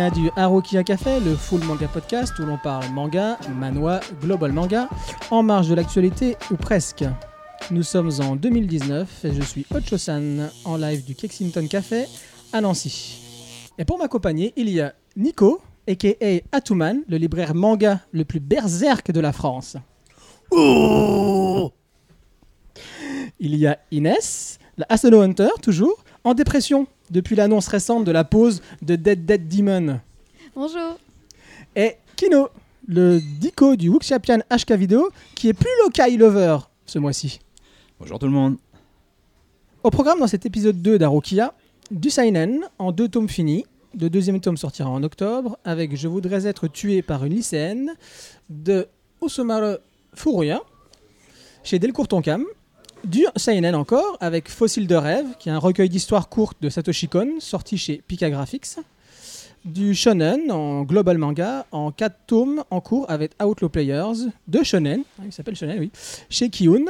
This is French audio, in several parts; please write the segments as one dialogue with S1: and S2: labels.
S1: vient du Harukia Café, le full manga podcast où l'on parle manga, manhwa, global manga, en marge de l'actualité ou presque. Nous sommes en 2019 et je suis Ocho-san en live du Kexington Café à Nancy. Et pour m'accompagner, il y a Nico, aka Atuman, le libraire manga le plus berserk de la France. Il y a Inès, la Asano Hunter, toujours, en dépression depuis l'annonce récente de la pause de Dead Dead Demon.
S2: Bonjour.
S1: Et Kino, le dico du Wuxiapian HK Video, qui est plus local lover ce mois-ci.
S3: Bonjour tout le monde.
S1: Au programme dans cet épisode 2 d'Arokia, du Seinen en deux tomes finis. Le deuxième tome sortira en octobre avec Je voudrais être tué par une lycéenne de Osumaru Furuya chez Delcourt Tonkam. Du Seinen encore avec Fossile de rêve qui est un recueil d'histoires courtes de Satoshi Kon sorti chez Pika Graphics. Du Shonen en global manga en 4 tomes en cours avec Outlaw Players de Shonen, ah, il s'appelle Shonen oui, chez Kiyun.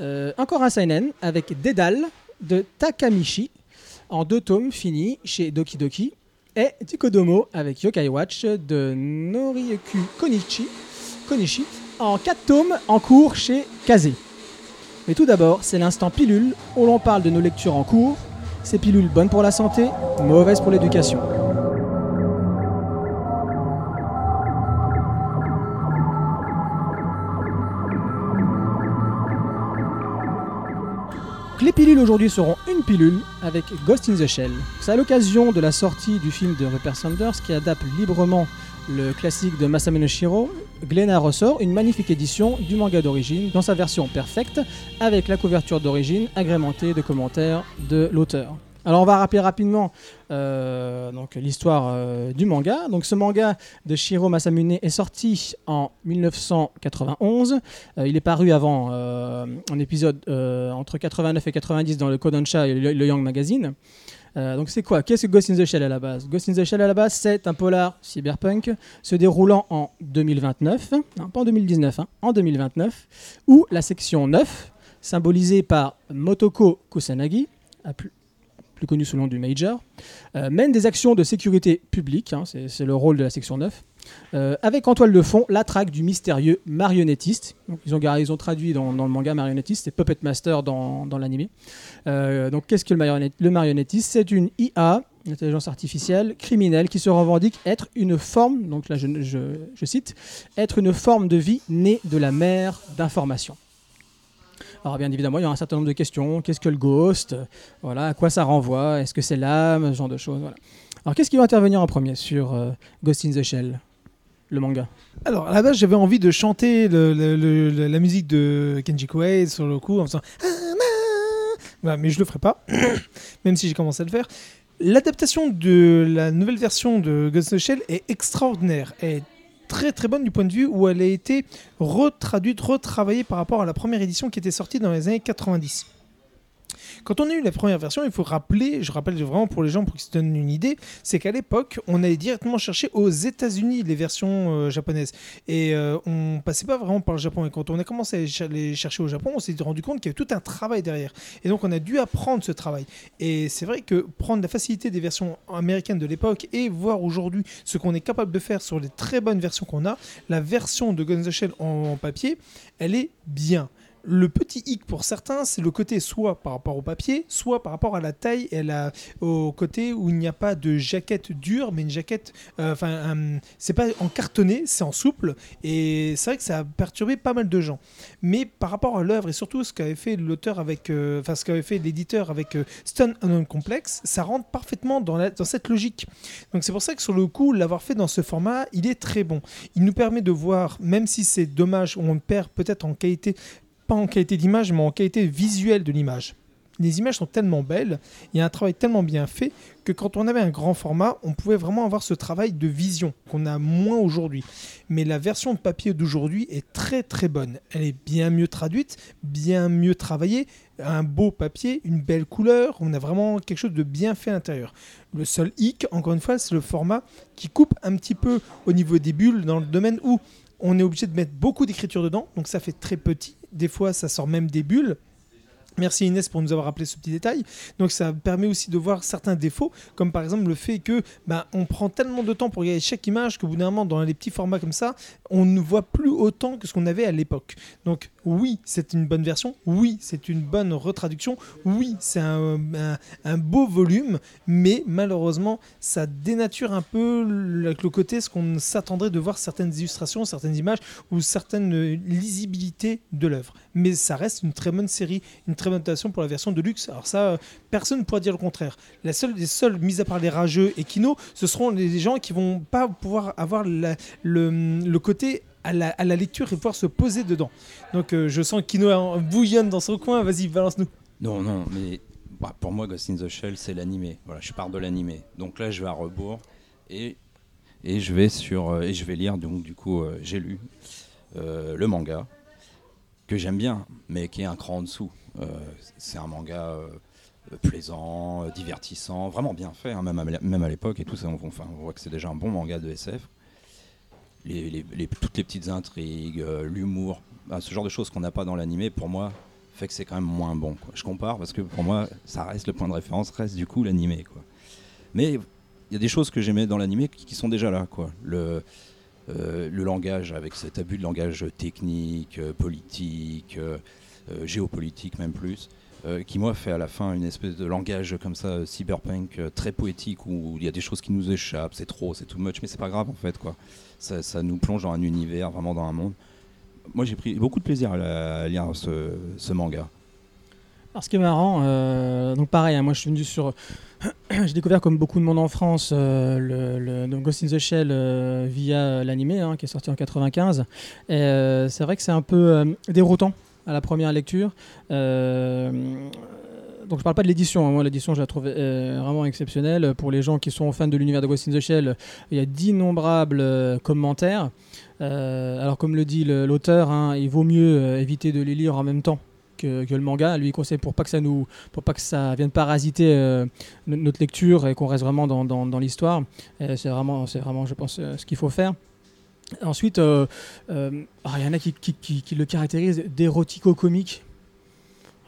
S1: Euh, encore un Seinen avec Dedal de Takamichi en deux tomes finis chez Doki Doki. Et du Kodomo avec Yokai Watch de Norieku Konichi, Konishi en quatre tomes en cours chez Kaze. Mais tout d'abord, c'est l'instant pilule où l'on parle de nos lectures en cours. Ces pilules bonnes pour la santé, mauvaises pour l'éducation. Les pilules aujourd'hui seront une pilule avec Ghost in the Shell. C'est à l'occasion de la sortie du film de Rupert Sanders qui adapte librement le classique de Masamune Shiro. Glenna ressort une magnifique édition du manga d'origine dans sa version perfecte avec la couverture d'origine agrémentée de commentaires de l'auteur. Alors on va rappeler rapidement euh, l'histoire euh, du manga. Donc ce manga de Shiro Masamune est sorti en 1991. Euh, il est paru avant un épisode entre 89 et 90 dans le Kodansha et le, le Young Magazine. Euh, donc c'est quoi? Qu'est-ce que Ghost in the Shell à la base? Ghost in the Shell à la base, c'est un polar cyberpunk se déroulant en 2029, non, pas en 2019, hein, en 2029, où la section 9, symbolisée par Motoko Kusanagi, plus, plus connu sous le nom du Major, euh, mène des actions de sécurité publique, hein, c'est le rôle de la section 9, euh, avec en toile de fond la traque du mystérieux marionnettiste. Ils, ont, traduit dans, le manga marionnettiste, c'est Puppet Master dans, dans l'animé. Euh, donc qu'est-ce que le, le marionnettiste? C'est une IA, une intelligence artificielle criminelle, qui se revendique être une forme, donc là je, cite, être une forme de vie née de la mer d'information. Alors bien évidemment, il y aura un certain nombre de questions. Qu'est-ce que le ghost? Voilà, à quoi ça renvoie? Est-ce que c'est l'âme? Ce genre de choses. Alors qu'est-ce qui va intervenir en premier sur euh, Ghost in the Shell, le manga
S4: Alors, à la base, j'avais envie de chanter la musique de Kenji Koei sur le coup en faisant. Voilà, mais je le ferai pas, même si j'ai commencé à le faire. L'adaptation de la nouvelle version de Ghost in the Shell est extraordinaire. Est très très bonne du point de vue où elle a été retraduite, retravaillée par rapport à la première édition qui était sortie dans les années 90. Quand on a eu la première version, il faut rappeler, je rappelle vraiment pour les gens pour qu'ils se donnent une idée, c'est qu'à l'époque, on allait directement chercher aux États-Unis les versions euh, japonaises. Et euh, on passait pas vraiment par le Japon. Et quand on a commencé à les cher- les chercher au Japon, on s'est rendu compte qu'il y avait tout un travail derrière. Et donc on a dû apprendre ce travail. Et c'est vrai que prendre la facilité des versions américaines de l'époque et voir aujourd'hui ce qu'on est capable de faire sur les très bonnes versions qu'on a, la version de Guns Shell en papier, elle est bien. Le petit hic pour certains, c'est le côté soit par rapport au papier, soit par rapport à la taille et la- au côté où il n'y a pas de jaquette dure, mais une jaquette, euh, enfin, un- c'est pas en cartonné, c'est en souple, et c'est vrai que ça a perturbé pas mal de gens. Mais par rapport à l'œuvre et surtout ce qu'avait fait l'auteur avec, euh, ce qu'avait fait l'éditeur avec euh, Stone Unknown Complex, ça rentre parfaitement dans, dans cette logique. Donc c'est pour ça que sur le coup, l'avoir fait dans ce format, il est très bon. Il nous permet de voir, même si c'est dommage, on perd peut-être en qualité, pas en qualité d'image, mais en qualité visuelle de l'image. Les images sont tellement belles, il y a un travail tellement bien fait que quand on avait un grand format, on pouvait vraiment avoir ce travail de vision qu'on a moins aujourd'hui. Mais la version de papier d'aujourd'hui est très très bonne. Elle est bien mieux traduite, bien mieux travaillée, un beau papier, une belle couleur, on a vraiment quelque chose de bien fait à l'intérieur. Le seul hic, encore une fois, c'est le format qui coupe un petit peu au niveau des bulles dans le domaine où on est obligé de mettre beaucoup d'écriture dedans, donc ça fait très petit. Des fois, ça sort même des bulles. Merci Inès pour nous avoir rappelé ce petit détail. Donc ça permet aussi de voir certains défauts, comme par exemple le fait que ben, on prend tellement de temps pour regarder chaque image qu'au bout d'un moment, dans les petits formats comme ça, on ne voit plus autant que ce qu'on avait à l'époque. Donc oui, c'est une bonne version, oui, c'est une bonne retraduction, oui, c'est un, beau volume, mais malheureusement, ça dénature un peu le, le côté ce qu'on s'attendrait de voir certaines illustrations, certaines images ou certaines euh, lisibilités de l'œuvre. Mais ça reste une très bonne série, très bonne adaptation pour la version de luxe. Alors ça, euh, personne ne pourra dire le contraire. Les seuls, mis à part les rageux et Kino, ce seront les gens qui vont pas pouvoir avoir le, côté à la, lecture et pouvoir se poser dedans. Donc euh, je sens Kino bouillonne dans son coin. Vas-y, balance-nous.
S2: Non, non, mais bah, pour moi, Ghost in the Shell, c'est l'animé. Voilà, je pars de l'animé. Donc là, je vais à rebours et, et je vais sur euh, et je vais lire. Donc du coup, j'ai lu le manga que j'aime bien, mais qui est un cran en dessous. Euh, c'est un manga euh, plaisant, euh, divertissant, vraiment bien fait, hein, même à, l'époque et tout ça. On, enfin, on voit que c'est déjà un bon manga de SF. Les, toutes les petites intrigues, l'humour, bah, ce genre de choses qu'on n'a pas dans l'animé, pour moi, fait que c'est quand même moins bon. Je compare parce que pour moi, ça reste le point de référence, reste du coup l'animé. Mais il y a des choses que j'aimais dans l'animé qui, qui sont déjà là. Quoi. Le, le langage, avec cet abus de langage technique, euh, politique, euh, euh, géopolitique même plus, euh, qui moi fait à la fin une espèce de langage comme ça, euh, cyberpunk, euh, très poétique, où il y a des choses qui nous échappent, c'est trop, c'est too much, mais c'est pas grave en fait. quoi. Ça, nous plonge dans un univers, vraiment dans un monde. Moi j'ai pris beaucoup de plaisir à, lire ce, manga.
S1: Alors, ce qui est marrant, euh, donc pareil, hein, moi je suis venu sur. J'ai découvert, comme beaucoup de monde en France, euh, le, Ghost in the Shell euh, via l'animé hein, qui est sorti en 95. Et euh, c'est vrai que c'est un peu euh, déroutant à la première lecture. Euh, donc je parle pas de l'édition, hein. moi l'édition je la trouve euh, vraiment exceptionnelle. Pour les gens qui sont fans de l'univers de Ghost in the Shell, il y a d'innombrables euh, commentaires. Euh, alors comme le dit l'auteur, hein, il vaut mieux euh, éviter de les lire en même temps que, que le manga. Lui il conseille pour pas que ça nous, pour pas que ça vienne parasiter euh, no- notre lecture et qu'on reste vraiment dans, dans- dans l'histoire. C'est vraiment, c'est vraiment, je pense, euh, ce qu'il faut faire. Ensuite, euh, ah, il y en a qui, qui- qui- qui le caractérisent d'érotico-comique.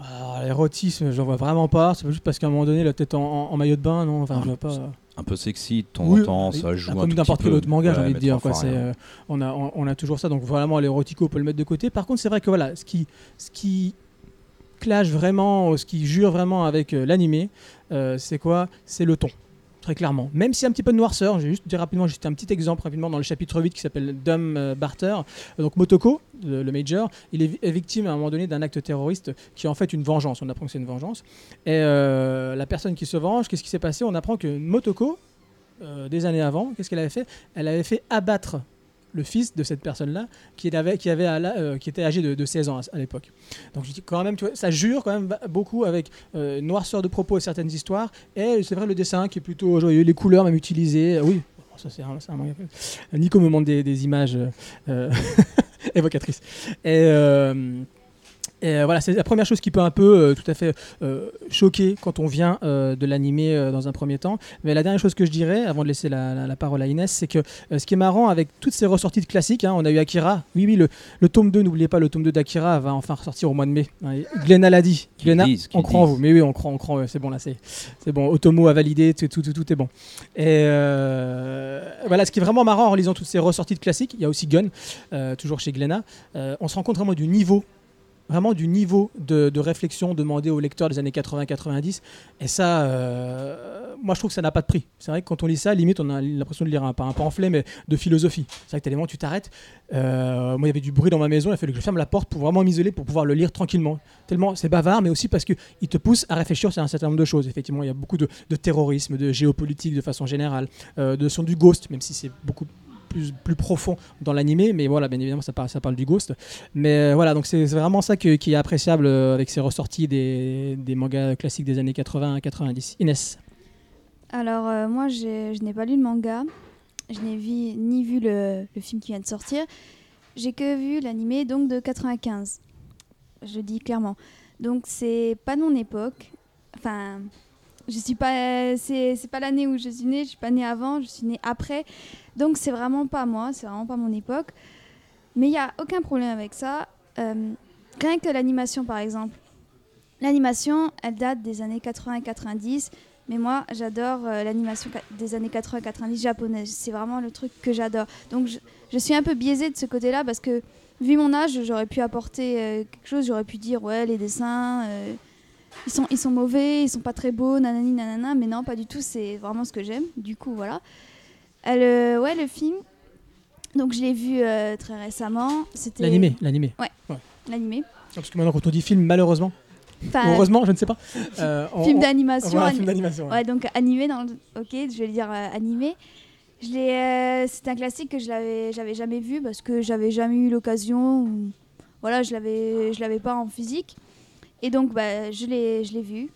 S1: Alors, L'érotisme, j'en vois vraiment pas. C'est juste parce qu'à un moment donné, la tête en, en- en maillot de bain, non Enfin, je vois pas.
S2: Un peu sexy de temps
S1: Oui,
S2: en temps, ça joue un
S1: comme n'importe quel autre manga, j'ai
S2: Ouais,
S1: envie de dire. Quoi. euh, on, a, on, on a toujours ça, donc vraiment l'érotico, on peut le mettre de côté. Par contre, c'est vrai que voilà, ce qui, ce qui clash vraiment, ce qui jure vraiment avec euh, l'animé, euh, c'est quoi? C'est le ton. Très clairement. Même a un petit peu de noirceur, je vais juste dire rapidement, juste un petit exemple rapidement dans le chapitre 8 qui s'appelle Dumb euh, Barter. Euh, Donc Motoko, le, Major, il est vi- est victime à un moment donné d'un acte terroriste qui est en fait une vengeance. On apprend que c'est une vengeance. Et euh, la personne qui se venge, qu'est-ce qui s'est passé? On apprend que Motoko, euh, des années avant, qu'est-ce qu'elle avait fait? Elle avait fait abattre le fils de cette personne-là, qui, euh, était âgé de, de 16 ans à, l'époque. Donc je dis quand même, ça jure quand même beaucoup avec euh, noirceur de propos et certaines histoires. Et c'est vrai le dessin qui est plutôt joyeux, les couleurs même utilisées. euh, oui, ça c'est un, un manga. Nico me montre des, des images évocatrices. Et, et, euh, voilà, c'est la première chose qui peut un peu euh, tout à fait euh, choquer quand on vient euh, de l'animer dans un premier temps. Mais la dernière chose que je dirais, avant de laisser la, la- la parole à Inès, c'est que ce qui est marrant avec toutes ces ressorties de classiques, hein, on a eu Akira. Oui, oui, le, le tome 2, n'oubliez pas, le tome 2 d'Akira va enfin ressortir au mois de mai. Hein, Glenna l'a dit. Glenna,
S2: disent,
S1: on croit en vous. Mais oui, on croit, on croit, c'est bon là, c'est c'est bon. Otomo a validé, tout, tout, tout, tout est bon. Et voilà, ce qui est vraiment marrant en relisant toutes ces ressorties de classiques, il y a aussi Gun, toujours chez Glenna. On se rend compte vraiment du niveau vraiment du niveau de, réflexion demandé aux lecteurs des années 80-90. Et ça, euh, moi je trouve que ça n'a pas de prix. C'est vrai que quand on lit ça, limite on a l'impression de lire un, pas un pamphlet, mais de philosophie. C'est vrai que où tu t'arrêtes. Euh, moi il y avait du bruit dans ma maison, il a fallu que je ferme la porte pour vraiment m'isoler, pour pouvoir le lire tranquillement. Tellement c'est bavard, mais aussi parce qu'il te pousse à réfléchir sur un certain nombre de choses. Effectivement, il y a beaucoup de, de terrorisme, de géopolitique de façon générale, euh, de son du ghost, même si c'est beaucoup plus, profond dans l'animé, mais voilà, bien évidemment, ça parle, du Ghost. Mais euh, voilà, donc c'est vraiment ça qui est appréciable euh, avec ces ressorties des, mangas classiques des années 80 à 90. Inès.
S3: Alors, euh, moi, je n'ai pas lu le manga. Je n'ai vu, ni vu le, film qui vient de sortir. J'ai que vu l'animé donc de 95. Je dis clairement. Donc, c'est pas mon époque. Enfin, je suis pas. C'est pas l'année où je suis née. Je suis pas née avant. Je suis née après. Donc, c'est vraiment pas moi. C'est vraiment pas mon époque. Mais il y a aucun problème avec ça. Euh, rien que l'animation, par exemple. L'animation, elle date des années 80 et 90. Mais moi, j'adore euh, l'animation des années 80-90 japonaise. C'est vraiment le truc que j'adore. Donc, je, suis un peu biaisée de ce côté-là parce que, vu mon âge, j'aurais pu apporter euh, quelque chose. J'aurais pu dire, ouais, les dessins, ils, sont, ils sont mauvais, ils sont pas très beaux, nanani, nanana. Mais non, pas du tout. C'est vraiment ce que j'aime. Du coup, voilà. Euh, ouais, le film. Donc, je l'ai vu euh, très récemment. C'était
S1: L'animé, l'animé.
S3: L'animé.
S1: Parce que maintenant, quand on dit film, malheureusement,
S3: Enfin,
S1: heureusement, je ne sais pas. euh,
S3: film
S1: on-
S3: d'animation.
S1: Voilà, film d'animation. ouais.
S3: Ouais, donc animé dans le... Ok, je vais le dire euh, animé. Je l'ai, euh, c'est un classique que je l'avais, j'avais jamais vu parce que j'avais jamais eu l'occasion. ou- Voilà, je l'avais, je l'avais pas en physique. Et donc, bah, je l'ai, vu.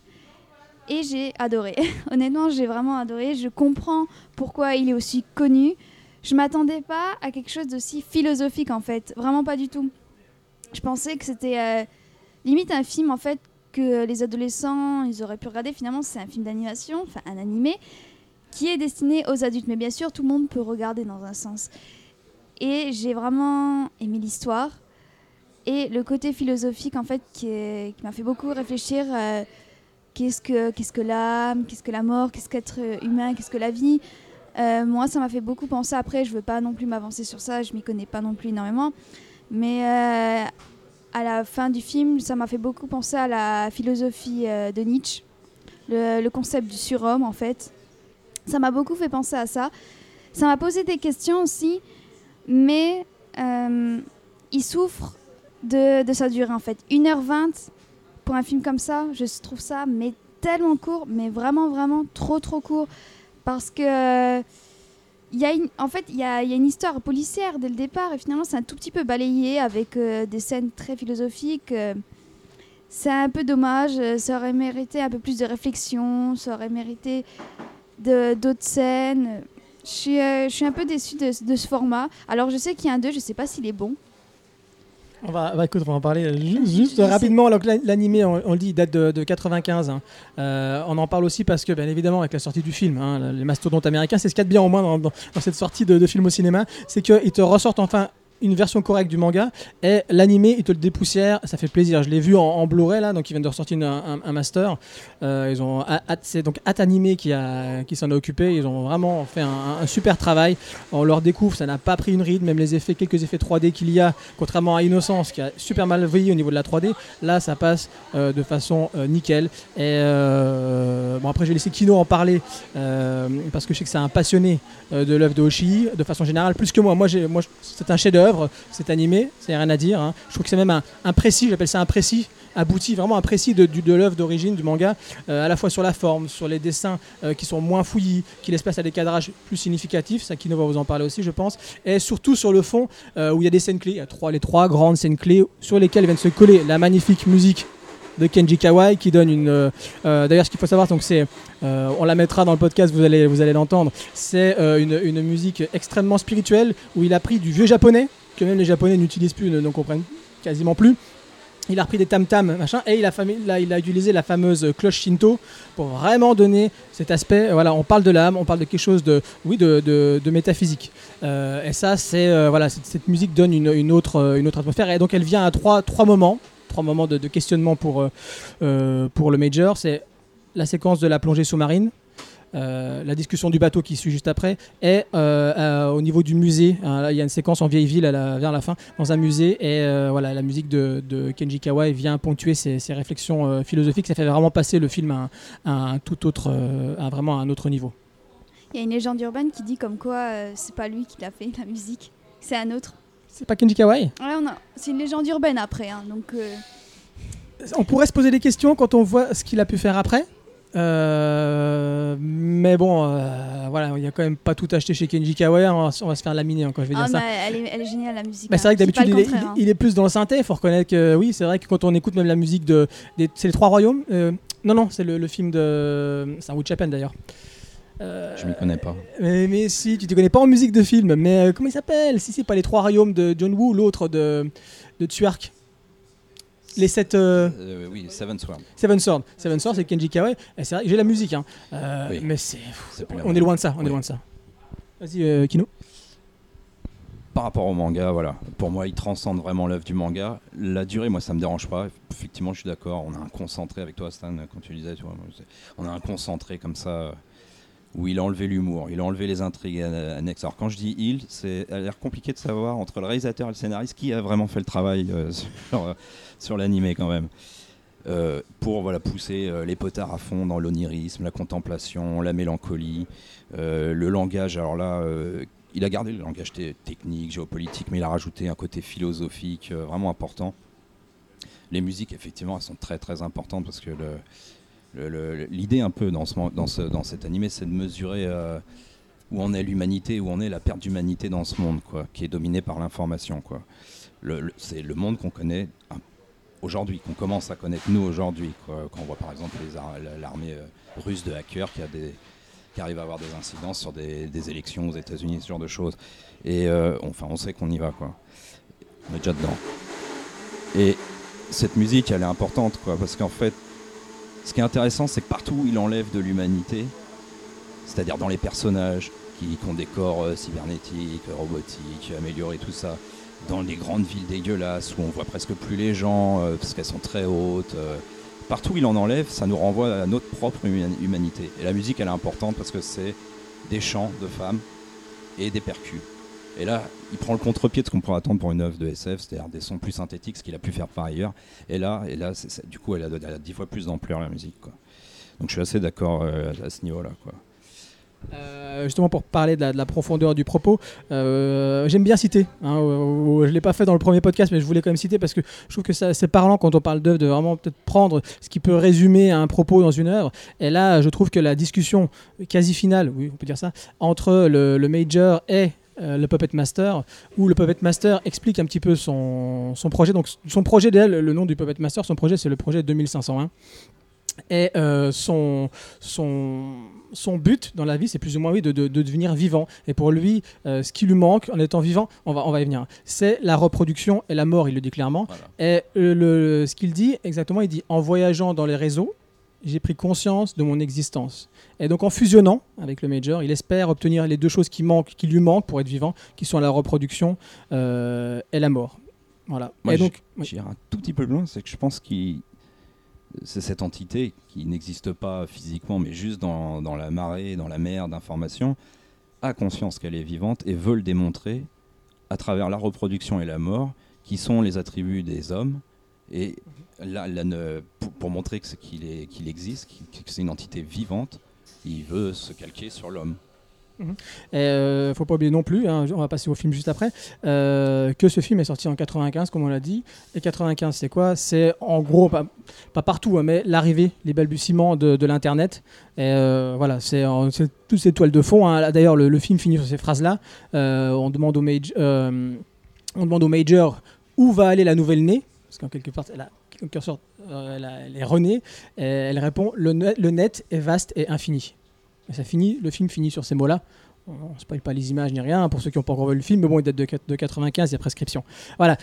S3: Et j'ai adoré. Honnêtement, j'ai vraiment adoré. Je comprends pourquoi il est aussi connu. Je m'attendais pas à quelque chose d'aussi philosophique en fait. Vraiment pas du tout. Je pensais que c'était euh, limite un film en fait que les adolescents ils auraient pu regarder. Finalement, c'est un film d'animation, enfin un animé, qui est destiné aux adultes. Mais bien sûr, tout le monde peut regarder dans un sens. Et j'ai vraiment aimé l'histoire et le côté philosophique en fait qui, m'a fait beaucoup réfléchir. euh, qu'est-ce que l'âme, qu'est-ce que la mort, qu'est-ce qu'être humain, qu'est-ce que la vie. Euh, moi, ça m'a fait beaucoup penser. Après, je veux pas non plus m'avancer sur ça. Je m'y connais pas non plus énormément. Mais euh, à la fin du film, ça m'a fait beaucoup penser à la philosophie de Nietzsche, le, le concept du surhomme en fait. Ça m'a beaucoup fait penser à ça. Ça m'a posé des questions aussi, mais il souffre de, de sa durée en fait. 1h20 pour un film comme ça, je trouve ça mais tellement court, mais vraiment vraiment trop trop court parce que il y a une, en fait, il y y a une histoire policière dès le départ et finalement c'est un tout petit peu balayé avec euh, des scènes très philosophiques. euh. c'est un peu dommage, euh, ça aurait mérité un peu plus de réflexion, ça aurait mérité d'autres scènes. Je suis, euh, je suis un peu déçue de, de ce format. Alors je sais qu'il y a un 2, je sais pas s'il est bon.
S1: On va, bah, écoute, on va en parler ju- juste rapidement. Alors que l'an- l'animé, on, on le dit, date de, de 95. hein. Euh, on en parle aussi parce que, bien évidemment, avec la sortie du film, hein, les mastodontes américains, c'est ce qu'il y a de bien au moins dans cette sortie de, de film au cinéma, c'est qu'ils te ressortent enfin une version correcte du manga. Et l'animé il te le dépoussière. Ça fait plaisir. Je l'ai vu en, Blu-ray là. Donc ils viennent de ressortir un, master. Euh, ils ont c'est donc At Animé qui qui s'en est occupé. Ils ont vraiment fait un, super travail. On leur découvre ça n'a pas pris une ride. Même les effets quelques effets 3D qu'il y a contrairement à Innocence qui a super mal vieilli au niveau de la 3D là ça passe euh, de façon euh, nickel. Et bon après je vais laisser Kino en parler parce que je sais que c'est un passionné de l'œuvre de Oshii de façon générale plus que moi. Moi, moi c'est un chef-d'œuvre c'est animé c'est rien à dire hein. je trouve que c'est même un, précis j'appelle ça un précis abouti vraiment un précis de, l'œuvre d'origine du manga euh, à la fois sur la forme sur les dessins euh, qui sont moins fouillis qui laissent place à des cadrages plus significatifs ça Kino va vous en parler aussi je pense et surtout sur le fond euh, où il y a des scènes clés il y a les trois grandes scènes clés sur lesquelles viennent se coller la magnifique musique de Kenji Kawai qui donne une euh, euh, d'ailleurs ce qu'il faut savoir donc c'est euh, on la mettra dans le podcast vous allez vous allez l'entendre. C'est une, une musique extrêmement spirituelle où il a pris du vieux japonais que même les japonais n'utilisent plus ne, ne comprennent quasiment plus. Il a repris des tam tam machin et il a, il utilisé la fameuse cloche shinto pour vraiment donner cet aspect voilà on parle de l'âme on parle de quelque chose de oui de, de, métaphysique. Et ça c'est voilà cette, cette musique donne une, une autre une autre atmosphère et donc elle vient à trois trois moments trois moments de, questionnement pour euh, euh, pour le major. C'est la séquence de la plongée sous-marine euh, la discussion du bateau qui suit juste après et au niveau du musée hein, il y a une séquence en vieille ville vers la fin dans un musée et voilà la musique de, Kenji Kawai vient ponctuer ces réflexions philosophiques. Ça fait vraiment passer le film à, un- tout autre euh, à vraiment un autre niveau.
S3: Il y a une légende urbaine qui dit comme quoi c'est pas lui qui l'a fait la musique, c'est un autre.
S1: C'est pas Kenji Kawai
S3: Ouais, on a... C'est une légende urbaine après, hein, donc euh,
S1: on pourrait se poser des questions quand on voit ce qu'il a pu faire après Euh, mais bon, euh, voilà, il y a quand même pas tout acheté chez Kenji Kawai. On va, on va se faire laminer hein, quand je vais dire
S3: ah,
S1: ça.
S3: mais elle, est, elle est géniale la musique.
S1: Bah,
S3: hein.
S1: c'est vrai que d'habitude il, est- il- plus dans le synthé. Il faut reconnaître que oui, c'est vrai que quand on écoute même la musique de, c'est les Trois Royaumes. euh, non, non, c'est le, le film de, c'est un Wood Chapin d'ailleurs. Euh,
S2: Je m'y connais pas.
S1: mais, mais si, tu te connais pas en musique de film. Mais euh, comment il s'appelle? Si c'est pas les Trois Royaumes de John Woo, l'autre de de Tsuark. Les sept. euh,
S2: Euh, oui, Seven Sword.
S1: Seven Sword. Seven Sword, c'est Kenji Kawai. Et c'est vrai que j'ai la musique, hein.
S2: Oui.
S1: mais c'est. On est loin de ça. On est loin de ça. Vas-y, Kino.
S2: par rapport au manga, voilà. Pour moi, il transcende vraiment l'œuvre du manga. La durée, moi, ça me dérange pas. Effectivement, je suis d'accord. On a un concentré avec toi, Stan, quand tu disais, tu vois, on a un concentré comme ça où il a enlevé l'humour, il a enlevé les intrigues annexes. Alors quand je dis il, c'est a l'air compliqué de savoir entre le réalisateur et le scénariste qui a vraiment fait le travail euh, sur, euh, l'animé quand même. Euh, pour voilà, pousser euh, les potards à fond dans l'onirisme, la contemplation, la mélancolie, le langage. Alors là, il a gardé le langage technique, géopolitique, mais il a rajouté un côté philosophique vraiment important. Les musiques, effectivement, elles sont très très importantes parce que le- l'idée un peu dans, ce, dans, ce, dans cet animé, c'est de mesurer euh, où en est l'humanité, où en est la perte d'humanité dans ce monde, quoi, qui est dominé par l'information. quoi. C'est le monde qu'on connaît aujourd'hui, qu'on commence à connaître nous aujourd'hui. Quand on voit par exemple les ar- la- l'armée euh, russe de hackers qui, a des, qui arrive à avoir des incidences sur des, des élections aux États-Unis, ce genre de choses. Et euh, enfin, on sait qu'on y va, quoi. On est déjà dedans. Et cette musique, elle est importante, quoi, parce qu'en fait, ce qui est intéressant, c'est que partout où il enlève de l'humanité, c'est-à-dire dans les personnages qui, ont des corps euh, cybernétiques, euh, robotiques, améliorés, tout ça, dans les grandes villes dégueulasses où on voit presque plus les gens euh, parce qu'elles sont très hautes, partout où il en enlève, ça nous renvoie à notre propre huma- humanité. Et la musique, elle est importante parce que c'est des chants de femmes et des percus. Et là, il prend le contre-pied de ce qu'on pourrait attendre pour une œuvre de SF, c'est-à-dire des sons plus synthétiques, ce qu'il a pu faire par ailleurs. Et là, et là du coup, elle a, elle a dix fois plus d'ampleur, la musique. Donc je suis assez d'accord euh, à ce niveau-là.
S1: Euh, justement pour parler de la, de la profondeur du propos, euh, j'aime bien citer. Hein, je l'ai pas fait dans le premier podcast, mais je voulais quand même citer parce que je trouve que c'est parlant quand on parle d'œuvre de vraiment peut-être prendre ce qui peut résumer un propos dans une œuvre. Et là, je trouve que la discussion quasi finale, oui, on peut dire ça, entre le major et euh, le Puppet Master, où le Puppet Master explique un petit peu son, son projet. Donc son projet, déjà, le, le nom du Puppet Master, son projet c'est le projet 2501. Et euh, son, son, son but dans la vie, c'est plus ou moins oui, de, de- de devenir vivant. Et pour lui, euh, ce qui lui manque en étant vivant, on va, on va y venir, c'est la reproduction et la mort, il le dit clairement.
S2: Voilà.
S1: Et le, ce qu'il dit, exactement, il dit en voyageant dans les réseaux, j'ai pris conscience de mon existence. Et donc en fusionnant avec le Major, il espère obtenir les deux choses qui, manquent, qui lui manquent pour être vivant, qui sont la reproduction euh, et la mort. Voilà.
S2: Moi,
S1: et donc, oui.
S2: Un tout petit peu plus loin, c'est que je pense que c'est cette entité qui n'existe pas physiquement, mais juste dans, dans la marée, dans la mer d'informations, a conscience qu'elle est vivante et veut le démontrer à travers la reproduction et la mort, qui sont les attributs des hommes. Et là, pour, montrer qu'il est- qu'il existe, que c'est une entité vivante, il veut se calquer sur l'homme.
S1: Et euh, faut pas oublier non plus, hein, on va passer au film juste après, euh, que ce film est sorti en 95, comme on l'a dit. Et 95, c'est quoi? C'est en gros, pas, partout, hein, mais l'arrivée, les balbutiements de, l'Internet. Et euh, voilà, c'est toutes ces toiles de fond. hein. D'ailleurs, le, film finit sur ces phrases-là. Euh, on, demande au maj- euh, on demande au Major où va aller la nouvelle née, parce qu'en quelque part, elle, a, quelque sorte, euh, elle, a- elle est renée. Et elle répond le net, le net est vaste et infini. Et ça finit, le film finit sur ces mots-là. On ne spoil pas les images ni rien hein, pour ceux qui n'ont pas encore vu le film, mais bon, il date de, de 95, il y a prescription. Voilà.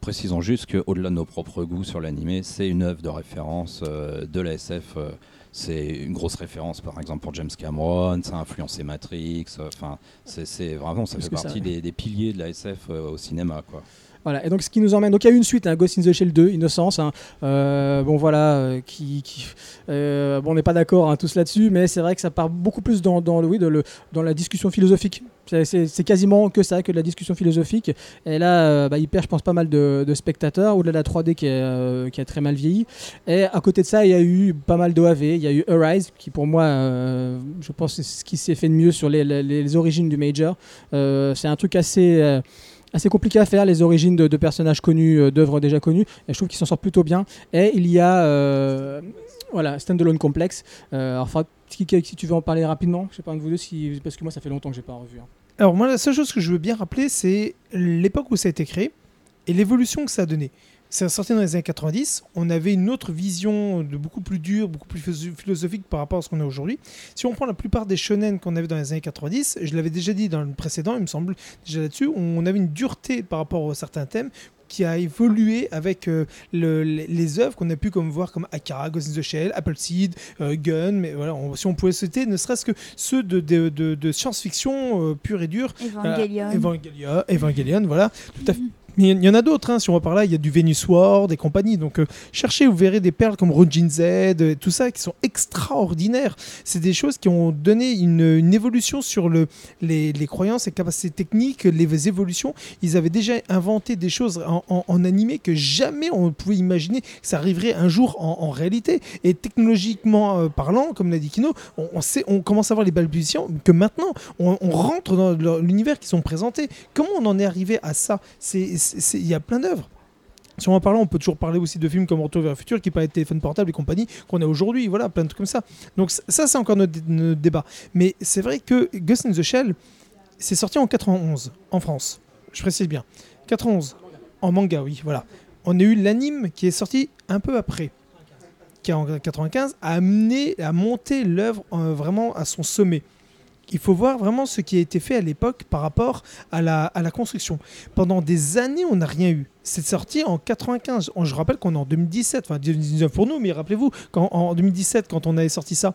S2: Précisons juste qu'au-delà de nos propres goûts sur l'animé, c'est une œuvre de référence euh, de la SF. euh, c'est une grosse référence, par exemple, pour James Cameron. Ça a influencé Matrix. Enfin, c'est vraiment, ça
S1: Plus
S2: fait
S1: ça,
S2: partie
S1: ouais.
S2: des, des piliers de la SF euh, au cinéma, quoi.
S1: Voilà, et donc ce qui nous emmène. Donc il y a eu une suite, hein, Ghost in the Shell 2, Innocence. hein, euh, bon voilà, euh, qui, euh, bon on n'est pas d'accord hein, tous là-dessus, mais c'est vrai que ça part beaucoup plus dans, le- dans la discussion philosophique. C'est- quasiment que ça, que de la discussion philosophique. Et là, bah, il perd, je pense, pas mal de, spectateurs, au-delà de la 3D qui, est, a très mal vieilli. Et à côté de ça, il y a eu pas mal d'OAV. Il y a eu Arise, qui pour moi, je pense, c'est ce qui s'est fait de mieux sur les, origines du Major. C'est un truc assez. Assez compliqué à faire, les origines de, personnages connus, euh, d'œuvres déjà connues, et je trouve qu'ils s'en sortent plutôt bien. Et il y a, euh, voilà, Standalone Complex. Euh, alors, si, tu veux en parler rapidement, je sais pas un de vous deux, si, parce que moi ça fait longtemps que j'ai pas revu. hein.
S4: Alors moi, la seule chose que je veux bien rappeler, c'est l'époque où ça a été créé et l'évolution que ça a donné. C'est sorti dans les années 90, on avait une autre vision de beaucoup plus dure, beaucoup plus philo- philosophique par rapport à ce qu'on a aujourd'hui. Si on prend la plupart des shonen qu'on avait dans les années 90, je l'avais déjà dit dans le précédent, il me semble, déjà là-dessus, on avait une dureté par rapport à certains thèmes qui a évolué avec euh, le- les, les œuvres qu'on a pu comme voir comme Akira, Ghost in the Shell, Appleseed, euh, Gun, mais voilà, on- si on pouvait citer ne serait-ce que ceux de, de, de- de science-fiction euh, pure et dure,
S3: Evangelion.
S4: euh, Evangelion, Evangelion, voilà, tout à fait. Il y en a d'autres, hein, si on va par là, il y a du Venus World et compagnie. Donc euh, cherchez, vous verrez des perles comme Rojin Z, euh, tout ça qui sont extraordinaires. C'est des choses qui ont donné une, une évolution sur le, les, les croyances et capacités techniques, les évolutions. Ils avaient déjà inventé des choses en, en- animé que jamais on pouvait imaginer que ça arriverait un jour en, réalité. Et technologiquement euh, parlant, comme l'a dit Kino, on, sait, on commence à voir les balbutiements que maintenant on, rentre dans l'univers qui sont présentés. Comment on en est arrivé à ça? Il y a plein d'œuvres. Si on en parle, on peut toujours parler aussi de films comme Retour vers le futur, qui parlaient de téléphone portable et compagnie, qu'on a aujourd'hui, voilà, plein de trucs comme ça. Donc ça, c'est encore notre débat. Mais c'est vrai que Ghost in the Shell, c'est sorti en 91, en France. Je précise bien. 91, en manga, oui, voilà. On a eu l'anime qui est sorti un peu après, qui en 95 a amené, a monté l'œuvre euh, vraiment à son sommet. Il faut voir vraiment ce qui a été fait à l'époque par rapport à la, construction. Pendant des années, on n'a rien eu. C'est sorti en 95. On- Je rappelle qu'on est en 2017, enfin 2019 pour nous, mais rappelez-vous, en 2017, quand on avait sorti ça,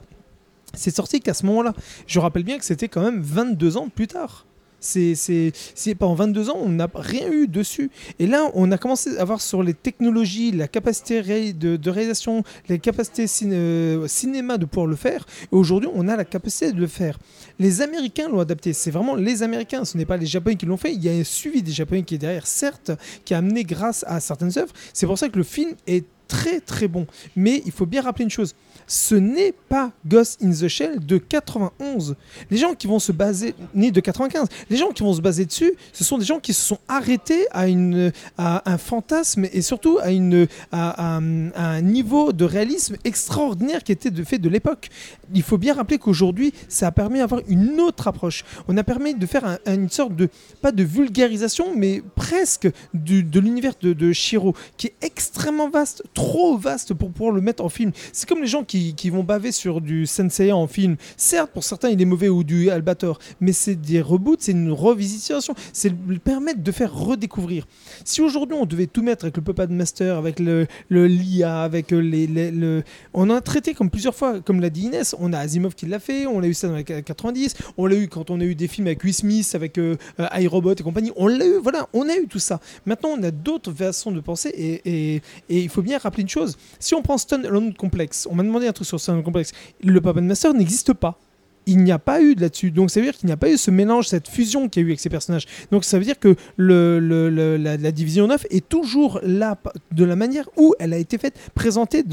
S4: c'est sorti qu'à ce moment-là. Je rappelle bien que c'était quand même 22 ans plus tard. C'est, en 22 ans, on n'a rien eu dessus. Et là, on a commencé à voir sur les technologies, la capacité de, réalisation, les capacités euh, cinéma de pouvoir le faire. Et aujourd'hui, on a la capacité de le faire. Les Américains l'ont adapté. C'est vraiment les Américains. Ce n'est pas les Japonais qui l'ont fait. Il y a un suivi des Japonais qui est derrière, certes, qui a amené grâce à certaines œuvres. C'est pour ça que le film est très très bon. Mais il faut bien rappeler une chose. Ce n'est pas Ghost in the Shell de 91. Les gens qui vont se baser, ni de 95, les gens qui vont se baser dessus, ce sont des gens qui se sont arrêtés à, une, à un fantasme et surtout à, une, à, un- niveau de réalisme extraordinaire qui était de fait de l'époque. Il faut bien rappeler qu'aujourd'hui, ça a permis d'avoir une autre approche. On a permis de faire un- une sorte de, pas de vulgarisation, mais presque du- de l'univers de Shiro, qui est extrêmement vaste, trop vaste pour pouvoir le mettre en film. C'est comme les gens qui, vont baver sur du Sensei en film. Certes, pour certains, il est mauvais ou du Albator, mais c'est des reboots, c'est une revisitation, c'est le permettre de faire redécouvrir. Si aujourd'hui on devait tout mettre avec le Puppet Master, avec le, l'IA, avec les, le... On a traité comme plusieurs fois, comme l'a dit Inès, on a Asimov qui l'a fait, on l'a eu ça dans les 90, on l'a eu quand on a eu des films avec Will Smith, avec euh, euh, iRobot et compagnie, on l'a eu, voilà, on a eu tout ça. Maintenant, on a d'autres façons de penser et, et- et il faut bien rappeler une chose, si on prend Stone Alone Complex, on m'a demandé un truc sur Stone Alone Complex, le Puppet Master n'existe pas. Il n'y a pas eu de là-dessus. Donc ça veut dire qu'il n'y a pas eu ce mélange, cette fusion qu'il y a eu avec ces personnages. Donc ça veut dire que la, division 9 est toujours là de la manière où elle a été faite, présentée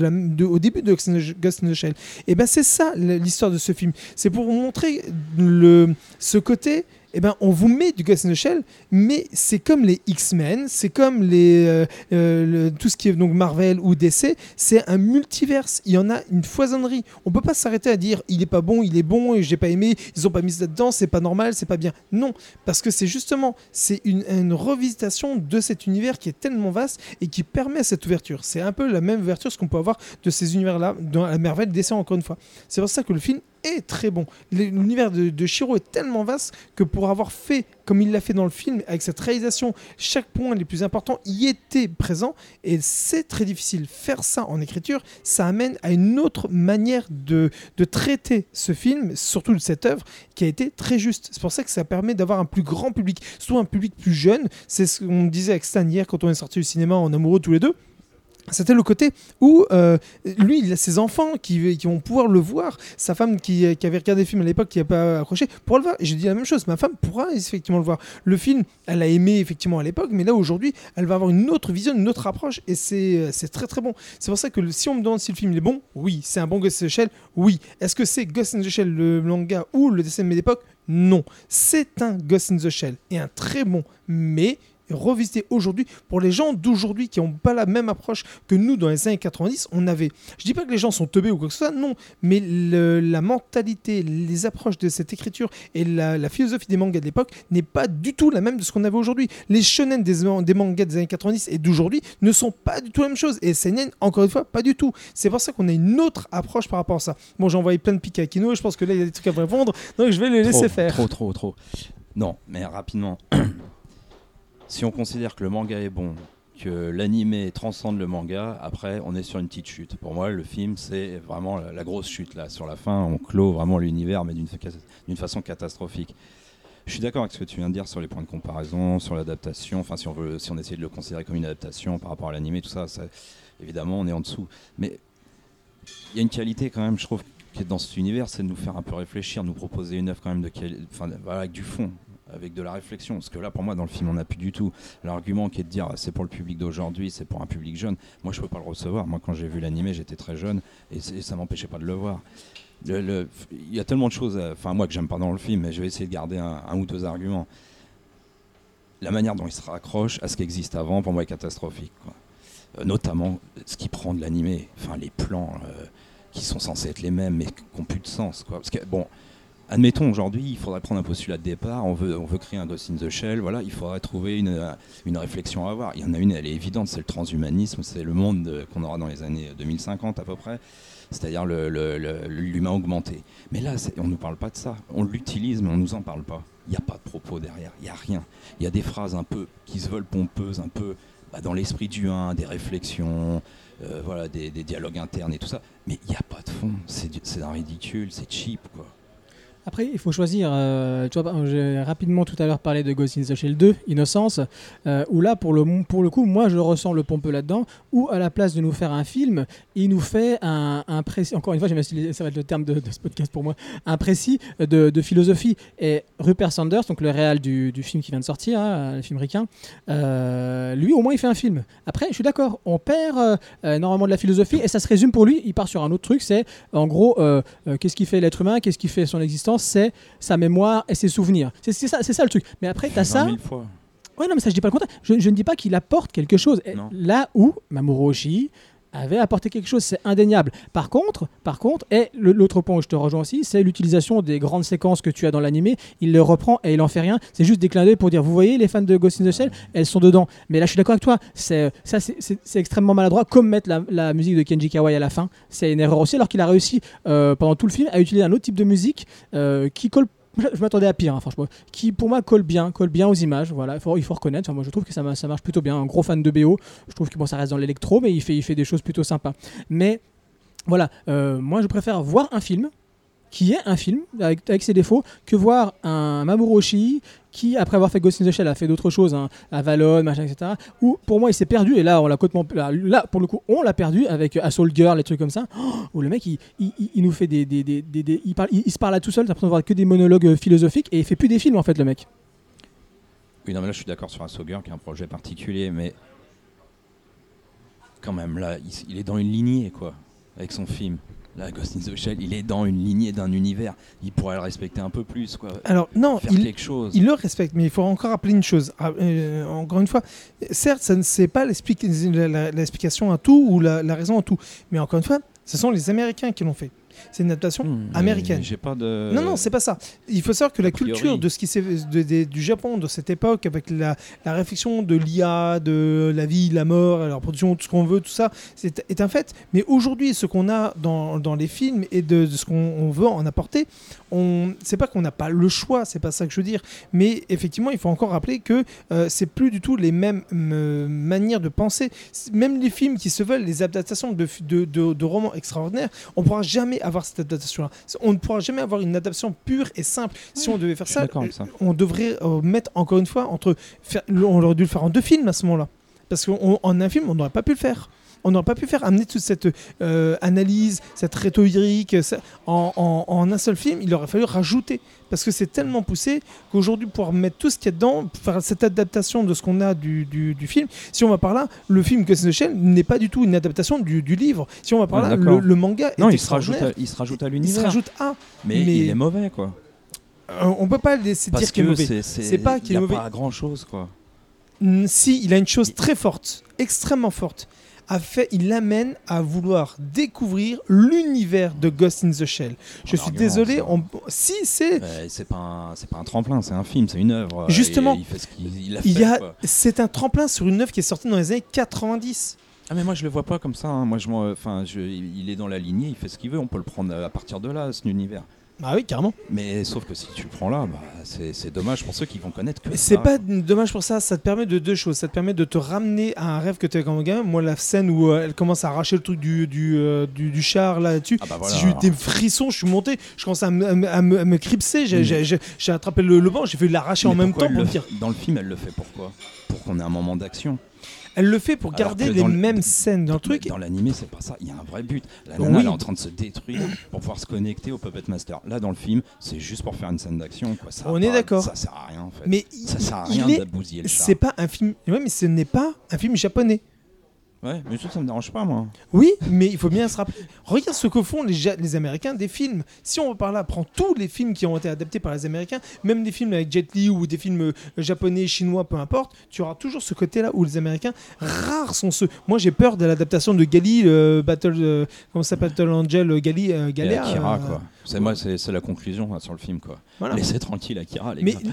S4: au début de Ghost in the- Shell. Et ben c'est ça l'histoire de ce film. C'est pour montrer ce côté. Eh ben, on vous met du Ghost in the Shell, mais c'est comme les X-Men, c'est comme les, euh, euh, tout ce qui est donc Marvel ou DC, c'est un multiverse. Il y en a une foisonnerie. On peut pas s'arrêter à dire il est pas bon, il est bon j'ai pas aimé, ils ont pas mis ça dedans, c'est pas normal, c'est pas bien. Non, parce que c'est justement c'est une, une revisitation de cet univers qui est tellement vaste et qui permet cette ouverture. C'est un peu la même ouverture ce qu'on peut avoir de ces univers-là dans la Marvel DC encore une fois. C'est pour ça que le film très bon. L'univers de, de Shiro est tellement vaste que pour avoir fait comme il l'a fait dans le film, avec cette réalisation, chaque point les plus importants y était présent, et c'est très difficile. Faire ça en écriture, ça amène à une autre manière de, de traiter ce film, surtout cette œuvre, qui a été très juste. C'est pour ça que ça permet d'avoir un plus grand public, surtout un public plus jeune. C'est ce qu'on disait avec Stan hier quand on est sorti du cinéma en amoureux tous les deux. C'était le côté où euh, lui, il a ses enfants qui, vont pouvoir le voir. Sa femme qui, avait regardé le film à l'époque, qui n'a pas accroché, pourra le voir. Et j'ai dit la même chose. Ma femme pourra effectivement le voir. Le film, elle a aimé effectivement à l'époque, mais là aujourd'hui, elle va avoir une autre vision, une autre approche. Et c'est euh, très très bon. C'est pour ça que si on me demande si le film il est bon, oui. C'est un bon Ghost in the Shell, oui. Est-ce que c'est Ghost in the Shell le manga ou le dessin animé d'époque Non. C'est un Ghost in the Shell et un très bon, mais revisité aujourd'hui pour les gens d'aujourd'hui qui n'ont pas la même approche que nous dans les années 90 on avait je dis pas que les gens sont teubés ou quoi que ce soit non mais le- la mentalité les approches de cette écriture et la, la philosophie des mangas de l'époque n'est pas du tout la même de ce qu'on avait aujourd'hui les shonen des, des mangas des années 90 et d'aujourd'hui ne sont pas du tout la même chose et seinen encore une fois pas du tout c'est pour ça qu'on a une autre approche par rapport à ça bon j'ai envoyé plein de pics à Kino je pense que là il y a des trucs à me répondre donc je vais les laisser
S2: trop,
S4: faire
S2: Trop, trop, trop. Non, mais rapidement. si on considère que le manga est bon, que l'animé transcende le manga, après on est sur une petite chute. Pour moi, le film c'est vraiment la, grosse chute là. Sur la fin, on clôt vraiment l'univers, mais d'une fa- d'une façon catastrophique. Je suis d'accord avec ce que tu viens de dire sur les points de comparaison, sur l'adaptation. Enfin, si on veut, si on essaie de le considérer comme une adaptation par rapport à l'animé, tout ça, évidemment, on est en dessous. Mais il y a une qualité quand même, je trouve, qui est dans cet univers, c'est de nous faire un peu réfléchir, nous proposer une œuvre quand même de enfin, avec du fond, avec de la réflexion. Parce que là, pour moi, dans le film, on n'a plus du tout l'argument qui est de dire c'est pour le public d'aujourd'hui, c'est pour un public jeune. Moi, je peux pas le recevoir. Moi, quand j'ai vu l'animé, j'étais très jeune et, c'est- ça m'empêchait pas de le voir. Il y a tellement de choses, à- enfin moi que j'aime pas dans le film, mais je vais essayer de garder un, ou deux arguments. La manière dont il se raccroche à ce qui existe avant, pour moi, est catastrophique. Euh, notamment ce qui prend de l'animé, enfin les plans euh, qui sont censés être les mêmes, mais qui n'ont plus de sens. Quoi. Parce que bon, admettons aujourd'hui, il faudrait prendre un postulat de départ, on veut, on veut créer un Ghost in the Shell, voilà, il faudrait trouver une, une réflexion à avoir. Il y en a une, elle est évidente, c'est le transhumanisme, c'est le monde euh, qu'on aura dans les années 2050 à peu près, c'est-à-dire l'humain augmenté. Mais là, on ne nous parle pas de ça, on l'utilise, mais on ne nous en parle pas. Il n'y a pas de propos derrière, il n'y a rien. Il y a des phrases un peu qui se veulent pompeuses, un peu bah, dans l'esprit du 1, des réflexions, euh, voilà, des, dialogues internes et tout ça. Mais il n'y a pas de fond, c'est un ridicule, c'est cheap quoi.
S1: Après, il faut choisir. euh, tu vois, j'ai rapidement tout à l'heure parlé de Ghost in the Shell 2, Innocence, euh, où là, pour le, pour le coup, moi, je ressens le pompeux là-dedans, où à la place de nous faire un film, il nous fait un, un précis. Encore une fois, ça va être le terme de, de ce podcast pour moi, un précis de, de philosophie. Et Rupert Sanders, donc le réal du, du film qui vient de sortir, hein, le film ricain, euh, lui, au moins, il fait un film. Après, je suis d'accord, on perd euh, énormément de la philosophie, et ça se résume pour lui. Il part sur un autre truc, c'est en gros, euh, euh, qu'est-ce qui fait l'être humain, qu'est-ce qui fait son existence, c'est sa mémoire et ses souvenirs. C'est ça, c'est ça le truc. Mais après, tu as
S2: 20
S1: ça.
S2: 000 fois.
S1: Ouais, non, mais ça, je dis pas le contraire. Je, je ne dis pas qu'il apporte quelque chose. Et. Là où Mamoru Oshii avait apporté quelque chose, c'est indéniable. Par contre, par contre, et le- l'autre point où je te rejoins aussi, c'est l'utilisation des grandes séquences que tu as dans l'animé. Il les reprend et il en fait rien. C'est juste des clins d'œil pour dire, vous voyez, les fans de Ghost in the Shell, elles sont dedans. Mais là, je suis d'accord avec toi. C'est ça, c'est- extrêmement maladroit, comme mettre la, la musique de Kenji Kawai à la fin. C'est une erreur aussi, alors qu'il a réussi euh, pendant tout le film à utiliser un autre type de musique euh, qui colle. Je m'attendais à pire, hein, franchement. Qui pour moi colle bien, colle bien aux images. Voilà, il faut, reconnaître. Enfin, moi, je trouve que ça, ma- ça marche plutôt bien. Un gros fan de BO. Je trouve que bon, ça reste dans l'électro, mais il fait, il fait des choses plutôt sympas. Mais voilà, euh, moi, je préfère voir un film qui est un film avec, avec ses défauts que voir un Mamoru Oshii qui, après avoir fait Ghost in the Shell, a fait d'autres choses, hein, Avalon, machin, etc. Où pour moi il s'est perdu, et là on l'a complètement- là, pour le coup on l'a perdu avec Assault Girl, les trucs comme ça, oh, où le mec il, nous fait des. il, se parle là tout seul, t'as l'impression de voir que des monologues euh, philosophiques, et il fait plus des films en fait le mec.
S2: Oui, non, mais là, je suis d'accord sur Asogger, qui est un projet particulier, mais quand même, là, il est dans une lignée, quoi, avec son film. Là, Ghost in the Shell, il est dans une lignée d'un univers. Il pourrait le respecter un peu plus, quoi.
S4: Alors, non,
S2: Faire
S4: il,
S2: quelque chose.
S4: il le respecte, mais il faut encore rappeler une chose. Ah, euh, encore une fois, certes, ça ne c'est pas l'explication à tout ou la, la raison à tout, mais encore une fois, ce sont les Américains qui l'ont fait. C'est une adaptation
S2: Hmm,
S4: américaine.
S2: J'ai pas de.
S4: Non, non, c'est pas ça. Il faut savoir que la culture de ce qui de- de- du Japon de cette époque, avec la, la réflexion de l'IA, de la vie, la mort, la production, tout ce qu'on veut, tout ça, c'est est un fait. Mais aujourd'hui, ce qu'on a dans, dans les films et de, de ce qu'on on veut en apporter, on, c'est pas qu'on n'a pas le choix, c'est pas ça que je veux dire. Mais effectivement, il faut encore rappeler que euh, c'est plus du tout les mêmes euh, manières de penser. Même les films qui se veulent, les adaptations de, de, de- de romans extraordinaires, on pourra jamais avoir cette adaptation-là. On ne pourra jamais avoir une adaptation pure et simple. Si on devait faire
S2: suis
S4: ça, on devrait euh, mettre encore une fois entre. Faire, on aurait dû le faire en deux films à ce moment-là. Parce qu'en un film, on n'aurait pas pu le faire. On n'aurait pas pu faire amener toute cette euh, analyse, cette rhétorique ça- en, en- en un seul film. Il aurait fallu rajouter. Parce que c'est tellement poussé qu'aujourd'hui, pouvoir mettre tout ce qu'il y a dedans, faire cette adaptation de ce qu'on a du, du- du film, si on va par là, le film Ghost in the Shell n'est pas du tout une adaptation du, du livre. Si on va par
S2: Ouais,
S4: là, le, le manga
S2: Non,
S4: est
S2: il se, rajoute à, il se rajoute à
S4: Il se
S2: l'univers.
S4: rajoute à.
S2: Mais,
S4: mais-
S2: il est mauvais, quoi.
S4: Euh, on peut pas laisser
S2: Parce
S4: dire qu'il est mauvais.
S2: c'est.
S4: Pas qu'il
S2: il y
S4: est
S2: a
S4: mauvais.
S2: pas grand chose, quoi.
S4: Si, il a une chose très forte, extrêmement forte. A fait, il l'amène à vouloir découvrir l'univers de Ghost in the Shell. Je
S2: Un
S4: suis
S2: argument,
S4: désolé, on... si c'est,
S2: Euh, c'est pas un, c'est pas un tremplin, c'est un film, c'est une œuvre.
S4: Justement.
S2: Il fait ce qu'il il a fait,
S4: c'est un tremplin sur une œuvre qui est sortie dans les années 90.
S2: Ah mais moi je le vois pas comme ça. hein. Moi je, enfin, je- il est dans la lignée, il fait ce qu'il veut. On peut le prendre à partir de là, cet univers.
S4: Ah oui, carrément.
S2: Mais sauf que si tu le prends là, bah, c'est c'est dommage pour ceux qui vont connaître que
S4: c'est pas dommage pour ça, ça te permet de deux choses. Ça te permet de te ramener à un rêve que tu as quand gamin. Moi, la scène où euh, elle commence à arracher le truc du, du, euh, du, du char là-dessus,
S2: Ah bah voilà.
S4: si j'ai eu des frissons, je suis monté, je commençais à me, à me- à me- à me cripser, j'ai j'ai- j'ai- j'ai attrapé le, le banc, j'ai fait l'arracher en même temps pour
S2: le
S4: me dire.
S2: Dans le film, elle le fait pourquoi? Pour qu'on ait un moment d'action.
S4: Elle le fait pour garder les mêmes scènes dans le truc.
S2: Dans l'animé, c'est pas ça. Il y a un vrai but. La nana, elle est en train de se détruire pour pouvoir se connecter au Puppet Master. Là, dans le film, c'est juste pour faire une scène d'action.
S4: On est d'accord.
S2: Ça sert à rien, en fait.
S4: Mais
S2: ça sert à rien d'abousiller le
S4: c'est pas un film. Mais ce n'est pas un film japonais.
S2: Ouais, mais ça, ça me dérange pas, moi.
S4: Oui, mais il faut bien se rappeler. Regarde ce que font les, Ja- les Américains des films. Si on par là, prend tous les films qui ont été adaptés par les Américains, même des films avec Jet Li ou des films euh, japonais, chinois, peu importe, tu auras toujours ce côté-là où les Américains, rares sont ceux. Moi, j'ai peur de l'adaptation de Gali, euh, Battle, euh, comment ça s'appelle, Battle Angel, euh, Gali, euh.
S2: Akira,
S4: euh,
S2: quoi. C'est moi, c'est la conclusion là, sur le film, quoi.
S4: voilà.
S2: Laissez tranquille Akira, les
S4: Mais
S2: gars.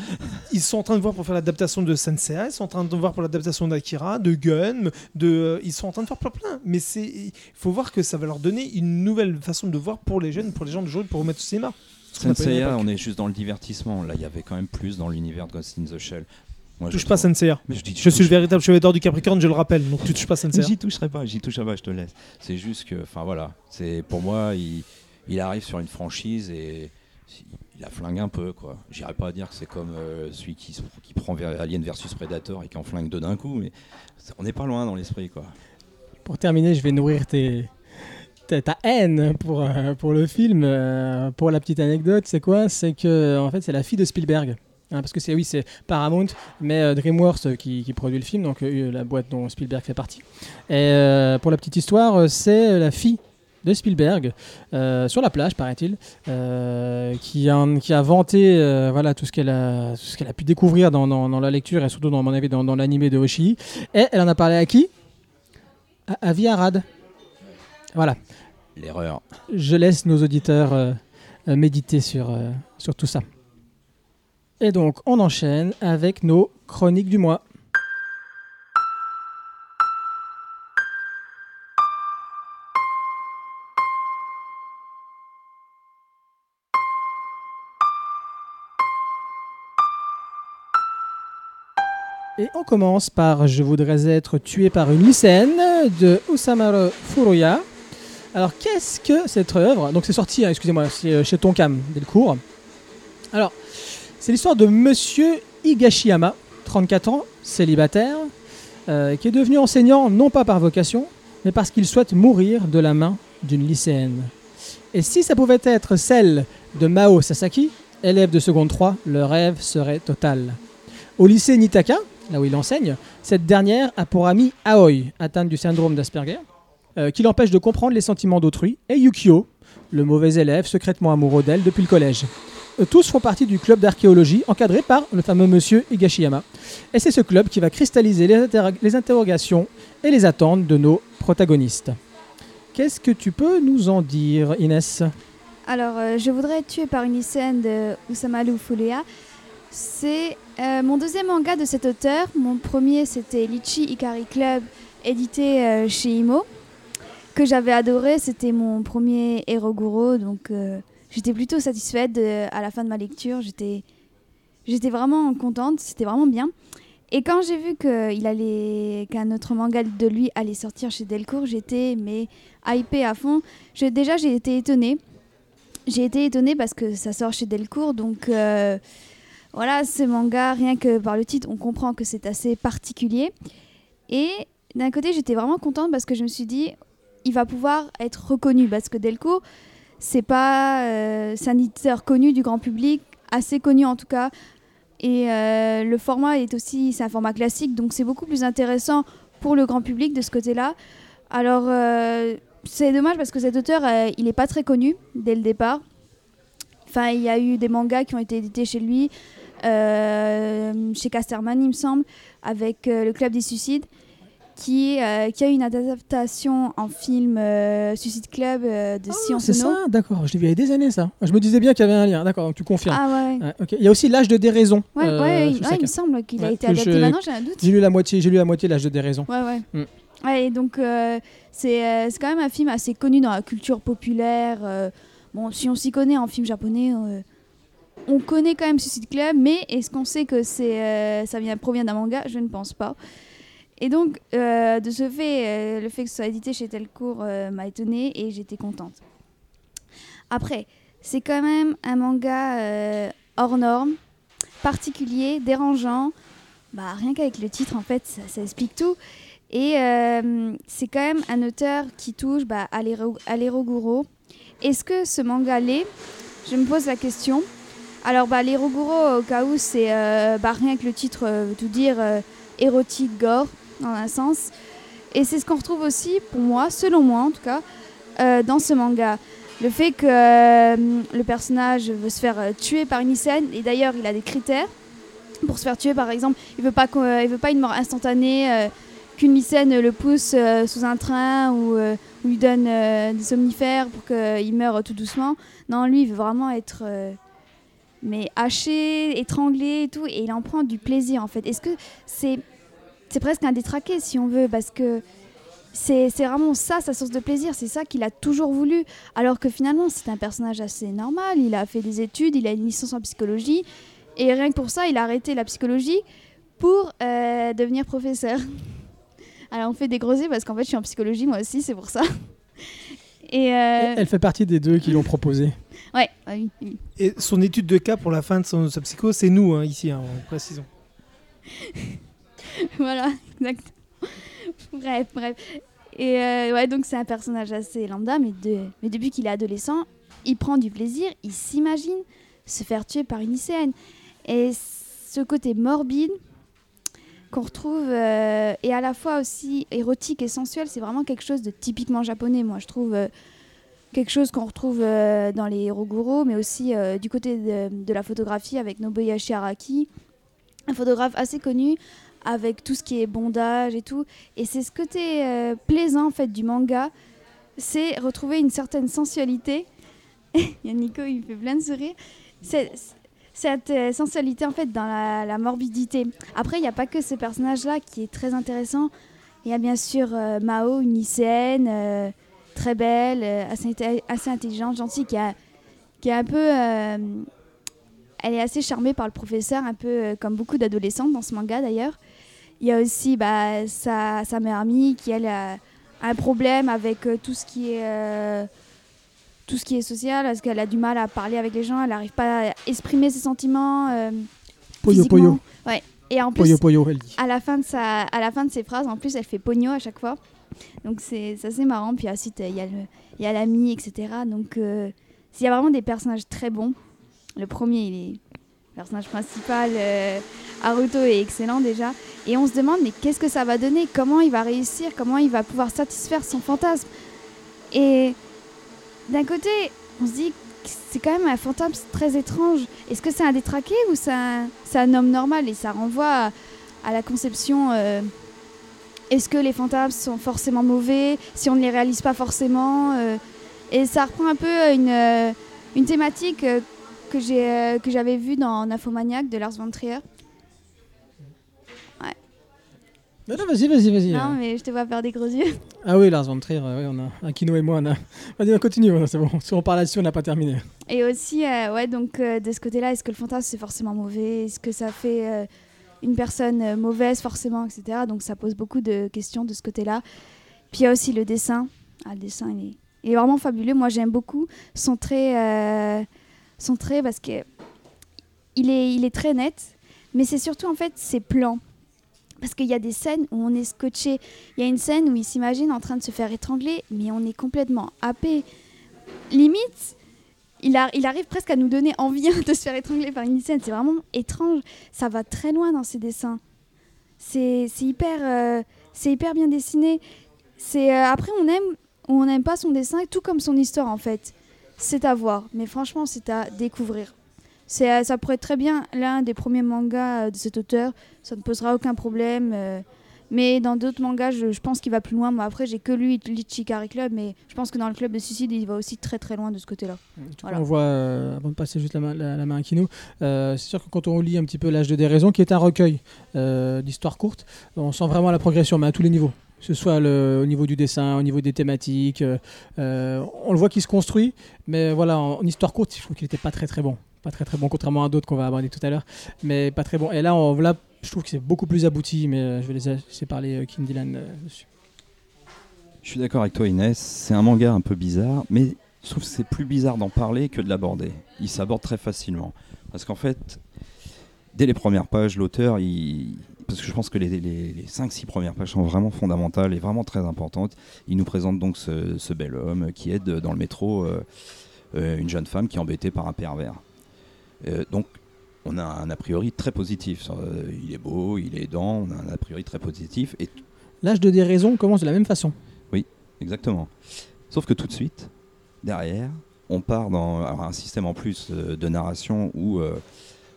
S4: ils sont en train de voir pour faire l'adaptation de Sensei, ils sont en train de voir pour l'adaptation d'Akira, de Gun, de, euh, ils sont en train de faire plein plein. Mais c'est, il faut voir que ça va leur donner une nouvelle façon de voir pour les jeunes, pour les gens de jouer, pour remettre au cinéma.
S2: Senseiya, on est juste dans le divertissement. Là, il y avait quand même plus dans l'univers de Ghost in the Shell. Moi,
S4: Touche pas Senseiya.
S2: Je, dis,
S4: Je suis le véritable chevalier d'or du Capricorne, je le rappelle, donc tu touches pas Senseiya.
S2: J'y toucherai pas, j'y toucherai pas, je te laisse. C'est juste que, enfin voilà, c'est pour moi, il, il arrive sur une franchise et il la flingue un peu, quoi. J'irais pas dire que c'est comme euh, celui qui, qui prend Alien versus Predator et qui en flingue deux d'un coup, mais on n'est pas loin dans l'esprit, quoi.
S1: Pour terminer, je vais nourrir tes, ta, haine pour, euh, pour le film. Euh, pour la petite anecdote, c'est quoi? C'est que en fait, c'est la fille de Spielberg. Hein, parce que c'est oui, c'est Paramount, mais DreamWorks qui, qui produit le film, donc la boîte dont Spielberg fait partie. Et pour la petite histoire, c'est la fille de Spielberg euh, sur la plage, paraît-il, euh, qui, a, qui a vanté euh, voilà tout ce qu'elle a, tout ce qu'elle a pu découvrir dans, dans- dans la lecture et surtout dans mon avis dans, dans l'animé de Hoshi. Et elle en a parlé à qui? À, à Viarad. Voilà.
S2: L'erreur.
S1: Je laisse nos auditeurs méditer sur, sur tout ça. Et donc, on enchaîne avec nos chroniques du mois. On commence par Je voudrais être tué par une lycéenne de Usamaru Furuya. Alors, qu'est-ce que cette œuvre? Donc, c'est sorti, hein, excusez-moi, euh, chez Tonkam, Delcourt. Alors, c'est l'histoire de Monsieur Higashiyama, 34 ans, célibataire, euh, qui est devenu enseignant non pas par vocation, mais parce qu'il souhaite mourir de la main d'une lycéenne. Et si ça pouvait être celle de Mao Sasaki, élève de seconde 3, le rêve serait total. Au lycée Nitaka, là où il enseigne, cette dernière a pour ami Aoi, atteinte du syndrome d'Asperger, euh, qui l'empêche de comprendre les sentiments d'autrui, et Yukio, le mauvais élève secrètement amoureux d'elle depuis le collège. Euh, Tous font partie du club d'archéologie encadré par le fameux monsieur Higashiyama. Et c'est ce club qui va cristalliser les, interro- les interrogations et les attentes de nos protagonistes. Qu'est-ce que tu peux nous en dire, Inès?
S3: Alors, euh, je voudrais être tué par une lycéenne de Usamaru Furuya. C'est euh, mon deuxième manga de cet auteur. Mon premier, c'était Lichi Ikari Club, édité euh, chez Imo, que j'avais adoré. C'était mon premier Eroguro, donc euh, j'étais plutôt satisfaite à la fin de ma lecture. J'étais, j'étais vraiment contente, c'était vraiment bien. Et quand j'ai vu qu'il allait, qu'un autre manga de lui allait sortir chez Delcourt, j'étais mais hypée à fond. Déjà, j'ai été étonnée. J'ai été étonnée parce que ça sort chez Delcourt, donc voilà, ce manga, rien que par le titre, on comprend que c'est assez particulier. Et d'un côté, j'étais vraiment contente parce que je me suis dit, il va pouvoir être reconnu parce que Delcourt, c'est pas, euh, un éditeur connu du grand public, assez connu en tout cas. Et euh, le format est aussi, c'est un format classique, donc c'est beaucoup plus intéressant pour le grand public de ce côté-là. Alors, euh, c'est dommage parce que cet auteur, euh, il n'est pas très connu dès le départ. Enfin, il y a eu des mangas qui ont été édités chez lui, chez Casterman, il me semble, avec euh, le Club des Suicides, qui, euh, qui a eu une adaptation en film euh, Suicide Club euh, de Sion
S1: Ah, C'est
S3: Sono.
S1: ça D'accord, je l'ai vu il y a des années ça. Je me disais bien qu'il y avait un lien, d'accord, donc tu confirmes.
S3: Ah ouais,
S1: Ouais. Il y a aussi l'âge de déraison.
S3: ouais,
S1: euh,
S3: ouais,
S1: sur
S3: ouais, il me semble qu'il a été adapté.
S1: je-
S3: Maintenant, j'ai un doute.
S1: J'ai lu la moitié, j'ai lu la moitié l'âge de déraison.
S3: Ouais, ouais.
S1: Mm.
S3: Ouais, et donc euh, c'est euh, c'est quand même un film assez connu dans la culture populaire. euh, Bon, si on s'y connaît en film japonais, euh, on connaît quand même Suicide Club, mais est-ce qu'on sait que c'est, euh, ça vient, provient d'un manga? Je ne pense pas. Et donc, euh, de ce fait, euh, le fait que ce soit édité chez Telcourt m'a étonnée et j'étais contente. Après, c'est quand même un manga hors norme, particulier, dérangeant. Bah, rien qu'avec le titre, en fait, ça, explique tout. Et c'est quand même un auteur qui touche bah, à l'Heroguro. Est-ce que ce manga l'est? Je me pose la question. Alors, bah, l'Heroguro, au cas où, c'est euh, bah, rien que le titre euh, veut tout dire euh, érotique, gore, dans un sens. Et c'est ce qu'on retrouve aussi, pour moi, selon moi en tout cas, dans ce manga. Le fait que le personnage veut se faire tuer par une lycéenne, et d'ailleurs, il a des critères pour se faire tuer, par exemple. Il veut veut pas une mort instantanée, qu'une lycéenne le pousse sous un train ou, ou lui donne des somnifères pour qu'il meure tout doucement. Non, lui, il veut vraiment être mais haché, étranglé et tout, et il en prend du plaisir en fait. Est-ce que c'est c'est presque un détraqué si on veut, parce que c'est vraiment ça sa source de plaisir, c'est ça qu'il a toujours voulu, alors que finalement c'est un personnage assez normal, il a fait des études, il a une licence en psychologie, et rien que pour ça il a arrêté la psychologie pour euh, devenir professeur. Alors on fait des gros parce qu'en fait je suis en psychologie moi aussi, c'est pour ça. Et euh,
S1: Elle fait partie des deux qui l'ont proposé.
S3: ouais, ah oui, oui.
S4: Et son étude de cas pour la fin de son, sa psycho, c'est nous, hein, ici, hein, en précisons.
S3: voilà, exact. bref, bref. Et euh, ouais, donc c'est un personnage assez lambda, mais, de, mais depuis qu'il est adolescent, il prend du plaisir, il s'imagine se faire tuer par une lycéenne. Et ce côté morbide qu'on retrouve, euh, et à la fois aussi érotique et sensuel, c'est vraiment quelque chose de typiquement japonais, moi je trouve. euh, quelque chose qu'on retrouve euh, dans les Hiroguro, mais aussi euh, du côté de, la photographie avec Nobuyashi Araki, un photographe assez connu avec tout ce qui est bondage et tout. Et c'est ce côté plaisant en fait du manga, c'est retrouver une certaine sensualité. Il il fait plein de sourires. Cette euh, sensualité en fait dans la, morbidité. Après, il n'y a pas que ce personnage-là qui est très intéressant. Il y a bien sûr euh, Mao, une lycéenne, euh, très belle, assez, intelligente, gentille, qui, est un peu... elle est assez charmée par le professeur, un peu comme beaucoup d'adolescentes dans ce manga d'ailleurs. Il y a aussi bah, sa, sa meilleure amie qui, a un problème avec tout ce qui est... tout ce qui est social, parce qu'elle a du mal à parler avec les gens, elle n'arrive pas à exprimer ses sentiments. euh,
S1: Poyo poyo.
S3: Ouais. Et en plus,
S1: Poyo poyo, elle dit.
S3: à la fin de sa, à la fin de ses phrases, en plus, elle fait pogno à chaque fois. Donc c'est c'est assez marrant. Puis ensuite, il y a le, il y a l'ami, etc. Donc euh, il y a vraiment des personnages très bons. Le premier, il est le personnage principal, euh, Haruto, est excellent déjà. Et on se demande, mais qu'est-ce que ça va donner? Comment il va réussir? Comment il va pouvoir satisfaire son fantasme? Et d'un côté, on se dit que c'est quand même un fantasme très étrange. Est-ce que c'est un détraqué ou c'est un, un homme normal? Et ça renvoie à, la conception. euh, est-ce que les fantasmes sont forcément mauvais si on ne les réalise pas forcément euh, Et ça reprend un peu une, euh, une thématique que j'avais vue dans Nymphomaniac de Lars von Trier.
S1: Non, non, vas-y, vas-y, vas-y.
S3: Non, mais je te vois faire des gros yeux.
S1: Ah oui, Lars von Trier, ouais, on a Akino et moi, on a. Vas-y, on continue, ouais, c'est bon. Si on parle là-dessus, on n'a pas terminé.
S3: Et aussi, euh, ouais, donc euh, de ce côté-là, est-ce que le fantasme c'est forcément mauvais? Est-ce que ça fait euh, une personne mauvaise forcément, etc. Donc ça pose beaucoup de questions de ce côté-là. Puis il y a aussi le dessin. Ah, le dessin, il est, il est vraiment fabuleux. Moi, j'aime beaucoup son trait, son trait parce que il est, il est très net. Mais c'est surtout en fait ses plans. Parce qu'il y a des scènes où on est scotché. Il y a une scène où il s'imagine en train de se faire étrangler, mais on est complètement happé. Limite, il, il arrive presque à nous donner envie de se faire étrangler par une scène. C'est vraiment étrange. Ça va très loin dans ses dessins. C'est c'est hyper, euh, c'est hyper bien dessiné. Euh, après on aime ou on n'aime pas son dessin, tout comme son histoire en fait. C'est à voir, mais franchement c'est à découvrir. C'est, euh, ça pourrait être très bien l'un des premiers mangas euh, de cet auteur. Ça ne posera aucun problème. euh, mais dans d'autres mangas, je, je pense qu'il va plus loin. Moi, après, j'ai que lui, Lichikari Club, mais je pense que dans le club de suicide, il va aussi très très loin de ce côté-là. Voilà.
S1: On voit, euh, avant de passer juste la main, la, la main à Kino, euh, c'est sûr que quand on lit un petit peu L'âge de déraison, qui est un recueil euh, d'histoires courtes, on sent vraiment la progression, mais à tous les niveaux. Que ce soit le- au niveau du dessin, au niveau des thématiques. on le voit qu'il se construit, mais voilà, en, en histoire courte, je trouve qu'il n'était pas très très bon. Pas très très bon, contrairement à d'autres qu'on va aborder tout à l'heure. Mais pas très bon. Et là, on, là je trouve que c'est beaucoup plus abouti, mais euh, je vais laisser parler euh, Kim Dylan euh, dessus.
S2: Je suis d'accord avec toi Inès, c'est un manga un peu bizarre, mais je trouve que c'est plus bizarre d'en parler que de l'aborder. Il s'aborde très facilement. Parce qu'en fait, dès les premières pages, l'auteur, il... parce que je pense que les, les, les 5-6 premières pages sont vraiment fondamentales et vraiment très importantes, il nous présente donc ce, bel homme qui aide dans le métro une jeune femme qui est embêtée par un pervers. Euh, donc, on a un a priori très positif. euh, il est beau, il est aidant, on a un a priori très positif. Et
S1: L'âge de déraison commence de la même façon.
S2: Exactement. Sauf que tout de suite, derrière, on part dans alors, un système en plus euh, de narration où euh,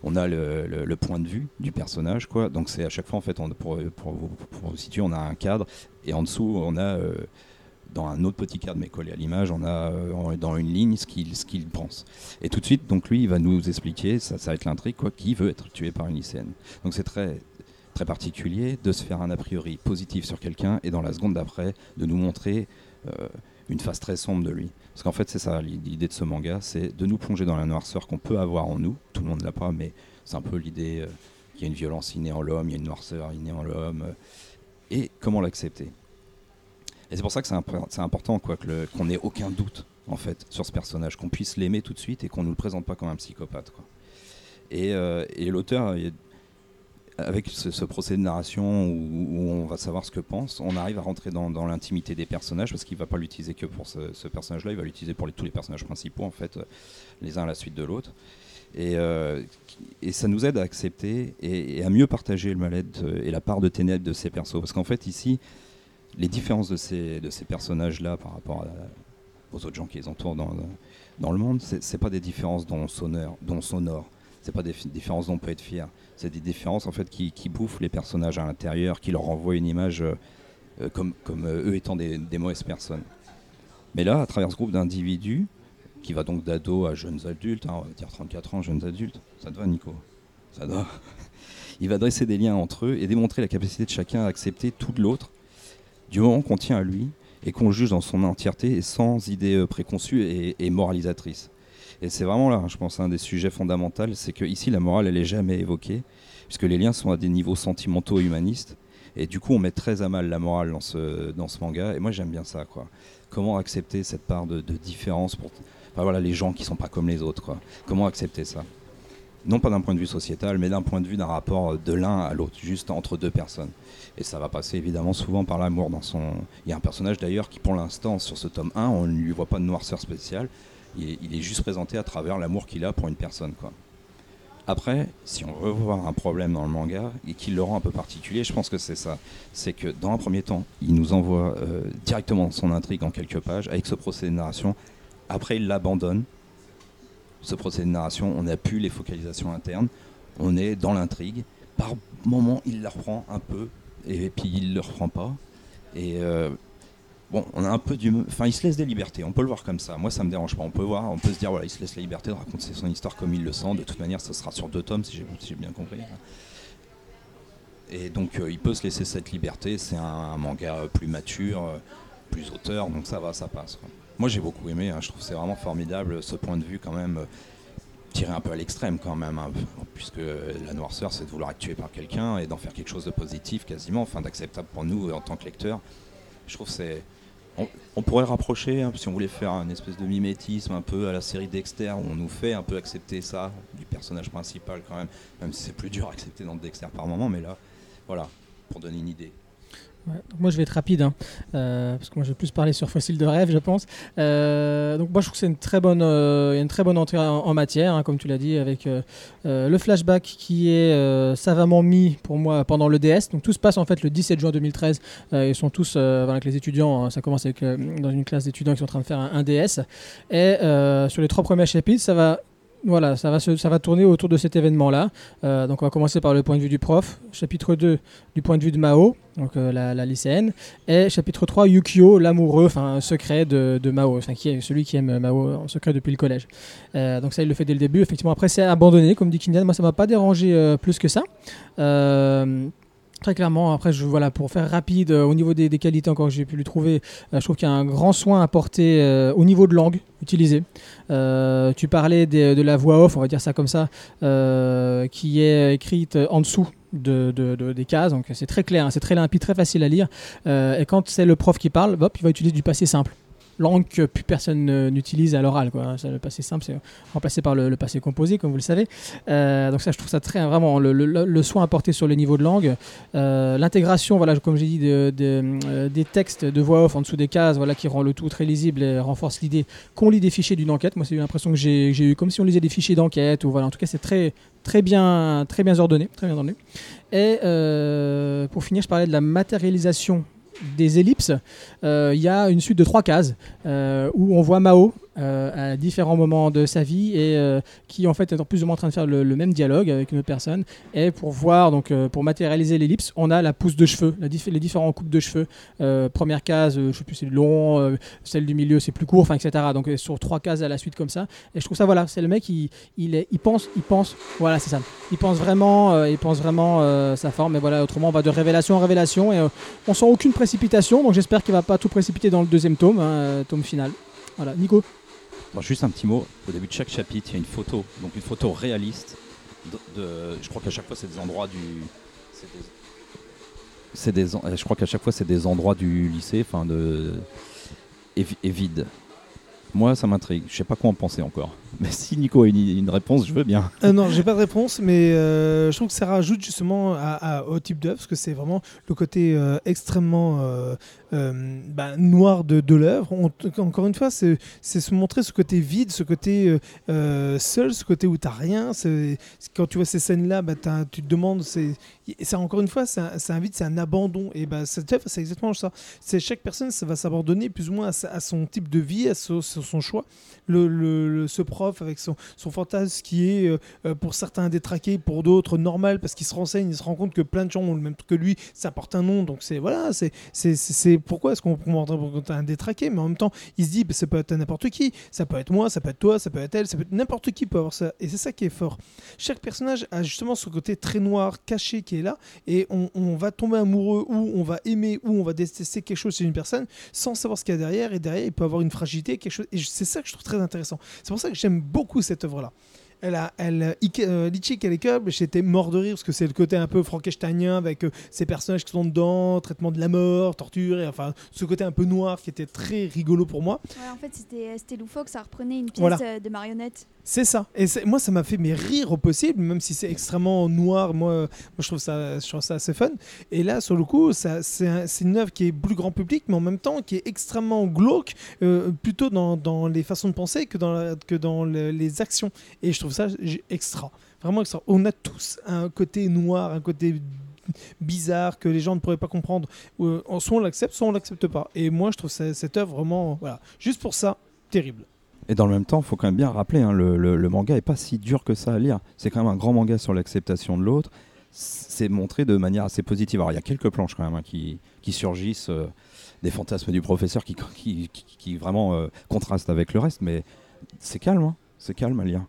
S2: on a le, le- le point de vue du personnage. Quoi. Donc c'est à chaque fois, en fait, on- pour, pour vous, pour vous situer, on a un cadre et en dessous, on a, euh, dans un autre petit cadre, mais collé à l'image, on a euh, dans une ligne ce qu'il pense. Et tout de suite, donc lui, il va nous expliquer, ça, va être l'intrigue, quoi, qui veut être tué par une lycéenne. Donc c'est très très particulier de se faire un a priori positif sur quelqu'un et dans la seconde d'après de nous montrer euh, une face très sombre de lui. Parce qu'en fait c'est ça l'idée de ce manga, c'est de nous plonger dans la noirceur qu'on peut avoir en nous. Tout le monde l'a pas, mais c'est un peu l'idée euh, qu'il y a une violence innée en l'homme, il y a une noirceur innée en l'homme, euh, et comment l'accepter. Et c'est pour ça que c'est imp- c'est important qu'on n'ait aucun doute en fait sur ce personnage, qu'on puisse l'aimer tout de suite et qu'on ne le présente pas comme un psychopathe. Euh, et l'auteur, avec ce, procès de narration où, on va savoir ce que pense, on arrive à rentrer dans, l'intimité des personnages parce qu'il va pas l'utiliser que pour ce, personnage-là, il va l'utiliser pour tous les personnages principaux en fait, les uns à la suite de l'autre. Et, euh, et ça nous aide à accepter et, et à mieux partager le mal-être et la part de ténèbres de ces persos. Parce qu'en fait ici, les différences de ces, personnages-là par rapport aux autres gens qui les entourent dans, le monde, c'est pas des différences dont sonore, dont sonore. C'est pas des différences dont on peut être fier. C'est des différences en fait qui, bouffent les personnages à l'intérieur, qui leur renvoient une image euh, euh, comme, euh, eux étant des, des mauvaises personnes. Mais là, à travers ce groupe d'individus, qui va donc d'ados à jeunes adultes, hein, on va dire 34 ans, jeunes adultes, ça te Nico? Ça doit. Il va dresser des liens entre eux et démontrer la capacité de chacun à accepter tout de l'autre, du moment qu'on tient à lui et qu'on juge dans son entièreté et sans idée euh, préconçue et, et moralisatrice. Et c'est vraiment là, je pense, un des sujets fondamentaux, c'est que ici la morale, elle est jamais évoquée, puisque les liens sont à des niveaux sentimentaux et humanistes. Et du coup, on met très à mal la morale dans ce, dans ce manga. Et moi, j'aime bien ça, quoi. Comment accepter cette part de, de différence pour, enfin, voilà, les gens qui sont pas comme les autres, quoi. Comment accepter ça? Non pas d'un point de vue sociétal, mais d'un point de vue d'un rapport de l'un à l'autre, juste entre deux personnes. Et ça va passer évidemment souvent par l'amour dans son. Il y a un personnage d'ailleurs qui, pour l'instant, sur ce tome 1, on ne lui voit pas de noirceur spéciale. Il est, juste présenté à travers l'amour qu'il a pour une personne, quoi. Après, si on veut voir un problème dans le manga et qu'il le rend un peu particulier, je pense que c'est ça. C'est que dans un premier temps, il nous envoie euh, directement son intrigue en quelques pages avec ce procédé de narration. Après, il l'abandonne. Ce procédé de narration, on n'a plus les focalisations internes. On est dans l'intrigue. Par moment, il la reprend un peu et puis il le reprend pas. Et euh, bon, on a un peu du, enfin, il se laisse des libertés. On peut le voir comme ça. Moi, ça me dérange pas. On peut voir, on peut se dire voilà, il se laisse la liberté de raconter son histoire comme il le sent. De toute manière, ça sera sur deux tomes, si j'ai bien compris. Et donc, euh, il peut se laisser cette liberté. C'est un, manga plus mature, euh, plus auteur, donc ça va, ça passe. Moi, j'ai beaucoup aimé. hein. Je trouve c'est vraiment formidable ce point de vue quand même. euh, tiré un peu à l'extrême quand même, hein, puisque la noirceur c'est de vouloir être tué par quelqu'un et d'en faire quelque chose de positif quasiment, enfin d'acceptable pour nous en tant que lecteurs. Je trouve c'est. On, on pourrait rapprocher, hein, si on voulait faire un espèce de mimétisme un peu à la série Dexter, où on nous fait un peu accepter ça du personnage principal quand même, même si c'est plus dur à accepter dans Dexter par moment, mais là, voilà, pour donner une idée.
S1: Moi je vais être rapide hein, euh, parce que moi je vais plus parler sur Fossile de rêve je pense. Euh, donc moi je trouve que c'est une très bonne, euh, une très bonne entrée en, matière hein, comme tu l'as dit avec le flashback qui est savamment mis pour moi pendant le DS. Donc tout se passe en fait le 17 juin 2013. Euh, ils sont tous avec les étudiants. hein, ça commence avec dans une classe d'étudiants qui sont en train de faire un, DS. Et sur les trois premiers chapitres ça va voilà, ça va, se- tourner autour de cet événement-là. Euh, donc on va commencer par le point de vue du prof. Chapitre 2, du point de vue de Mao, euh, la, lycéenne. Et chapitre 3, Yukio, l'amoureux, enfin secret de, Mao, enfin qui celui qui aime Mao en secret depuis le collège. Euh, donc ça, il le fait dès le début. Effectivement, après c'est abandonné, comme dit Kinyan. Moi, ça m'a pas dérangé plus que ça. Très clairement, après, je, voilà, pour faire rapide, euh, au niveau des, qualités encore que j'ai pu lui trouver, euh, je trouve qu'il y a un grand soin apporté euh, au niveau de langue utilisée. Euh, tu parlais de la voix off, on va dire ça comme ça, qui est écrite en dessous de, de- de- des cases, donc c'est très clair, hein, c'est très limpide, très facile à lire. Et quand c'est le prof qui parle, hop, il va utiliser du passé simple. Langue que plus personne n'utilise à l'oral. quoi. Ça, Le passé simple, c'est remplacé par le, passé composé, comme vous le savez. Euh, donc ça, je trouve ça très vraiment le, soin apporté sur le niveau de langue, Euh, l'intégration, voilà, comme j'ai dit, euh, des textes de voix off en dessous des cases, voilà, qui rend le tout très lisible et renforce l'idée qu'on lit des fichiers d'une enquête. Moi, c'est l'impression que j'ai eu comme si on lisait des fichiers d'enquête. Ou voilà, en tout cas, c'est très très bien très bien ordonné, très bien ordonné. Et pour finir, je parlais de la matérialisation des ellipses. Euh, Il y a une suite de trois cases euh, où on voit Mao euh, à différents moments de sa vie et euh, qui en fait est en plus ou moins en train de faire le, même dialogue avec une autre personne. Et pour voir, donc euh, pour matérialiser l'ellipse, on a la pousse de cheveux, les différents coupes de cheveux. Première case, je sais plus, c'est long, celle du milieu, c'est plus court, enfin, etc. Donc sur trois cases à la suite comme ça. Et je trouve ça, voilà, c'est le mec, il, il, pense, il pense, voilà, c'est ça. Il pense vraiment, il pense vraiment sa forme. Mais voilà, autrement, on va de révélation en révélation et on sent aucune précipitation. Donc j'espère qu'il va pas tout précipiter dans le deuxième tome, hein, tome final. Voilà, Nico.
S2: Bon, juste un petit mot. Au début de chaque chapitre, il y a une photo, donc une photo réaliste. De, de- je crois qu'à chaque fois, c'est des endroits du. c'est des- des, je crois qu'à chaque fois, c'est des endroits du lycée, enfin de. Et, et vide. Moi, ça m'intrigue. Je sais pas quoi en penser encore. Si Nico a une, réponse, je veux bien.
S4: Euh, non, j'ai pas de réponse, mais euh, je trouve que ça rajoute justement au type d'œuvre, parce que c'est vraiment le côté euh, extrêmement euh, bah, noir de, l'œuvre. Encore une fois, c'est se montrer ce côté vide, ce côté seul, ce côté où t'as rien. Quand tu vois ces scènes-là, bah, tu te demandes, c'est encore une fois, c'est un, vide, c'est un abandon. Et bah, c'est exactement ça. C'est chaque personne, ça va s'abandonner plus ou moins à, son type de vie, à son, choix. Le, le- le- ce avec son, fantasme qui est euh, euh, pour certains détraqué, pour d'autres normal parce qu'il se renseigne, il se rend compte que plein de gens ont le même truc que lui, ça porte un nom, donc c'est voilà, c'est c'est pourquoi est-ce qu'on pour un détraqué, mais en même temps il se dit bah, ça peut être n'importe qui, ça peut être moi, ça peut être toi, ça peut être elle, ça peut être n'importe qui peut avoir ça, et c'est ça qui est fort. Chaque personnage a justement ce côté très noir, caché qui est là, et on, on va tomber amoureux ou on va aimer ou on va détester quelque chose chez une personne sans savoir ce qu'il y a derrière, et derrière il peut avoir une fragilité, quelque chose, et c'est ça que je trouve très intéressant. C'est pour ça que j'aime beaucoup cette œuvre-là. Elle a, elle, Ike- euh, Litchi j'étais mort de rire parce que c'est le côté un peu frankensteinien avec euh, ces personnages qui sont dedans, traitement de la mort, torture, et enfin ce côté un peu noir qui était très rigolo pour moi.
S3: Ouais, en fait, c'était c'était loufoque, ça reprenait une pièce
S4: Voilà.
S3: euh, de marionnette.
S4: C'est ça. Et moi, ça m'a fait mes rires au possible, même si c'est extrêmement noir. Moi, moi je, trouve ça, je trouve ça assez fun. Et là, sur le coup, c'est un- c'est une œuvre qui est plus grand public, mais en même temps qui est extrêmement glauque, euh, plutôt dans, dans les façons de penser que dans, la- que dans le- les actions. Et je trouve ça j- extra. Vraiment extra. On a tous un côté noir, un côté bizarre que les gens ne pourraient pas comprendre. Euh, soit on l'accepte, soit on l'accepte pas. Et moi, je trouve ça- cette œuvre vraiment, voilà, juste pour ça, terrible.
S2: Et dans le même temps, il faut quand même bien rappeler, hein, le, le- manga est pas si dur que ça à lire. C'est quand même un grand manga sur l'acceptation de l'autre. C'est montré de manière assez positive. Alors il y a quelques planches quand même hein, qui, qui surgissent, euh, des fantasmes du professeur qui, qui, qui- qui vraiment euh, contrastent avec le reste, mais c'est calme, hein. c'est calme à lire.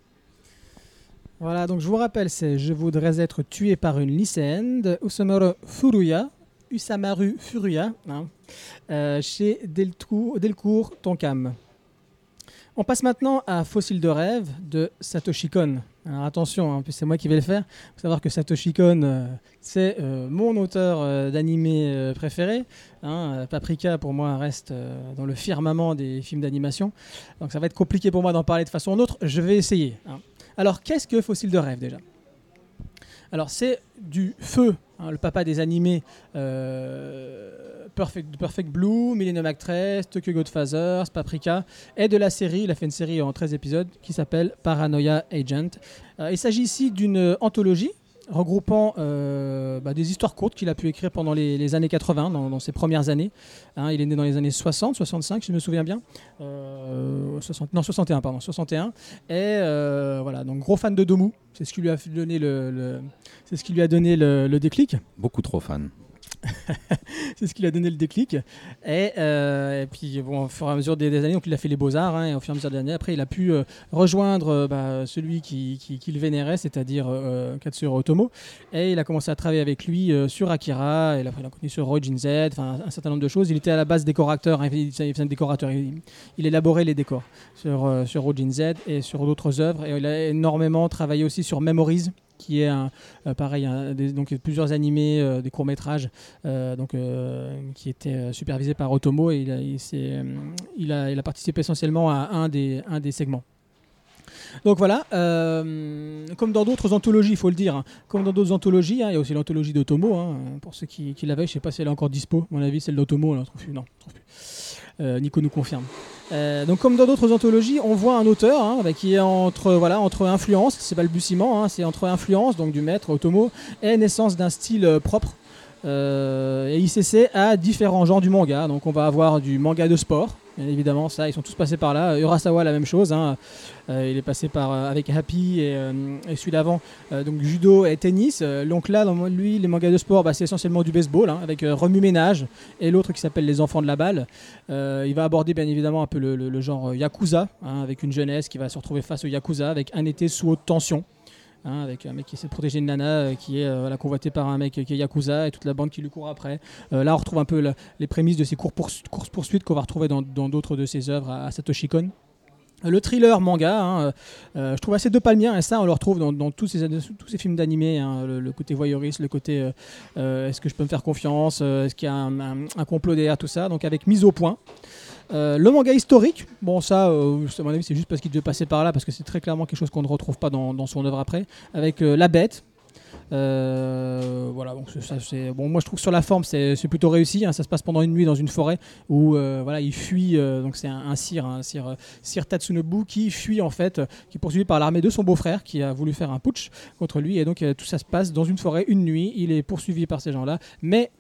S1: Voilà, donc je vous rappelle, c'est Je voudrais être tué par une lycéenne de Usamaru Furuya, Usamaru Furuya, hein, euh, chez Delcourt, Delcourt Tonkam. On passe maintenant à Fossile de rêve de Satoshi Kon. Alors attention, hein, c'est moi qui vais le faire. Il faut savoir que Satoshi Kon, euh, c'est euh, mon auteur euh, d'animé préféré. hein. Paprika, pour moi, reste dans le firmament des films d'animation. Donc ça va être compliqué pour moi d'en parler de façon ou d'autre. Je vais essayer. hein. Alors, qu'est-ce que Fossile de rêve déjà? Alors, c'est du feu, hein, le papa des animés euh, Perfect, Blue, Millennium Actress, Tokyo Godfathers, Paprika, et de la série, il a fait une série en 13 épisodes qui s'appelle Paranoia Agent. Euh, il s'agit ici d'une anthologie regroupant euh, bah, des histoires courtes qu'il a pu écrire pendant les, années 80, dans, ses premières années. Hein, il est né dans les années 60, 65, si je me souviens bien. Euh, 60 non, 61, pardon, 61. Et euh, voilà, donc gros fan de Domu. C'est ce qui lui a donné le, le- ce qui lui a donné le déclic.
S2: Beaucoup trop fan.
S1: c'est ce qui lui a donné le déclic. Et, euh, puis, au fur et à mesure des, années, donc il a fait les beaux-arts, hein, et au fur et à mesure des années, après, il a pu euh, rejoindre euh, bah, celui qui, vénérait, c'est-à-dire Katsuro Otomo. Et il a commencé à travailler avec lui sur Akira, et il a, il a connu sur Rojin Z, enfin, un certain nombre de choses. Il était à la base décorateur, hein, il décorateur, il, élaborait les décors sur, sur Z et sur d'autres œuvres. Et il a énormément travaillé aussi sur Memories qui est un, euh, pareil, donc plusieurs animés, euh, des courts métrages, donc euh, qui étaient euh, supervisés par Otomo. Et il a, il, a, participé essentiellement à un des, un des segments. Donc voilà, comme dans d'autres anthologies, il faut le dire, hein, comme dans d'autres anthologies, hein, il y a aussi l'anthologie d'Otomo, hein, pour ceux qui, qui l'avaient, je sais pas si elle est encore dispo, à mon avis celle d'Otomo, on non. Euh, Nico nous confirme. Euh, donc comme dans d'autres anthologies, on voit un auteur hein, bah, qui est entre voilà entre influence, c'est balbutiement, hein, c'est entre influence donc du maître Otomo et naissance d'un style euh, propre. Euh, et s'essaie à différents genres du manga. Donc on va avoir du manga de sport, bien évidemment, ça ils sont tous passés par là. Urasawa la même chose, hein. Euh, il est passé par euh, avec Happy et, euh, celui d'avant euh, donc judo et tennis. Euh, donc là, dans lui, les mangas de sport, bah, c'est essentiellement du baseball hein, avec euh, Remue Ménage et l'autre qui s'appelle Les Enfants de la balle. Euh, il va aborder bien évidemment un peu le, genre euh, yakuza hein, avec une jeunesse qui va se retrouver face au yakuza avec un été sous haute tension. Hein, avec un mec qui essaie de protéger une nana euh, qui est euh, voilà, convoitée par un mec qui est Yakuza et toute la bande qui lui court après. Euh, là, on retrouve un peu la- les prémices de ces courses-poursuites qu'on va retrouver dans d'autres de ses œuvres à, à Satoshi Kon. Le thriller manga, hein, euh, euh, je trouve assez de palmien et ça on le retrouve dans, tous, ces, films d'animé, hein, le, côté voyeuriste, le côté euh, euh, est-ce que je peux me faire confiance, euh, est-ce qu'il y a un complot derrière tout ça, donc avec mise au point. Euh, le manga historique, bon ça, euh, à mon avis c'est juste parce qu'il devait passer par là, parce que c'est très clairement quelque chose qu'on ne retrouve pas dans, son œuvre après, avec euh, La Bête. Voilà, donc ça c'est bon. Moi je trouve que sur la forme c'est plutôt réussi. hein, ça se passe pendant une nuit dans une forêt où voilà il fuit. donc c'est un, un sire, un sire, euh, Sir Tatsunobu qui fuit en fait, qui est poursuivi par l'armée de son beau-frère qui a voulu faire un putsch contre lui et donc tout ça se passe dans une forêt une nuit. Il est poursuivi par ces gens-là, mais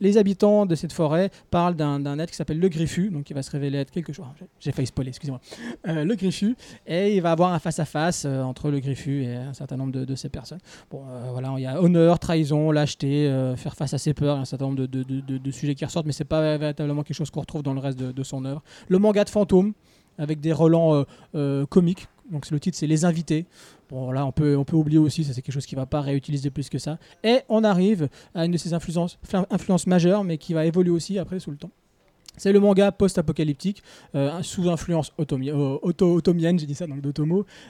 S1: les habitants de cette forêt parlent d'un être qui s'appelle le Griffu, donc qui va se révéler être quelque chose. ah, j'ai- failli spoiler, excusez-moi. Euh, le Griffu, et il va avoir un face-à-face euh, entre le Griffu et un certain nombre de, ces personnes. Bon, euh, voilà, il y a honneur, trahison, lâcheté, faire face à ses peurs, un certain nombre de, sujets qui ressortent, mais c'est pas véritablement quelque chose qu'on retrouve dans le reste de, son œuvre. Le manga de fantôme, avec des relents comiques. Donc le titre c'est Les Invités. Bon là on peut, on peut oublier aussi, ça c'est quelque chose qui va pas réutiliser plus que ça. Et on arrive à une de ses influences, influences majeures, mais qui va évoluer aussi après sous le temps. C'est le manga post-apocalyptique, euh, sous influence otomi- euh, otomienne, j'ai dit ça dans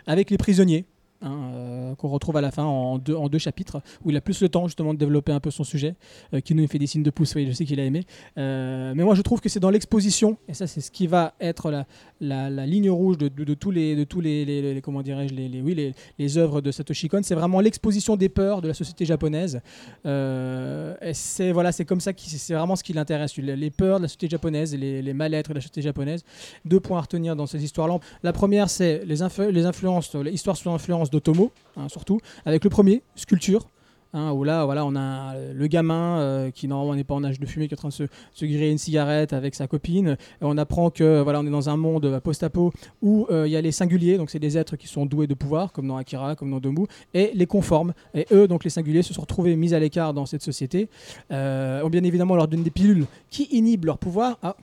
S1: avec les prisonniers. Hein, euh, qu'on retrouve à la fin en deux, chapitres où il a plus le temps justement de développer un peu son sujet euh, qui nous fait des signes de pouce je sais qu'il a aimé. Euh, mais moi je trouve que c'est dans l'exposition et ça c'est ce qui va être la, ligne rouge de, de- tous les comment dirais-je les, œuvres de Satoshi Kon. C'est vraiment l'exposition des peurs de la société japonaise. Euh, c'est voilà comme ça c'est vraiment ce qui l'intéresse. Les peurs de la société japonaise les, les mal-être de la société japonaise. Deux points à retenir dans ces histoires là la première c'est les, influ- les influences les histoires sous d'Otomo hein, surtout avec le premier sculpture. Hein, où là voilà on a le gamin euh, qui normalement n'est pas en âge de fumer qui est en train de se, griller une cigarette avec sa copine. Et on apprend que voilà on est dans un monde euh, post-apo où euh, il y a les singuliers donc c'est des êtres qui sont doués de pouvoir comme dans Akira comme dans Domu et les conformes. Et eux donc les singuliers se sont retrouvés mis à l'écart dans cette société euh, bien évidemment on leur donne des pilules qui inhibent leur pouvoir. Ah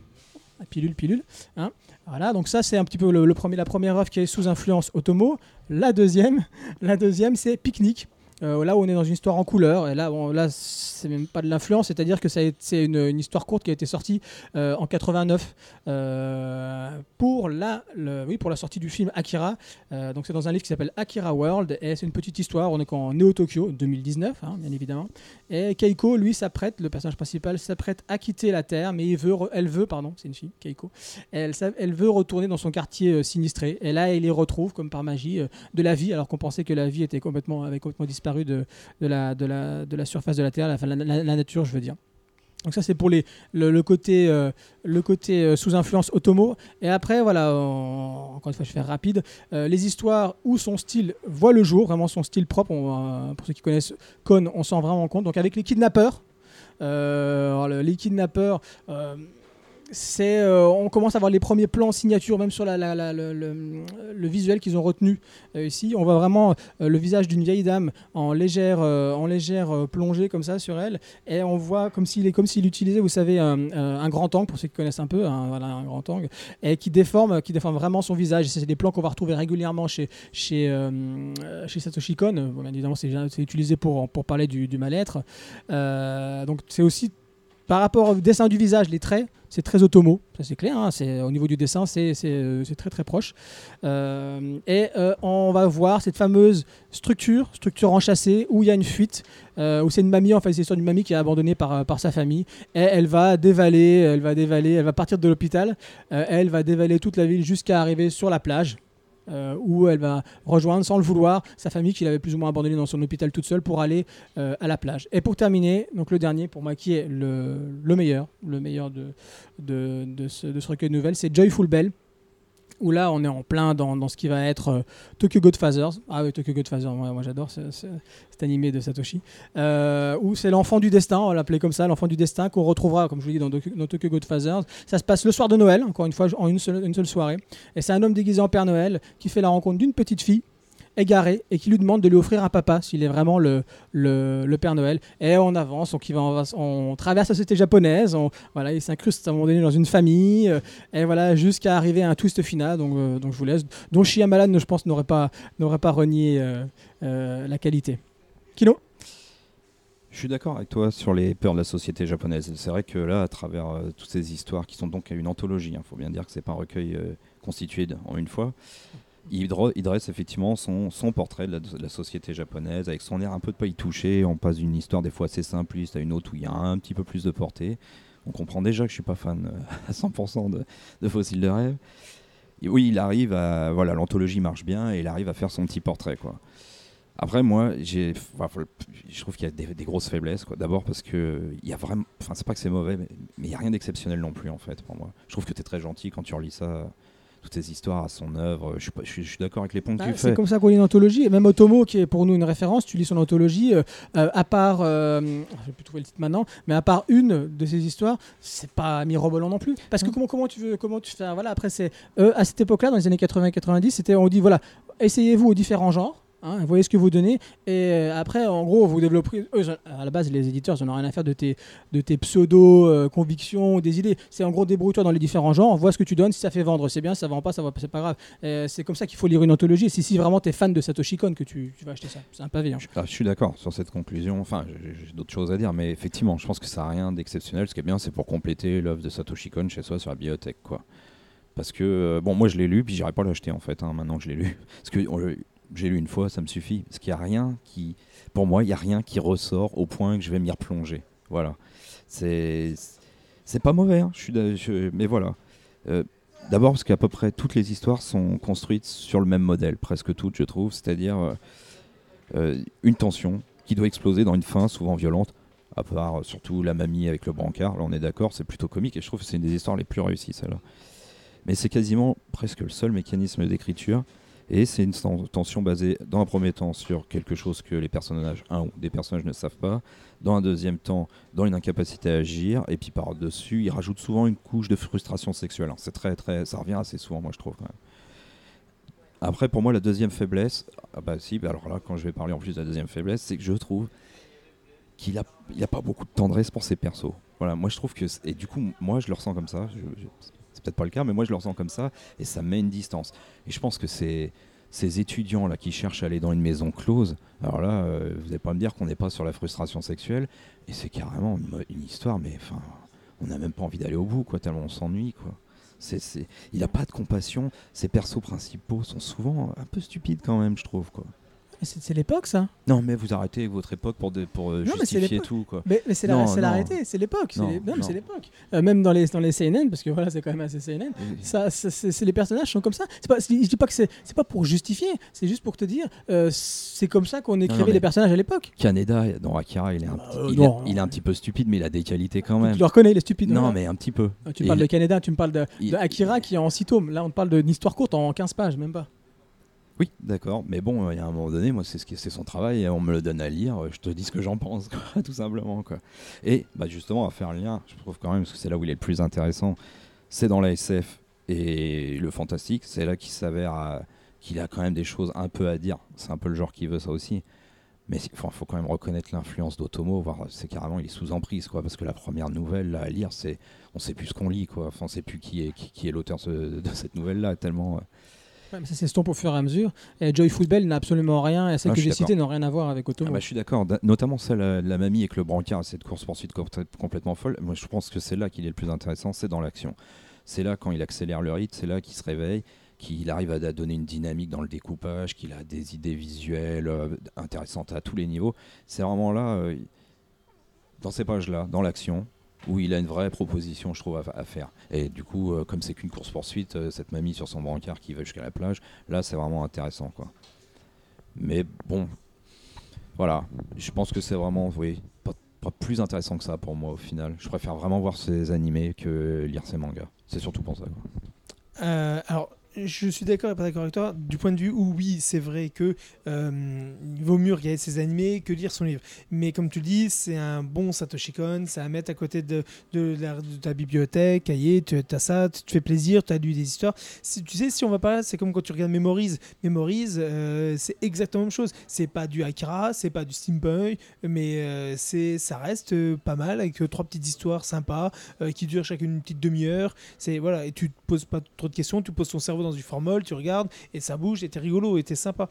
S1: pilule pilule hein. voilà donc ça c'est un petit peu la première œuvre qui est sous influence Otomo la deuxième la deuxième c'est Picnic euh, là on est dans une histoire en couleur, et là, là c'est même pas de l'influence, c'est-à-dire que c'est une, histoire courte qui a été sortie euh, en 89 euh, pour, la, oui, pour la sortie du film Akira. Euh, donc c'est dans un livre qui s'appelle Akira World, et c'est une petite histoire, on est en Neo Tokyo 2019, hein, bien évidemment. Et Keiko, lui, s'apprête, le personnage principal, s'apprête à quitter la Terre, mais il veut, elle veut, pardon, c'est une fille, Keiko, elle, elle veut retourner dans son quartier sinistré, et là, elle les retrouve, comme par magie, de la vie, alors qu'on pensait que la vie était complètement, avait complètement de, de, la, surface de la Terre, la, nature, je veux dire. Donc ça c'est pour le, côté, euh, euh, sous influence Otomo. Et après voilà, en- encore une fois je vais faire rapide, euh, les histoires où son style voit le jour, vraiment son style propre. pour ceux qui connaissent Kon, on s'en rend vraiment compte. Donc avec les kidnappeurs, les kidnappeurs, euh, on commence à voir les premiers plans signature, même sur le, visuel qu'ils ont retenu euh, ici. On voit vraiment euh, le visage d'une vieille dame en légère, plongée comme ça sur elle, et on voit comme s'il est utilisait, vous savez, un, grand angle pour ceux qui connaissent un peu, un, voilà, un grand angle, et qui déforme, vraiment son visage. C'est des plans qu'on va retrouver régulièrement chez Satoshi Kon. Évidemment, c'est utilisé pour parler du, du mal-être. Donc c'est aussi par rapport au dessin du visage, les traits, c'est très automo, ça c'est clair. hein, c'est au niveau du dessin, c'est euh, très très proche. Euh, et euh, on va voir cette fameuse structure, structure enchâssée, où il y a une fuite, où c'est une mamie, en fait, c'est l'histoire d'une mamie qui est abandonnée par, sa famille, et elle va dévaler, elle va dévaler, elle va partir de l'hôpital, elle va dévaler toute la ville jusqu'à arriver sur la plage. Euh, où elle va rejoindre sans le vouloir sa famille qu'il avait plus ou moins abandonnée dans son hôpital toute seule pour aller euh, à la plage. Et pour terminer, donc le dernier pour moi qui est le, le meilleur, le meilleur de ce, de ce recueil de nouvelles, c'est Joyful Bell. Où là, on est en plein dans, dans ce qui va être euh, Tokyo Godfathers. Ah oui, Tokyo Godfathers, moi, moi j'adore ce- ce- cet animé de Satoshi. Euh, où c'est l'enfant du destin, on va l'appeler comme ça, l'enfant du destin qu'on retrouvera, comme je vous dis, dans, Doku- dans Tokyo Godfathers. Ça se passe le soir de Noël, encore une fois, en une seule soirée. Et c'est un homme déguisé en Père Noël qui fait la rencontre d'une petite fille égarée et qui lui demande de lui offrir un papa s'il est vraiment le, le, Père Noël. Et on avance, on, va- on traverse la société japonaise, on, voilà, il s'incruste à un moment donné dans une famille, euh, et voilà, jusqu'à arriver à un twist final, donc, euh, donc je vous laisse, dont Shyamalan, je pense, n'aurait pas, pas renié euh, euh, la qualité. Kino?
S2: Je suis d'accord avec toi sur les peurs de la société japonaise. C'est vrai que là, à travers toutes ces histoires qui sont donc une anthologie, il faut bien dire que c'est pas un recueil constitué en une fois, il, dresse effectivement son, portrait de la, société japonaise avec son air un peu de pas y toucher. On passe d'une histoire des fois assez simpliste à une autre où il y a un petit peu plus de portée. On comprend déjà que je suis pas fan euh, à 100% de, de Fossiles de rêve. Oui, il arrive voilà, l'anthologie marche bien et il arrive à faire son petit portrait. Après, moi, je trouve qu'il y a des, grosses faiblesses. D'abord parce que il y a vraiment, enfin, c'est pas que c'est mauvais, mais mais il y a rien d'exceptionnel non plus en fait pour moi. Je trouve que tu es très gentil quand tu relis ça, toutes ces histoires à son œuvre. Je suis, pas- je suis, je suis d'accord avec les points que
S1: Ah,
S2: tu
S1: c'est
S2: fais.
S1: comme ça qu'on lit une anthologie. Et même Otomo, qui est pour nous une référence, tu lis son anthologie, euh, euh, à part, euh, je vais plus trouver le titre maintenant, mais à part une de ces histoires, c'est pas mirobolant non plus. Parce que comment, comment tu veux, comment tu fais, voilà, après c'est, euh, à cette époque-là, dans les années 80-90, c'était, on dit voilà, essayez-vous aux différents genres. Hein, voyez ce que vous donnez et euh, après en gros vous développerez eux, à la base les éditeurs ils n'ont rien à faire de tes, de tes pseudo euh, des idées c'est en gros débrouille-toi dans les différents genres vois ce que tu donnes si ça fait vendre c'est bien si ça vend pas ça va c'est pas grave euh, c'est comme ça qu'il faut lire une anthologie. C'est si vraiment tu es fan de Satoshi Kon que tu, vas acheter ça. C'est un pavé. hein.
S2: Ah, je suis d'accord sur cette conclusion. Enfin, j'ai d'autres choses à dire, mais effectivement, je pense que ça n'a rien d'exceptionnel. Ce qui est bien, c'est pour compléter l'œuvre de Satoshi Kon chez soi sur la bibliothèque, quoi. Parce que, euh, bon, moi je l'ai lu, puis j'irai pas l'acheter en fait, hein, maintenant que je l'ai lu. Parce que j'ai lu une fois, ça me suffit. Parce qu'il n'y a rien qui. Pour moi, il n'y a rien qui ressort au point que je vais m'y replonger. Voilà. C'est. Pas mauvais, hein, je suis mais voilà. Euh, D'abord parce qu'à peu près toutes les histoires sont construites sur le même modèle, presque toutes, je trouve. C'est-à-dire euh, euh, une tension qui doit exploser dans une fin souvent violente. À part surtout la mamie avec le brancard, là on est d'accord, c'est plutôt comique et je trouve que c'est une des histoires les plus réussies celle-là. Mais c'est quasiment presque le seul mécanisme d'écriture et c'est une ten- tension basée dans un premier temps sur quelque chose que les personnages, un ou des personnages ne savent pas, dans un deuxième temps dans une incapacité à agir et puis par-dessus il rajoute souvent une couche de frustration sexuelle. C'est très très, ça revient assez souvent moi je trouve. Après, pour moi, la deuxième faiblesse, ah bah si, bah alors là, quand je vais parler en plus de la deuxième faiblesse, c'est que je trouve qu'il a, il a pas beaucoup de tendresse pour ses persos. Voilà, moi je trouve que, et du coup, moi je le ressens comme ça. Peut-être pas le cas, mais moi je le ressens comme ça, et ça met une distance. Et je pense que c'est ces étudiants là qui cherchent à aller dans une maison close. Alors là, euh, vous n'allez pas me dire qu'on n'est pas sur la frustration sexuelle, et c'est carrément une, histoire, mais enfin, on n'a même pas envie d'aller au bout, quoi, tellement on s'ennuie, quoi. Il n'a pas de compassion. Ses persos principaux sont souvent un peu stupides quand même, je trouve, quoi.
S1: C'est l'époque ça.
S2: Non, mais vous arrêtez avec votre époque pour, de- pour euh,
S1: Non,
S2: justifier tout, quoi.
S1: Mais, mais c'est la,
S2: Non,
S1: c'est
S2: non.
S1: l'arrêté, c'est l'époque. c'est
S2: Non,
S1: non,
S2: non.
S1: l'époque. Euh, même dans les, dans les CNN, parce que voilà, c'est quand même assez CNN. Ça, ça, c'est les personnages sont comme ça. C'est pas, je dis pas que c'est, c'est pas pour justifier, c'est juste pour te dire, euh, c'est comme ça qu'on écrivait
S2: mais-
S1: les personnages à l'époque.
S2: Kaneda, dans Akira, il est, un petit-
S1: euh,
S2: il,
S1: non.
S2: il est un petit peu stupide, mais il a des qualités quand
S1: Tu
S2: même.
S1: le reconnais, il est stupide.
S2: Non, mais un petit peu.
S1: Euh, Tu parles
S2: il-
S1: de Canada, tu me parles de,
S2: il-
S1: de Akira qui est en 6 tomes. Là, on te parle d'une histoire courte en 15 pages, même pas.
S2: Oui, d'accord. Mais bon, il y a un moment donné, moi, c'est ce qui c'est son travail, et on me le donne à lire. Je te dis ce que j'en pense, tout simplement. Quoi. Et bah, justement, à faire le lien, je trouve quand même, parce que c'est là où il est le plus intéressant, c'est dans la SF et le fantastique. C'est là qu'il s'avère qu'il a quand même des choses un peu à dire. C'est un peu le genre qui veut ça aussi. Mais il faut, quand même reconnaître l'influence d'Otomo, voire c'est carrément il est sous emprise, quoi, parce que la première nouvelle à lire, c'est on sait plus ce qu'on lit, quoi. Enfin, on sait plus qui est l'auteur de, cette nouvelle là, tellement. euh,
S1: Ouais, mais ça s'estompe au fur et à mesure. Et Joyful Bell n'a absolument rien, et celles
S2: Ah,
S1: que j'ai n'ont rien à voir avec
S2: Ah
S1: Otomo.
S2: bah, je suis d'accord, Da- notamment celle euh, de la mamie avec le brancard, cette course-poursuite com- complètement folle. Moi, je pense que c'est là qu'il est le plus intéressant, c'est dans l'action. C'est là, quand il accélère le rythme, c'est là qu'il se réveille, qu'il arrive à donner une dynamique dans le découpage, qu'il a des idées visuelles euh, intéressantes à tous les niveaux. C'est vraiment là, euh, dans ces pages-là, dans l'action, où il a une vraie proposition, je trouve, à, faire. Et du coup, euh, comme c'est qu'une course-poursuite, euh, cette mamie sur son brancard qui va jusqu'à la plage, là, c'est vraiment intéressant, quoi. Mais bon, voilà, je pense que c'est vraiment, oui, pas, plus intéressant que ça pour moi au final. Je préfère vraiment voir ces animés que lire ces mangas. C'est surtout pour ça.
S4: Euh, alors, je suis d'accord et pas d'accord avec toi. Du point de vue où, oui, c'est vrai que euh, vaut mieux regarder ses animés que lire son livre. Mais comme tu dis, c'est un bon Satoshi Kon, c'est à mettre à côté de, de, ta bibliothèque, cahier, tu as ça, tu te fais plaisir, tu as lu des histoires. Tu sais, si on va pas là, c'est comme quand tu regardes Memories. Memories, euh, c'est exactement la même chose. C'est pas du Akira, c'est pas du steampunk, mais euh, ça reste pas mal avec trois petites histoires sympas qui durent chacune une petite demi-heure. C'est voilà, et tu te poses pas trop de questions, tu poses ton cerveau dans du formol, tu regardes et ça bouge et t'es rigolo et t'es sympa.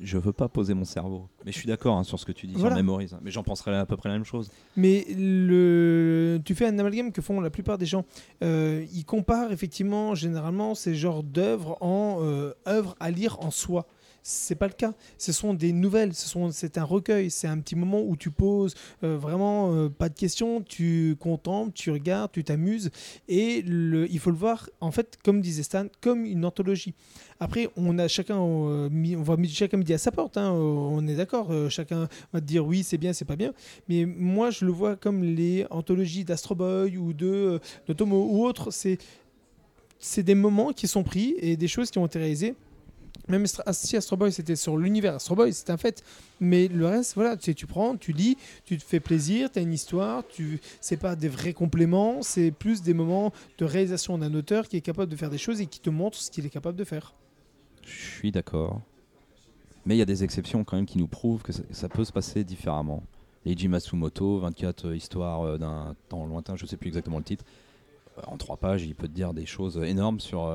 S2: Je veux pas poser mon cerveau. Mais je suis d'accord hein, sur ce que tu dis
S4: Voilà.
S2: sur Memories. hein. Mais j'en penserais à peu près la même chose.
S4: Mais le, tu fais un amalgame que font la plupart des gens. Euh, ils comparent effectivement généralement ces genres d'œuvres en euh, œuvres à lire en soi. C'est pas le cas. Ce sont des nouvelles. Ce sont, c'est un recueil. C'est un petit moment où tu poses euh, vraiment euh, pas de questions. Tu contemples, tu regardes, tu t'amuses. Et le, il faut le voir en fait, comme disait Stan, comme une anthologie. Après, on a chacun, euh, on va chacun midi à sa porte. hein, euh, on est d'accord. chacun va te dire oui, c'est bien, c'est pas bien. Mais moi, je le vois comme les anthologies d'Astro Boy ou de, de Tomo ou autres. C'est, c'est des moments qui sont pris et des choses qui ont été réalisées. Même Astra- si Astro Boy c'était sur l'univers Astro Boy, c'est un fait. Mais le reste, voilà, tu, tu prends, tu lis, tu te fais plaisir, tu as une histoire, tu c'est pas des vrais compléments, c'est plus des moments de réalisation d'un auteur qui est capable de faire des choses et qui te montre ce qu'il est capable de faire.
S2: Je suis d'accord. Mais il y a des exceptions quand même qui nous prouvent que ça, ça peut se passer différemment. Leiji Matsumoto, 24 euh, histoires euh, d'un temps lointain, je sais plus exactement le titre. Euh, En trois pages, il peut te dire des choses énormes sur.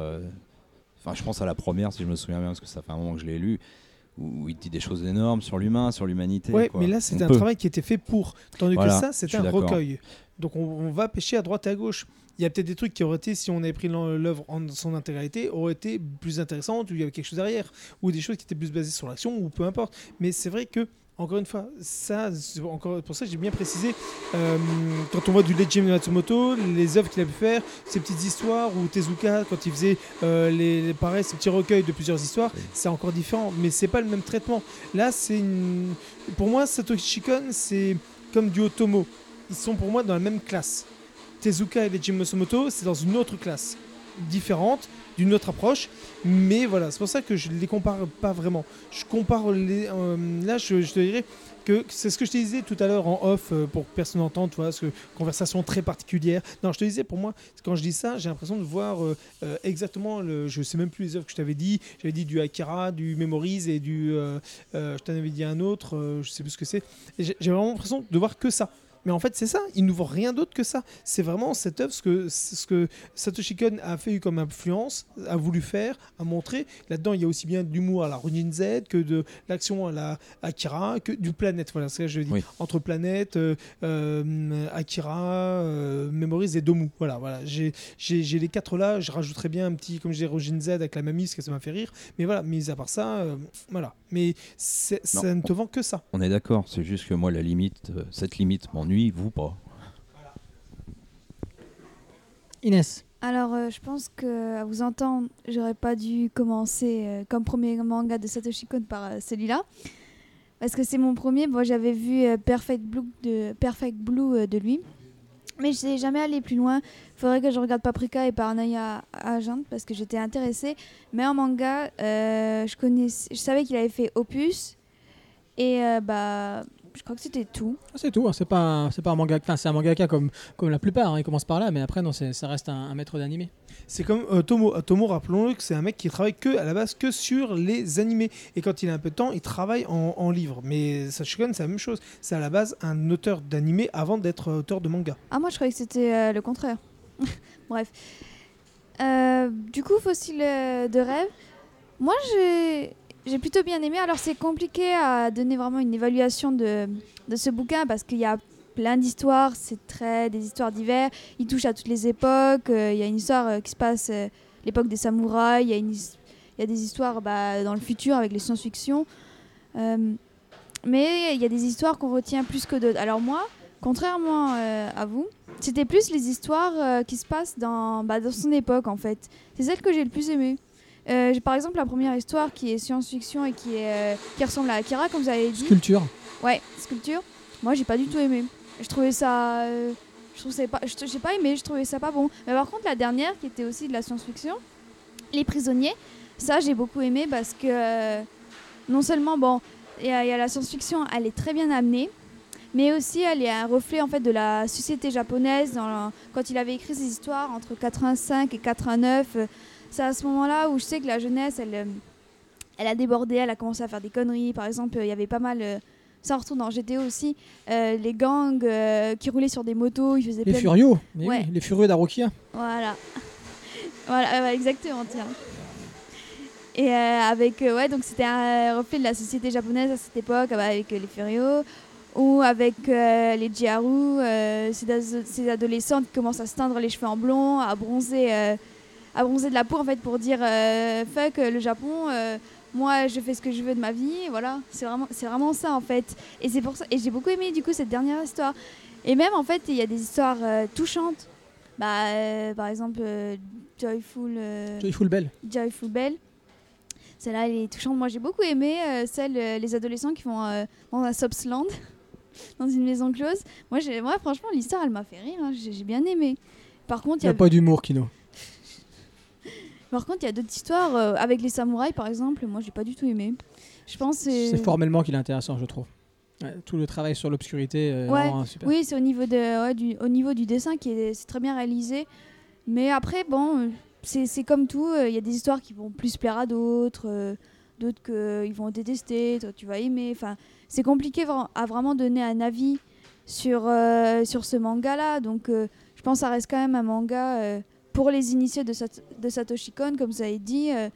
S2: Enfin, je pense à la première, si je me souviens bien, parce que ça fait un moment que je l'ai lu, où il dit des choses énormes sur l'humain, sur l'humanité. Quoi.
S4: mais là, c'était
S2: On
S4: un
S2: peut.
S4: travail qui était fait pour. Tandis
S2: Voilà,
S4: que ça,
S2: suis
S4: un recueil. Donc on, on va pêcher à droite et à gauche. Il y a peut-être des trucs qui auraient été, si on avait pris l'œuvre en son intégralité, auraient été plus intéressantes, où il y avait quelque chose derrière, ou des choses qui étaient plus basées sur l'action, ou peu importe. Mais c'est vrai que, encore une fois, ça, encore pour ça j'ai bien précisé, euh, quand on voit du Leiji Matsumoto, les œuvres qu'il a pu faire, ces petites histoires, ou Tezuka, quand il faisait euh, les, les- pareil, ces petits recueils de plusieurs histoires, c'est encore différent, mais c'est pas le même traitement. Là, c'est une... Pour moi, Satoshi Kon, c'est comme du Otomo. Ils sont pour moi dans la même classe. Tezuka et Leiji Matsumoto, c'est dans une autre classe, différente, d'une autre approche. Mais voilà, c'est pour ça que je les compare pas vraiment. Je compare les. euh, là, je, te dirais que c'est ce que je te disais tout à l'heure en off euh, pour que personne n'entende, tu vois, parce que conversation très particulière. Non, je te disais, pour moi, quand je dis ça, j'ai l'impression de voir euh, exactement, le, je sais même plus les œuvres que je t'avais dit. J'avais dit du Akira, du Memories et du. je t'en avais dit un autre, je sais plus ce que c'est. J'ai vraiment l'impression de voir que ça. Mais en fait, c'est ça. Il nous vend rien d'autre que ça. C'est vraiment cette œuvre, ce que, ce que Satoshi Kon a fait comme influence, a voulu faire, a montré. Là-dedans, il y a aussi bien de l'humour à la Ronin Z que de l'action à la Akira, que du planète. Voilà, c'est ce que je dis.
S2: Oui.
S4: Entre planète, euh, euh, Akira, euh, Memories et Domu. Voilà, voilà. J'ai j'ai- j'ai les quatre là. Je rajouterais bien un petit, comme je dis, Ronin Z avec la mamie, parce que ça m'a fait rire. Mais voilà, mis à part ça, euh, voilà. Mais ça ne te vend que ça.
S2: On est d'accord, c'est juste que moi, la limite, euh, cette limite m'ennuie, vous pas.
S1: Inès,
S3: Alors, euh, je pense que à vous entendre, j'aurais pas dû commencer euh, comme premier manga de Satoshi Kon par euh, celui-là. Parce que c'est mon premier. Moi, j'avais vu euh, Perfect Blue de, Perfect Blue euh, de lui. Mais je n'ai jamais allé plus loin. Faudrait que je regarde Paprika et Paranoia Agent parce que j'étais intéressée. Mais en manga, euh, je savais qu'il avait fait Opus. Et euh, bah, je crois que c'était tout.
S1: Ah, C'est tout, hein, c'est pas, un- c'est pas un manga, enfin c'est un mangaka comme, comme la plupart, hein, il commence par là, mais après non, ça reste un, un maître d'animé.
S4: C'est comme euh, Tomo. Euh, Tomo, rappelons-le que c'est un mec qui travaille que à la base que sur les animés. Et quand il a un peu de temps, il travaille en, en livre. Mais Sachikon, c'est la même chose. C'est à la base un auteur d'animé avant d'être auteur de manga.
S3: Ah, moi je croyais que c'était euh, le contraire. Bref. Euh, du coup, Fossile euh, de rêve, moi j'ai. J'ai plutôt bien aimé. Alors c'est compliqué à donner vraiment une évaluation de, de ce bouquin parce qu'il y a plein d'histoires, c'est très des histoires diverses. Il touche à toutes les époques. euh, Il y a une histoire euh, qui se passe euh, l'époque des samouraïs. Il y y a des histoires bah, dans le futur avec les science-fiction. Euh, mais il y a des histoires qu'on retient plus que d'autres. Alors moi, contrairement à vous, c'était plus les histoires qui se passent dans, bah, dans son époque en fait. C'est celle que j'ai le plus aimée. Euh, j'ai par exemple la première histoire qui est science-fiction et qui, est, euh, qui ressemble à Akira, comme vous avez dit.
S1: Sculpture,
S3: Ouais, sculpture. Moi, j'ai pas du tout aimé. Je trouvais ça. euh, je trouvais pas. J'ai pas aimé, je trouvais ça pas bon. Mais par contre, la dernière, qui était aussi de la science-fiction, Les prisonniers, ça, j'ai beaucoup aimé parce que. non seulement, bon, il y, a il y a la science-fiction, elle est très bien amenée. Mais aussi, elle est un reflet en fait de la société japonaise. Dans, quand il avait écrit ses histoires entre 85 et 89, euh, c'est à ce moment-là où je sais que la jeunesse, elle, euh, elle a débordé, elle a commencé à faire des conneries. Par exemple, il y avait pas mal, euh, ça on retrouve dans GTO aussi, euh, les gangs euh, qui roulaient sur des motos, ils faisaient
S1: les
S3: plein de-
S1: furieux,
S3: Ouais.
S1: oui, les furieux d'Arokia.
S3: Voilà. voilà, ouais, exactement, tiens. Et euh, avec, euh, ouais, donc c'était un reflet de la société japonaise à cette époque, euh, avec euh, les furieux, ou avec euh, les jiaru, euh, ces, adolescentes qui commencent à se teindre les cheveux en blond, à bronzer, euh, à bronzer de la peau en fait pour dire euh, fuck euh, le Japon, euh, moi je fais ce que je veux de ma vie, voilà, c'est vraiment, c'est vraiment ça en fait. Et c'est pour ça, et j'ai beaucoup aimé du coup cette dernière histoire. Et même en fait, il y a des histoires euh, touchantes. Bah, euh, par exemple, euh, Joyful,
S1: Joyful Bell.
S3: Joyful Bell. Celle-là, elle est touchante. Moi, j'ai beaucoup aimé celle, les adolescents qui vont dans un Sobsland, dans une maison close. Moi, j'ai- moi franchement, l'histoire, elle m'a fait rire. hein. J'ai bien aimé. Par contre,
S1: Il
S3: y
S1: n'y a
S3: a,
S1: pas d'humour, Kino.
S3: Par contre, il y a d'autres histoires euh, avec les samouraïs, par exemple. Moi, j'ai pas du tout aimé. Je pense c'est.
S1: Formellement qu'il est intéressant, je trouve. Ouais, tout le travail sur l'obscurité, euh,
S3: Ouais,
S1: vraiment super.
S3: Oui, c'est au niveau de, ouais, du, au niveau du dessin qui est, c'est très bien réalisé. Mais après, bon, euh, c'est, c'est comme tout. euh, Il y a des histoires qui vont plus plaire à d'autres, d'autres qu'ils vont détester, toi tu vas aimer. Enfin, c'est compliqué à vraiment donner un avis sur, euh, sur ce manga-là. Donc, je pense que ça reste quand même un manga pour les initiés de, Sat- Satoshi Kon, comme ça est dit. euh,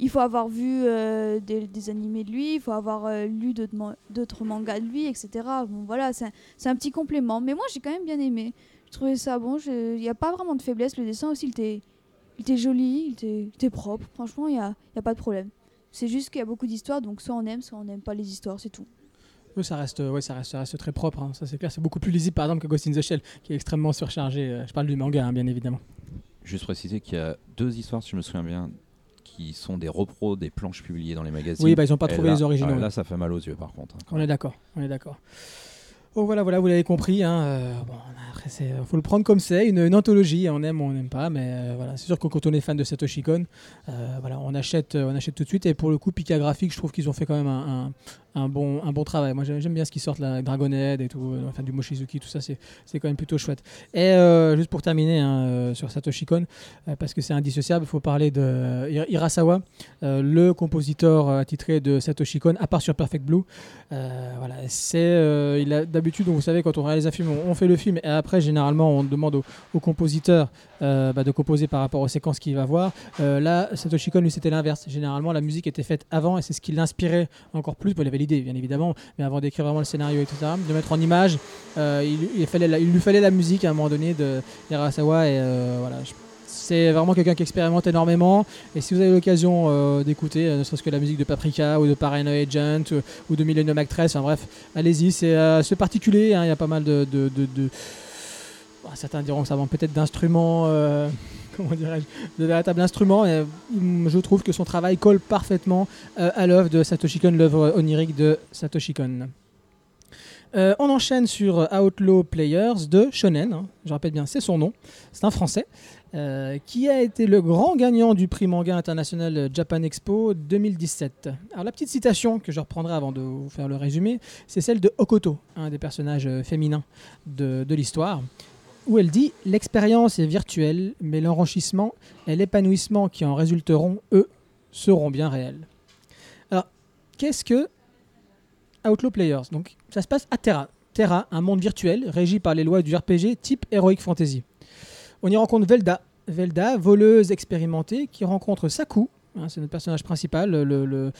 S3: il faut avoir vu euh, des, animés de lui, il faut avoir euh, lu d'autres, man- d'autres mangas de lui, etc. Bon, voilà, c'est un- petit complément. Mais moi, j'ai quand même bien aimé. Je trouvais ça bon. Il n'y a pas vraiment de faiblesse. Le dessin aussi, il était, joli, il était, propre. Franchement, il n'y a, pas de problème. C'est juste qu'il y a beaucoup d'histoires, donc soit on aime, soit on n'aime pas les histoires, c'est tout.
S1: Oui, ça reste, ouais, ça reste, très propre. hein, Ça c'est clair. C'est beaucoup plus lisible, par exemple, que Ghost in the Shell, qui est extrêmement surchargé. Je parle du manga, hein, bien évidemment.
S2: Juste préciser qu'il y a deux histoires, si je me souviens bien, qui sont des repros des planches publiées dans les magazines.
S1: Oui, bah ils ont pas trouvé
S2: là-
S1: les originaux.
S2: ouais, là, ça fait mal aux yeux, par contre. hein,
S1: On est d'accord, on est d'accord. Oh voilà, voilà, vous l'avez compris. Hein, euh, bon, après, c'est, faut le prendre comme c'est, une, une anthologie. On aime, ou on n'aime pas, mais euh, voilà, c'est sûr que quand on est fan de Satoshi Kon, euh, voilà, on achète, on achète tout de suite. Et pour le coup, Pika Graphique, je trouve qu'ils ont fait quand même un, un- un bon, un bon travail. Moi, j'aime, bien ce qu'ils sortent, la Dragonhead et tout, euh, enfin du Mochizuki, tout ça, c'est, quand même plutôt chouette. Et euh, juste pour terminer hein, euh, sur Satoshi Kon, parce que c'est indissociable, il faut parler de euh, le compositeur attitré de Satoshi Kon, à part sur Perfect Blue. Voilà, c'est il d'habitude, vous savez, quand on réalise un film, on, fait le film et après généralement on demande au, compositeur bah, de composer par rapport aux séquences qu'il va voir. Là, Satoshi Kon lui c'était l'inverse. Généralement, la musique était faite avant et c'est ce qui l'inspirait encore plus. Bon, il avait bien évidemment, mais avant d'écrire vraiment le scénario et tout ça, de mettre en image, euh, il, il fallait la- il lui fallait la musique à un moment donné de Hirasawa et euh, voilà. c'est vraiment quelqu'un qui expérimente énormément. Et si vous avez l'occasion euh, d'écouter, ne serait-ce que la musique de Paprika ou de Paranoia Agent ou, de Millennium Actress, enfin bref, allez-y, c'est particulier. hein, Il y a pas mal de. Bon, certains diront que ça manque peut-être d'instruments. Comment dirais-je De véritables instruments. Et, hum, je trouve que son travail colle parfaitement euh, à l'œuvre de Satoshi Kon, l'œuvre onirique de Satoshi Kon. Euh, on enchaîne sur Outlaw Players de Shonen. hein. je rappelle bien, c'est son nom. C'est un français. euh, qui a été le grand gagnant du prix manga international Japan Expo 2017. Alors la petite citation que je reprendrai avant de vous faire le résumé, c'est celle de Okoto, un des personnages féminins de, de l'histoire, où elle dit L'expérience est virtuelle, mais l'enrichissement et l'épanouissement qui en résulteront, eux, seront bien réels. Alors, qu'est-ce que Outlaw Players? Donc, ça se passe à Terra. Terra, un monde virtuel régi par les lois du RPG type Heroic Fantasy. On y rencontre Velda, Velda, voleuse expérimentée, qui rencontre Saku, hein, c'est notre personnage principal, euh,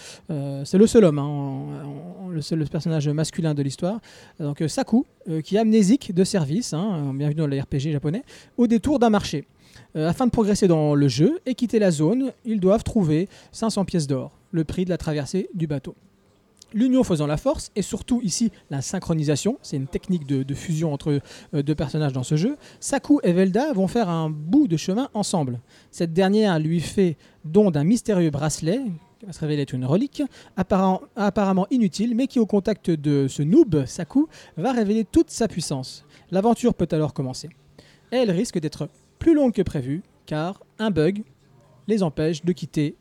S1: c'est le seul homme, hein, le seul personnage masculin de l'histoire. Donc euh, Saku, euh, qui est amnésique de service, hein, bienvenue dans le RPG japonais, au détour d'un marché. Afin de progresser dans le jeu et quitter la zone, ils doivent trouver 500 pièces d'or, le prix de la traversée du bateau. L'union faisant la force, et surtout ici la synchronisation, c'est une technique de, fusion entre euh, deux personnages dans ce jeu, Saku et Velda vont faire un bout de chemin ensemble. Cette dernière lui fait don d'un mystérieux bracelet, qui va se révéler être une relique, apparemment inutile, mais qui au contact de ce noob, Saku, va révéler toute sa puissance. L'aventure peut alors commencer. Elle risque d'être plus longue que prévu, car un bug les empêche de quitter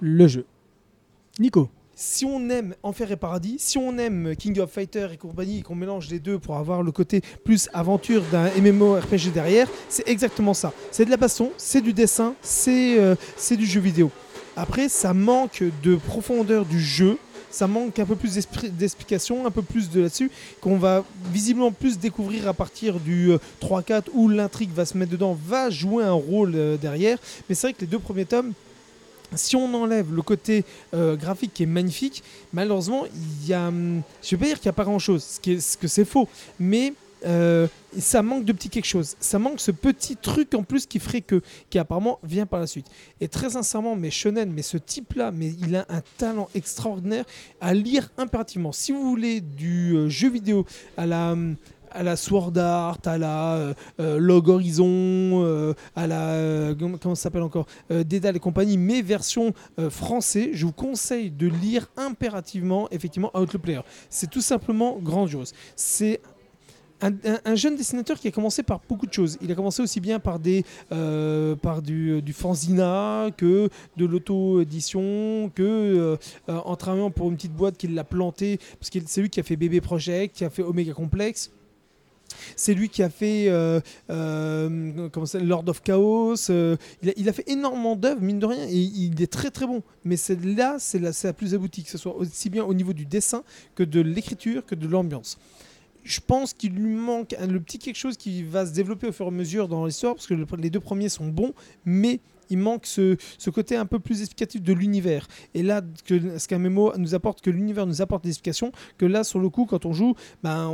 S1: le jeu. Nico
S4: si on aime Enfer et Paradis, si on aime King of Fighters et compagnie, qu'on mélange les deux pour avoir le côté plus aventure d'un MMORPG derrière, c'est exactement ça. C'est de la baston, c'est du dessin, c'est euh, du jeu vidéo. Après, ça manque de profondeur du jeu, ça manque un peu plus d'explication, un peu plus de là-dessus, qu'on va visiblement plus découvrir à partir du euh, 3-4 où l'intrigue va se mettre dedans, va jouer un rôle euh, derrière. Mais c'est vrai que les deux premiers tomes, si on enlève le côté euh, graphique qui est magnifique, malheureusement, il y a, hum, je vais pas dire qu'il n'y a pas grand-chose, ce, qui est- ce que c'est faux, mais euh, ça manque de petit quelque chose. Ça manque ce petit truc en plus qui ferait que, qui apparemment vient par la suite. Et très sincèrement, mais Shonen, mais ce type-là, mais il a un talent extraordinaire à lire impérativement. Si vous voulez du euh, jeu vidéo à la hum, à la Sword Art, à la euh, euh, Log Horizon, euh, à la comment ça s'appelle encore, Dédale et compagnie, mais version français, je vous conseille de lire impérativement effectivement Outlaw Player. C'est tout simplement grandiose. C'est un, un- un jeune dessinateur qui a commencé par beaucoup de choses. Il a commencé aussi bien par, des, par du, fanzina que de l'auto-édition, que en travaillant pour une petite boîte qu'il l'a plantée, parce que c'est lui qui a fait Bébé Project, qui a fait Omega Complex. C'est lui qui a fait euh, euh, Lord of Chaos. euh, il, a, fait énormément d'œuvres, mine de rien, et il est très très bon. Mais c'est là, c'est la, la plus aboutie, que ce soit aussi bien au niveau du dessin que de l'écriture, que de l'ambiance. Je pense qu'il lui manque le petit quelque chose qui va se développer au fur et à mesure dans l'histoire, parce que le- les deux premiers sont bons, mais il manque ce, côté un peu plus explicatif de l'univers. Et là, ce qu'un mémo nous apporte, que l'univers nous apporte des explications, que là, sur le coup, quand on joue, ben,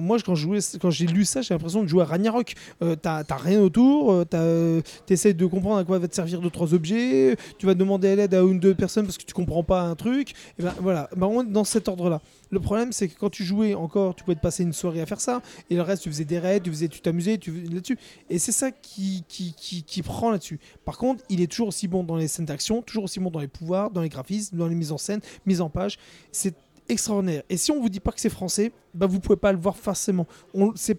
S4: moi, quand, j'ai lu ça, j'ai l'impression de jouer à Ragnarok. Euh, t'as, rien autour, euh, de comprendre à quoi va te servir deux, trois objets, tu vas demander l'aide à une deux personnes parce que tu comprends pas un truc. Et ben voilà, ben, on est dans cet ordre-là. Le problème, c'est que quand tu jouais encore, tu pouvais te passer une soirée à faire ça, et le reste, tu faisais des raids, tu faisais, tu t'amusais, tu là-dessus. Et c'est ça qui, qui, qui, qui prend là-dessus. Par contre, il est toujours aussi bon dans les scènes d'action, toujours aussi bon dans les pouvoirs, dans les graphismes, dans les mises en scène, mise en page. C'est extraordinaire. Et si on vous dit pas que c'est français, bah vous pouvez pas le voir forcément. On, c'est,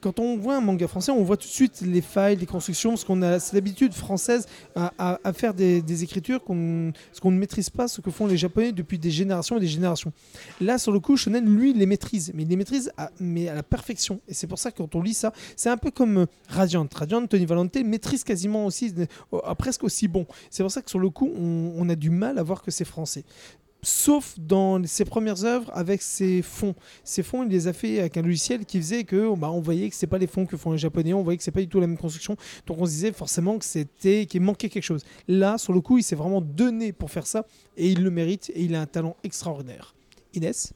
S4: quand on voit un manga français, on voit tout de suite les failles, les constructions, parce qu'on a cette habitude française à, faire des, écritures qu'on, ce qu'on ne maîtrise pas, ce que font les Japonais depuis des générations et des générations. Là, sur le coup, Shonen, lui, les maîtrise, mais il les maîtrise à, mais à la perfection. Et c'est pour ça que quand on lit ça, c'est un peu comme euh, Radiant. Radiant, Tony Valente maîtrise quasiment aussi, euh, presque aussi bon. C'est pour ça que sur le coup, on a du mal à voir que c'est français. Sauf dans ses premières œuvres avec ses fonds. Ces fonds, il les a fait avec un logiciel qui faisait que bah, on voyait que c'est pas les fonds que font les japonais, on voyait que c'est pas du tout la même construction. Donc on se disait forcément que c'était qu'il manquait quelque chose. Là, sur le coup, il s'est vraiment donné pour faire ça et il le mérite et il a un talent extraordinaire. Inès?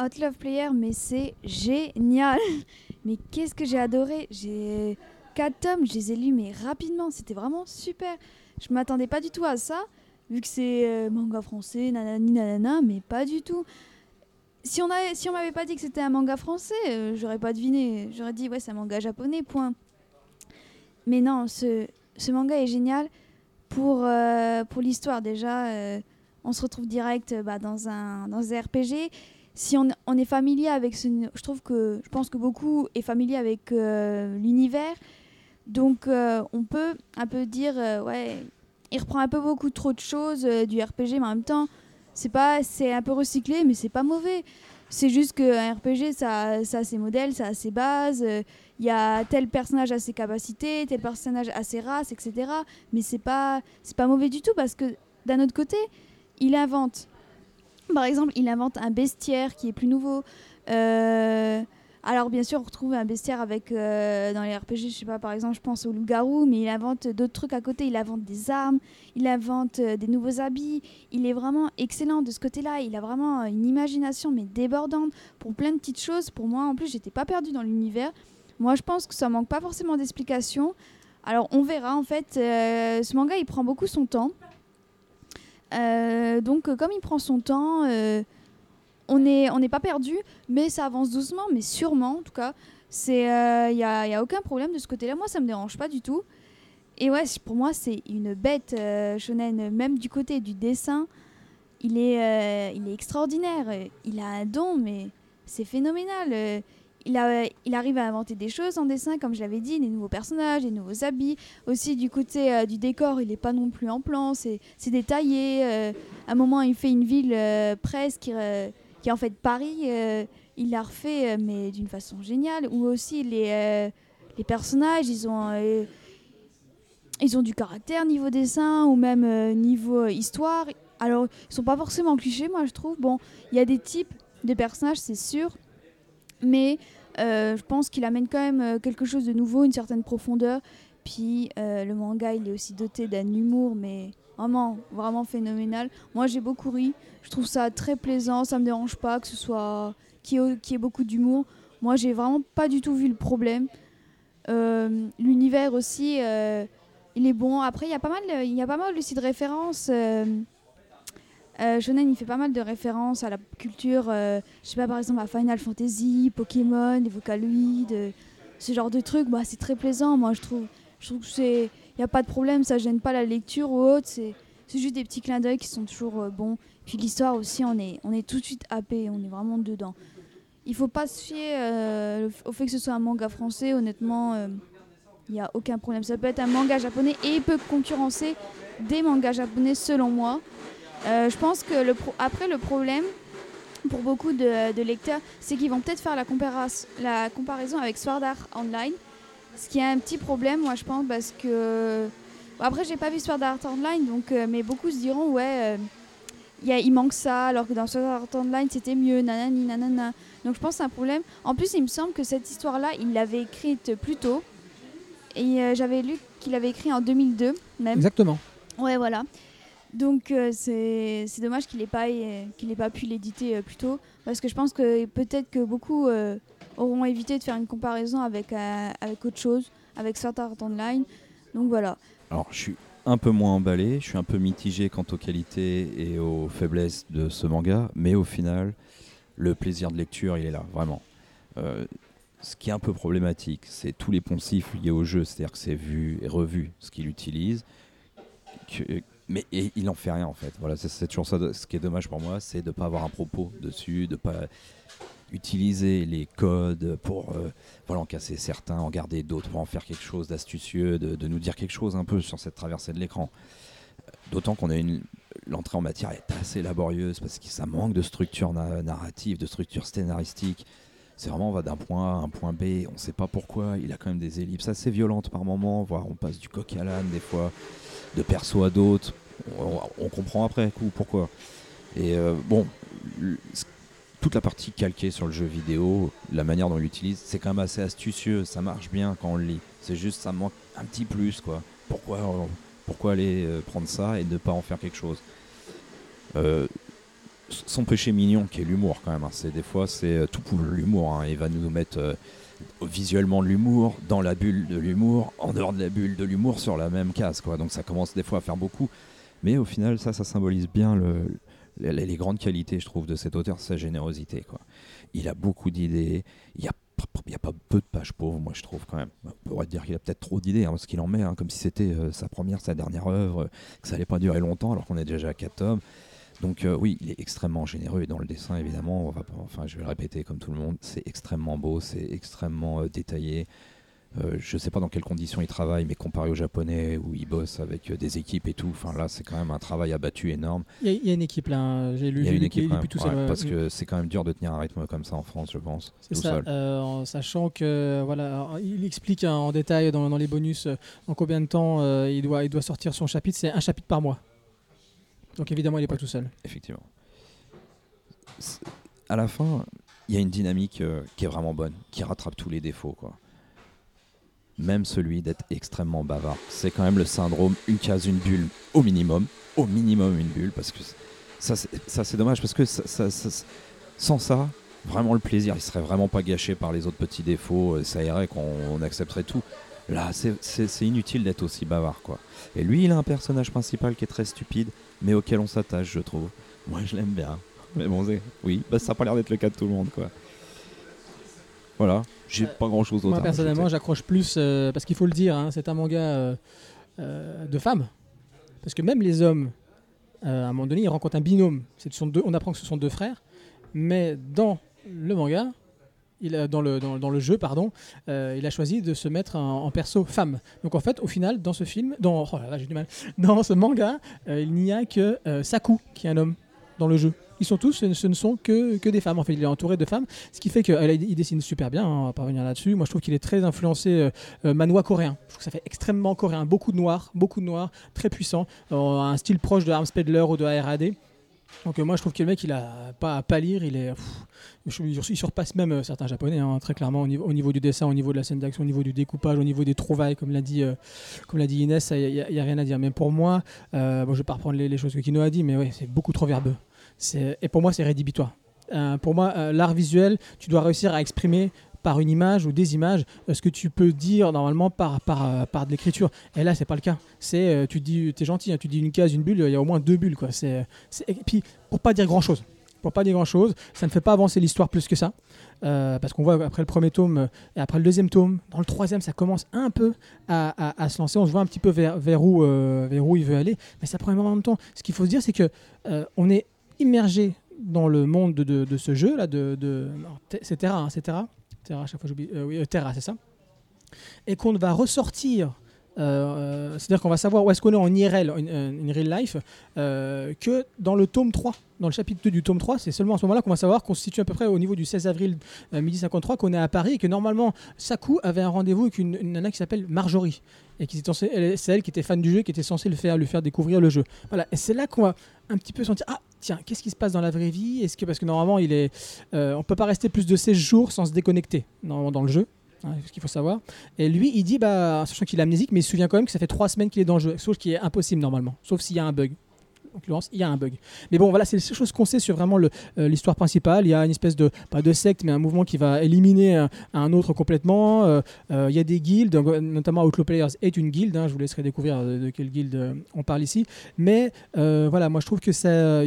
S3: Outlaw Player, mais c'est génial. Mais qu'est-ce que j'ai adoré. J'ai quatre tomes, je les ai lus mais rapidement. C'était vraiment super. Je m'attendais pas du tout à ça, vu que c'est euh, manga français, nanani nanana, mais pas du tout. Si on avait, si on m'avait pas dit que c'était un manga français, euh, j'aurais pas deviné. J'aurais dit ouais c'est un manga japonais, point. Mais non, ce, ce manga est génial pour, euh, pour l'histoire déjà. euh, on se retrouve direct bah, dans, un, dans un RPG. si on, on est familier avec ce. Je trouve que. Je pense que beaucoup est familier avec l'univers. Donc, on peut un peu dire. ouais, il reprend un peu beaucoup trop de choses euh, du RPG, mais en même temps, c'est pas c'est un peu recyclé, mais c'est pas mauvais. C'est juste qu'un RPG, ça, ça a ses modèles, ça a ses bases. euh, Il y a tel personnage à ses capacités, tel personnage à ses races, etc. Mais c'est pas, c'est pas mauvais du tout parce que d'un autre côté, il invente. Par exemple, il invente un bestiaire qui est plus nouveau. Euh, alors bien sûr, on retrouve un bestiaire avec euh, dans les RPG, je sais pas, par exemple, je pense au loup-garou, mais il invente d'autres trucs à côté. Il invente des armes, il invente euh, des nouveaux habits. Il est vraiment excellent de ce côté-là. Il a vraiment une imagination mais débordante pour plein de petites choses. Pour moi, en plus, j'étais pas perdue dans l'univers. Moi, je pense que ça manque pas forcément d'explications. Alors, on verra. En fait, euh, ce manga, il prend beaucoup son temps. Euh, donc, euh, comme il prend son temps, euh, on n'est on pas perdu, mais ça avance doucement, mais sûrement, en tout cas. Il n'y a, y a aucun problème de ce côté-là. Moi, ça me dérange pas du tout. Et ouais, pour moi, c'est une bête euh, shonen, même du côté du dessin. Il est, euh, il est extraordinaire. Euh, Il a un don, mais c'est phénoménal. Euh, Il, a, il arrive à inventer des choses en dessin, comme je l'avais dit, des nouveaux personnages, des nouveaux habits. Aussi, du côté euh, du décor, il n'est pas non plus en plan, c'est détaillé. Euh, à un moment, il fait une ville euh, presque euh, qui en fait Paris. euh, il l'a refait, euh, mais d'une façon géniale. Ou aussi, les, euh, personnages, ils ont. ils ont du caractère niveau dessin ou même niveau histoire. Alors, ils sont pas forcément clichés, moi je trouve. Bon, il y a des types de personnages, c'est sûr, mais je pense qu'il amène quand même quelque chose de nouveau, une certaine profondeur. Puis le manga, il est aussi doté d'un humour, mais vraiment, vraiment phénoménal. Moi, j'ai beaucoup ri. Je trouve ça très plaisant. Ça me dérange pas que ce soit qui ait, qui ait beaucoup d'humour. Moi, j'ai vraiment pas du tout vu le problème. Euh, L'univers aussi, euh, il est bon. Après, il y a pas mal, il y a pas mal aussi de références. euh, euh, Shonen, il fait pas mal de références à la culture, euh, je sais pas, par exemple à Final Fantasy, Pokémon, les ce genre de trucs. Bah, c'est très plaisant, moi, je trouve. Je trouve que c'est. N'y a pas de problème, ça gêne pas la lecture ou autre. C'est juste des petits clins d'œil qui sont toujours bons. Puis l'histoire aussi, on est, on est tout de suite happé, on est vraiment dedans. Il faut pas se fier euh, au fait que ce soit un manga français, honnêtement, euh, il n'y a aucun problème. Ça peut être un manga japonais et il peut concurrencer des mangas japonais selon moi. Euh, je pense que le pro- après le problème pour beaucoup de, lecteurs, c'est qu'ils vont peut-être faire la, compara- la comparaison avec Sword Art Online, ce qui est un petit problème, moi je pense, parce que bon, après j'ai pas vu Sword Art Online, donc euh, mais beaucoup se diront ouais, euh, y a- il manque ça, alors que dans Sword Art Online c'était mieux, nanani nanana. Donc je pense que c'est un problème. En plus, il me semble que cette histoire-là, il l'avait écrite plus tôt, et euh, j'avais lu qu'il avait écrit en 2002 même.
S1: Exactement.
S3: Ouais, voilà. Donc euh, c'est c'est dommage qu'il n'ait pas, euh, qu'il ait pas pu l'éditer euh, plus tôt, parce que je pense que peut-être que beaucoup euh, auront évité de faire une comparaison avec, euh, avec autre chose, avec Sword Art Online. Donc voilà.
S2: Alors, je suis un peu moins emballé, je suis un peu mitigé quant aux qualités et aux faiblesses de ce manga, mais au final, le plaisir de lecture, il est là, vraiment. Euh, ce qui est un peu problématique, c'est tous les poncifs liés au jeu, c'est-à-dire que c'est vu et revu ce qu'il utilise, mais il en fait rien en fait. Voilà, c'est- toujours ça. Ce qui est dommage pour moi, c'est de ne pas avoir un propos dessus, de pas utiliser les codes pour euh, voilà, en casser certains, en garder d'autres pour en faire quelque chose d'astucieux, de, nous dire quelque chose un peu sur cette traversée de l'écran. Euh, D'autant qu'on a une l'entrée en matière est assez laborieuse parce que ça manque de structure na- narrative, de structure scénaristique. C'est vraiment on va d'un point A à un point B, on sait pas pourquoi. Il a quand même des ellipses assez violentes par moment, voire on passe du coq à l'âne des fois, de perso à d'autres. On, comprend après coup pourquoi. Et euh, bon, toute la partie calquée sur le jeu vidéo, la manière dont on l'utilise, c'est quand même assez astucieux, ça marche bien quand on le lit. C'est juste ça manque un petit plus quoi. Pourquoi, euh, pourquoi aller euh, prendre ça et ne pas en faire quelque chose? Euh, Son péché mignon qui est l'humour quand même. hein. C'est des fois c'est tout pour l'humour. hein. Il va nous mettre visuellement l'humour, dans la bulle de l'humour, en dehors de la bulle de l'humour sur la même case quoi. Donc ça commence des fois à faire beaucoup. Mais au final ça ça symbolise bien le, les, les grandes qualités, je trouve, de cet auteur, sa générosité. Quoi. Il a beaucoup d'idées. Il n'y a, p- il y a pas peu de pages pauvres, moi, je trouve, quand même. On pourrait dire qu'il a peut-être trop d'idées, hein, parce qu'il en met, hein, comme si c'était euh, sa première, sa dernière œuvre, que ça allait pas durer longtemps, alors qu'on est déjà à 4 tomes. Donc euh, oui, il est extrêmement généreux et dans le dessin évidemment, on va enfin je vais le répéter comme tout le monde, c'est extrêmement beau, c'est extrêmement euh, détaillé. Euh, je sais pas dans quelles conditions il travaille, mais comparé au japonais où il bosse avec euh, des équipes et tout, enfin là c'est quand même un travail abattu énorme.
S1: Il y, a- il y a une équipe là, hein. j'ai lu,
S2: Il y a une équipe
S1: plus tout
S2: ouais,
S1: seul.
S2: parce
S1: Mm.
S2: que c'est quand même dur de tenir un rythme comme ça en France, je pense,
S1: C'est
S2: tout
S1: ça,
S2: seul.
S1: euh, en sachant que voilà, il explique hein, en détail dans, dans les bonus euh, en combien de temps euh, il, doit, il doit sortir son chapitre, c'est un chapitre par mois. Donc évidemment, il n'est pas tout seul.
S2: effectivement. À la fin, il y a une dynamique euh, qui est vraiment bonne, qui rattrape tous les défauts, quoi. Même celui d'être extrêmement bavard. C'est quand même le syndrome une case, une bulle, au minimum. Au minimum, une bulle, parce que ça, c'est- dommage, parce que sans ça, vraiment le plaisir, il serait vraiment pas gâché par les autres petits défauts. euh, Ça irait qu'on on accepterait tout. Là, c'est- inutile d'être aussi bavard, quoi. Et lui, il a un personnage principal qui est très stupide, mais auquel on s'attache, je trouve. Moi, je l'aime bien. Mais bon, oui, bah, ça n'a pas l'air d'être le cas de tout le monde, quoi. Voilà, j'ai
S1: Euh,
S2: pas grand chose d'autre.
S1: Moi personnellement, j'accroche plus euh, parce qu'il faut le dire, hein, c'est un manga euh, euh, de femmes. Parce que même les hommes, euh, à un moment donné, ils rencontrent un binôme. Sont deux, on apprend que ce sont deux frères, mais dans le manga, il a, dans, le, dans, dans le jeu, pardon, euh, il a choisi de se mettre en, en perso femme. Donc en fait, au final, dans ce film, dans, oh là là, j'ai du mal, dans ce manga, euh, il n'y a que euh, Saku qui est un homme dans le jeu. Ils sont tous, ce ne- sont que, des femmes. En fait, il est entouré de femmes, ce qui fait qu'il dessine super bien. hein, on va pas revenir là-dessus. Moi, je trouve qu'il est très influencé euh, euh, manois coréen. Je trouve que ça fait extrêmement coréen. Beaucoup de noirs, beaucoup de noirs, très puissant. Euh, un style proche de Arms Pedler ou de ARAD. Donc euh, moi, je trouve que le mec, il a pas à pâlir. Il surpasse même euh, certains japonais, hein, très clairement au niveau, au niveau du dessin, au niveau de la scène d'action, au niveau du découpage, au niveau des trouvailles, comme l'a dit, euh, Inès. Il n'y a, rien à dire. Mais pour moi, euh, bon, je vais pas reprendre les, les choses que Kino a dit, mais ouais, c'est beaucoup trop verbeux. Et pour moi, c'est rédhibitoire. Euh, pour moi, euh, l'art visuel, tu dois réussir à exprimer par une image ou des images euh, ce que tu peux dire normalement par, par, par de l'écriture. Et là, c'est pas le cas. C'est, tu dis, t'es gentil, hein, tu dis une case, une bulle, il y a au moins deux bulles. Quoi. C'est, Et puis, pour pas dire grand chose. Pour pas dire grand chose, ça ne fait pas avancer l'histoire plus que ça. Parce qu'on voit après le premier tome et après le deuxième tome, dans le troisième, ça commence un peu à, à- se lancer. On se voit un petit peu vers, vers, où, vers où il veut aller, mais ça prend énormément de temps. Ce qu'il faut se dire, c'est que on est immergé dans le monde de, ce jeu là, de, de c'est Terra, hein, c'est Terra, à chaque fois j'oublie, euh, euh, Terra, c'est ça, et qu'on va ressortir. euh, C'est-à-dire qu'on va savoir où est-ce qu'on est en IRL, en real life, que dans le tome 3, dans le chapitre 2 du tome 3, c'est seulement à ce moment-là qu'on va savoir qu'on se situe à peu près au niveau du 16 avril euh, midi 53, qu'on est à Paris et que normalement Saku avait un rendez-vous avec une nana qui s'appelle Marjorie et qui c'est elle qui était fan du jeu, qui était censée le faire, lui faire découvrir le jeu. Voilà, et c'est là qu'on va un petit peu sentir ah tiens qu'est-ce qui se passe dans la vraie vie? Est-ce que parce que normalement il est, euh, on peut pas rester plus de 16 jours sans se déconnecter normalement dans le jeu. hein, ce qu'il faut savoir. Et lui, il dit, bah, sachant qu'il est amnésique, mais il se souvient quand même que ça fait trois semaines qu'il est dans le jeu, chose qui est impossible normalement, sauf s'il y a un bug. En l'occurrence, il y a un bug. Mais bon, voilà, c'est les choses qu'on sait sur vraiment euh, l'histoire principale. Il y a une espèce de, pas de secte, mais un mouvement qui va éliminer un, autre complètement. Euh, euh, il y a des guildes, notamment Outlaw Players est une guilde. hein, je vous laisserai découvrir de, de quelle guilde on parle ici. Mais voilà, moi je trouve que ça,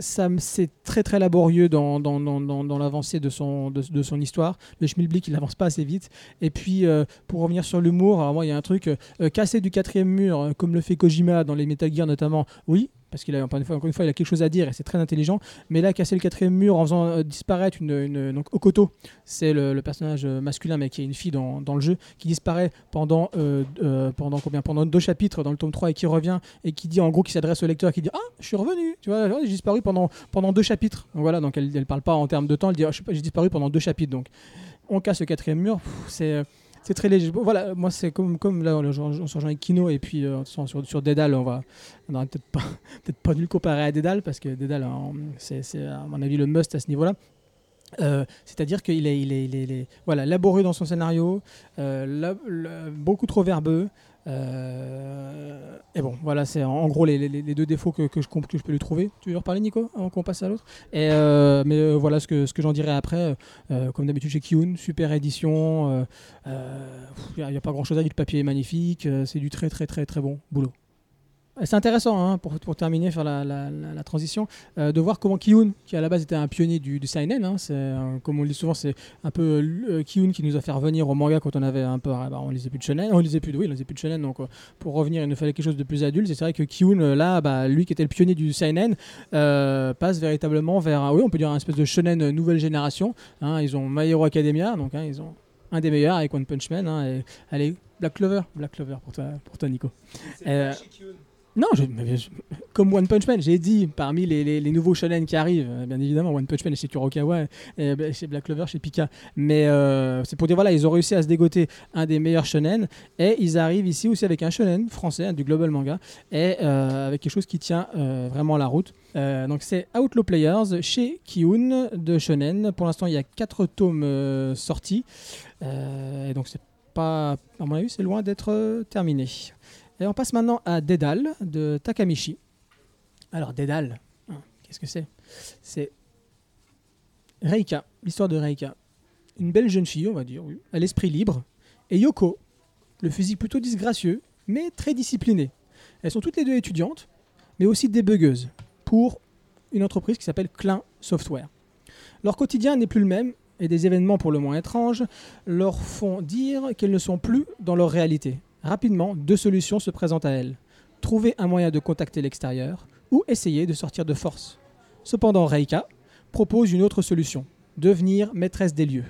S1: c'est très très laborieux dans, dans, dans, dans, l'avancée de son, de, son histoire. Le Schmilblick, il avance pas assez vite. Et puis, euh, pour revenir sur l'humour, alors moi, il y a un truc, euh, casser du quatrième mur, euh, comme le fait Kojima dans les Metal notamment, oui, parce qu'il a encore une, fois, encore une fois, il a quelque chose à dire et c'est très intelligent. Mais là, casser le quatrième mur en faisant euh, disparaître une, une- donc Okoto, c'est le, personnage euh, masculin, mais qui est une fille dans, dans le jeu, qui disparaît pendant, euh, pendant combien? Pendant deux chapitres dans le tome 3 et qui revient et qui dit en gros, qui s'adresse au lecteur, qui dit Ah, je suis revenu, tu vois, j'ai disparu pendant, pendant deux chapitres. Donc voilà, donc elle, elle parle pas en termes de temps, elle dit Ah, j'ai disparu pendant deux chapitres. Donc on casse le quatrième mur, c'est. C'est très léger. Voilà, moi c'est comme, comme là, on se rejoint avec Kino et puis euh, sur, sur, Dédale, on va, on peut-être pas, peut-être pas dû le comparer à Dédale parce que Dédale, c'est à mon avis le must à ce niveau-là. Euh, C'est-à-dire qu'il est, il est, il est, il est- voilà, laborieux dans son scénario, euh, beaucoup trop verbeux. Euh, et bon, voilà, c'est en, gros les, deux défauts que, je, peux lui trouver. Tu veux reparler, Nico, avant qu'on passe à l'autre? Euh, Mais euh, voilà ce que, j'en dirais après. Comme d'habitude chez Kiyun, super édition. Il n'y a, pas grand-chose à dire. Le papier est magnifique. c'est du très, très, très, très bon boulot. C'est intéressant hein, pour, pour terminer, faire la, la- la- la transition, euh, de voir comment Kiyun, qui à la base était un pionnier du, du seinen, hein, euh, comme on le dit souvent, c'est un peu euh, Kiyun qui nous a fait revenir au manga quand on avait un peu, ah bah, on lisait plus de shonen, on lisait plus de, oui, on lisait plus de shonen, donc euh, pour revenir, il nous fallait quelque chose de plus adulte. Et c'est vrai que Kiyun, euh, là, bah, lui qui était le pionnier du seinen, euh, passe véritablement vers, un- oui, on peut dire un espèce de shonen euh, nouvelle génération. hein. ils ont My Hero Academia, donc ils ont un des meilleurs avec One Punch Man. et, allez, Black Clover, Black Clover pour toi, pour toi Nico. Euh, non, je- comme One Punch Man, j'ai dit parmi les, nouveaux shonen qui arrivent, euh, bien évidemment, One Punch Man chez Kurokawa, et, chez Black Clover, chez Pika. Mais euh, c'est pour dire, voilà, ils ont réussi à se dégoter un des meilleurs shonen, et ils arrivent ici aussi avec un shonen français, hein, du Global Manga, et euh, avec quelque chose qui tient vraiment la route. Donc c'est Outlaw Players chez Kiun de shonen. Pour l'instant, il y a quatre tomes sortis, et donc c'est pas, à mon avis, c'est loin d'être terminé. Et on passe maintenant à Dédale de Takamichi. Alors Dédale, hein, qu'est-ce que c'est? C'est Reika, l'histoire de Reika. Une belle jeune fille, on va dire, oui, à l'esprit libre. Et Yoko, le physique plutôt disgracieux, mais très discipliné. Elles sont toutes les deux étudiantes, mais aussi débugueuses, pour une entreprise qui s'appelle Klein Software. Leur quotidien n'est plus le même, et des événements pour le moins étranges leur font dire qu'elles ne sont plus dans leur réalité. Rapidement, deux solutions se présentent à elles. Trouver un moyen de contacter l'extérieur ou essayer de sortir de force. Cependant, Reika propose une autre solution. Devenir maîtresse des lieux.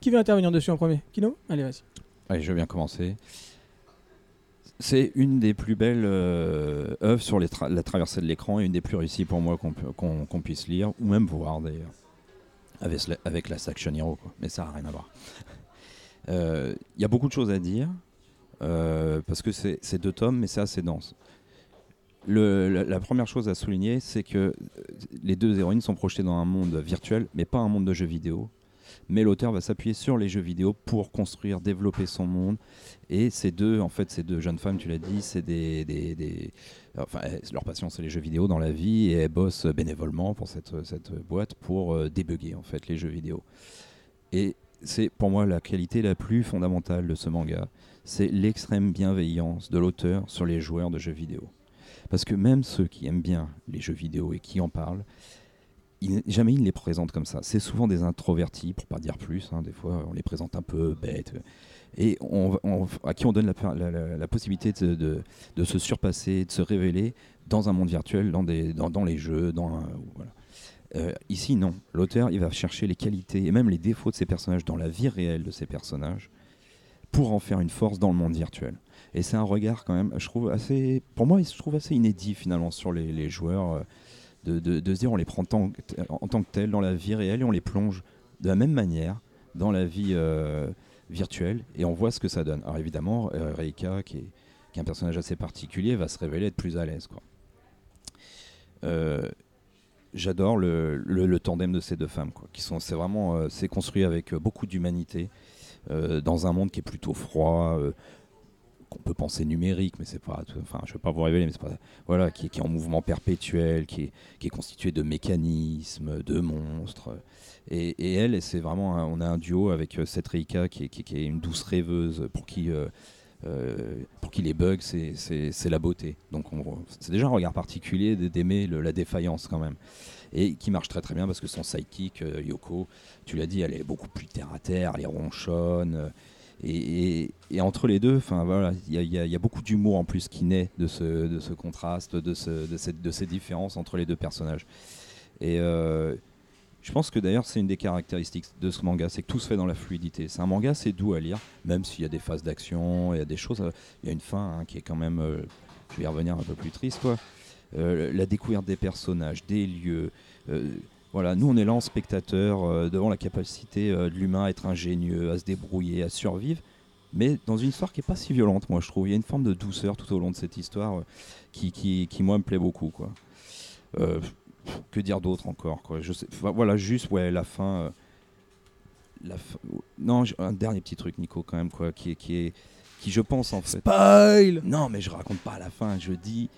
S1: Qui veut intervenir dessus en premier? Kino? Allez, vas-y.
S2: Allez, je veux bien commencer. C'est une des plus belles euh, œuvres sur la traversée de l'écran et une des plus réussies pour moi qu'on puisse lire ou même voir d'ailleurs. Avec, avec la Action Hero, mais ça n'a rien à voir. Euh, Il y a beaucoup de choses à dire euh, parce que c'est deux tomes, mais c'est assez dense. La, première chose à souligner, c'est que euh, les deux héroïnes sont projetées dans un monde virtuel, mais pas un monde de jeux vidéo. Mais l'auteur va s'appuyer sur les jeux vidéo pour construire, développer son monde. Et ces deux, en fait, ces deux jeunes femmes, tu l'as dit, c'est des, enfin, leur passion, c'est les jeux vidéo dans la vie, et elles bossent bénévolement pour cette, cette boîte pour euh, débugger en fait les jeux vidéo. Et c'est pour moi la qualité la plus fondamentale de ce manga, c'est l'extrême bienveillance de l'auteur sur les joueurs de jeux vidéo. Parce que même ceux qui aiment bien les jeux vidéo et qui en parlent, jamais ils ne les présentent comme ça. C'est souvent des introvertis, pour pas dire plus. hein. Des fois, on les présente un peu bêtes. Et à qui on donne la, possibilité de, se surpasser, de se révéler dans un monde virtuel, dans, dans les jeux. Dans un- voilà. Euh, ici, non. L'auteur, il va chercher les qualités et même les défauts de ces personnages dans la vie réelle de ces personnages pour en faire une force dans le monde virtuel. Et c'est un regard quand même, je trouve assez, pour moi, je trouve assez inédit finalement sur les, joueurs, euh, de, de- se dire on les prend en tant que tels dans la vie réelle et on les plonge de la même manière dans la vie euh, virtuelle et on voit ce que ça donne. Alors évidemment, Reika, qui est, un personnage assez particulier, va se révéler être plus à l'aise. J'adore le, tandem de ces deux femmes, quoi, qui sont, c'est vraiment, euh, c'est construit avec euh, beaucoup d'humanité euh, dans un monde qui est plutôt froid, qu'on peut penser numérique, mais c'est pas, enfin, je vais pas vous révéler, mais c'est pas, voilà, qui, est- en mouvement perpétuel, qui est, constitué de mécanismes, de monstres. Et, elle, c'est vraiment, on a un duo avec cette Reika qui est, une douce rêveuse pour qui, pour qui les bugs, c'est- la beauté. Donc on- c'est déjà un regard particulier d'aimer la défaillance quand même. Et qui marche très très bien parce que son sidekick, euh, Yoko, tu l'as dit, elle est beaucoup plus terre à terre, elle est ronchonne. euh, et, entre les deux, enfin voilà, il y a, beaucoup d'humour en plus qui naît de ce, de ce contraste, de, ce, de, cette, de ces différences entre les deux personnages. Et euh, je pense que d'ailleurs c'est une des caractéristiques de ce manga, c'est que tout se fait dans la fluidité. C'est un manga, c'est doux à lire, même s'il y a des phases d'action, il y a des choses. Il y a une fin hein, qui est quand même, euh, je vais y revenir un peu plus triste, quoi. Euh, la découverte des personnages, des lieux. euh, voilà, nous on est là en spectateur devant la capacité de l'humain à être ingénieux, à se débrouiller, à survivre, mais dans une histoire qui est pas si violente, moi je trouve. Il y a une forme de douceur tout au long de cette histoire qui, qui, qui, moi me plaît beaucoup, quoi. Que dire d'autre encore, quoi. Je sais, enfin, voilà, juste ouais, la fin. euh, la fin- non, un dernier petit truc, Nico, quand même, quoi, qui est, qui est, qui je pense en fait.
S4: Spoil
S2: Non, mais je raconte pas à la fin. Je dis,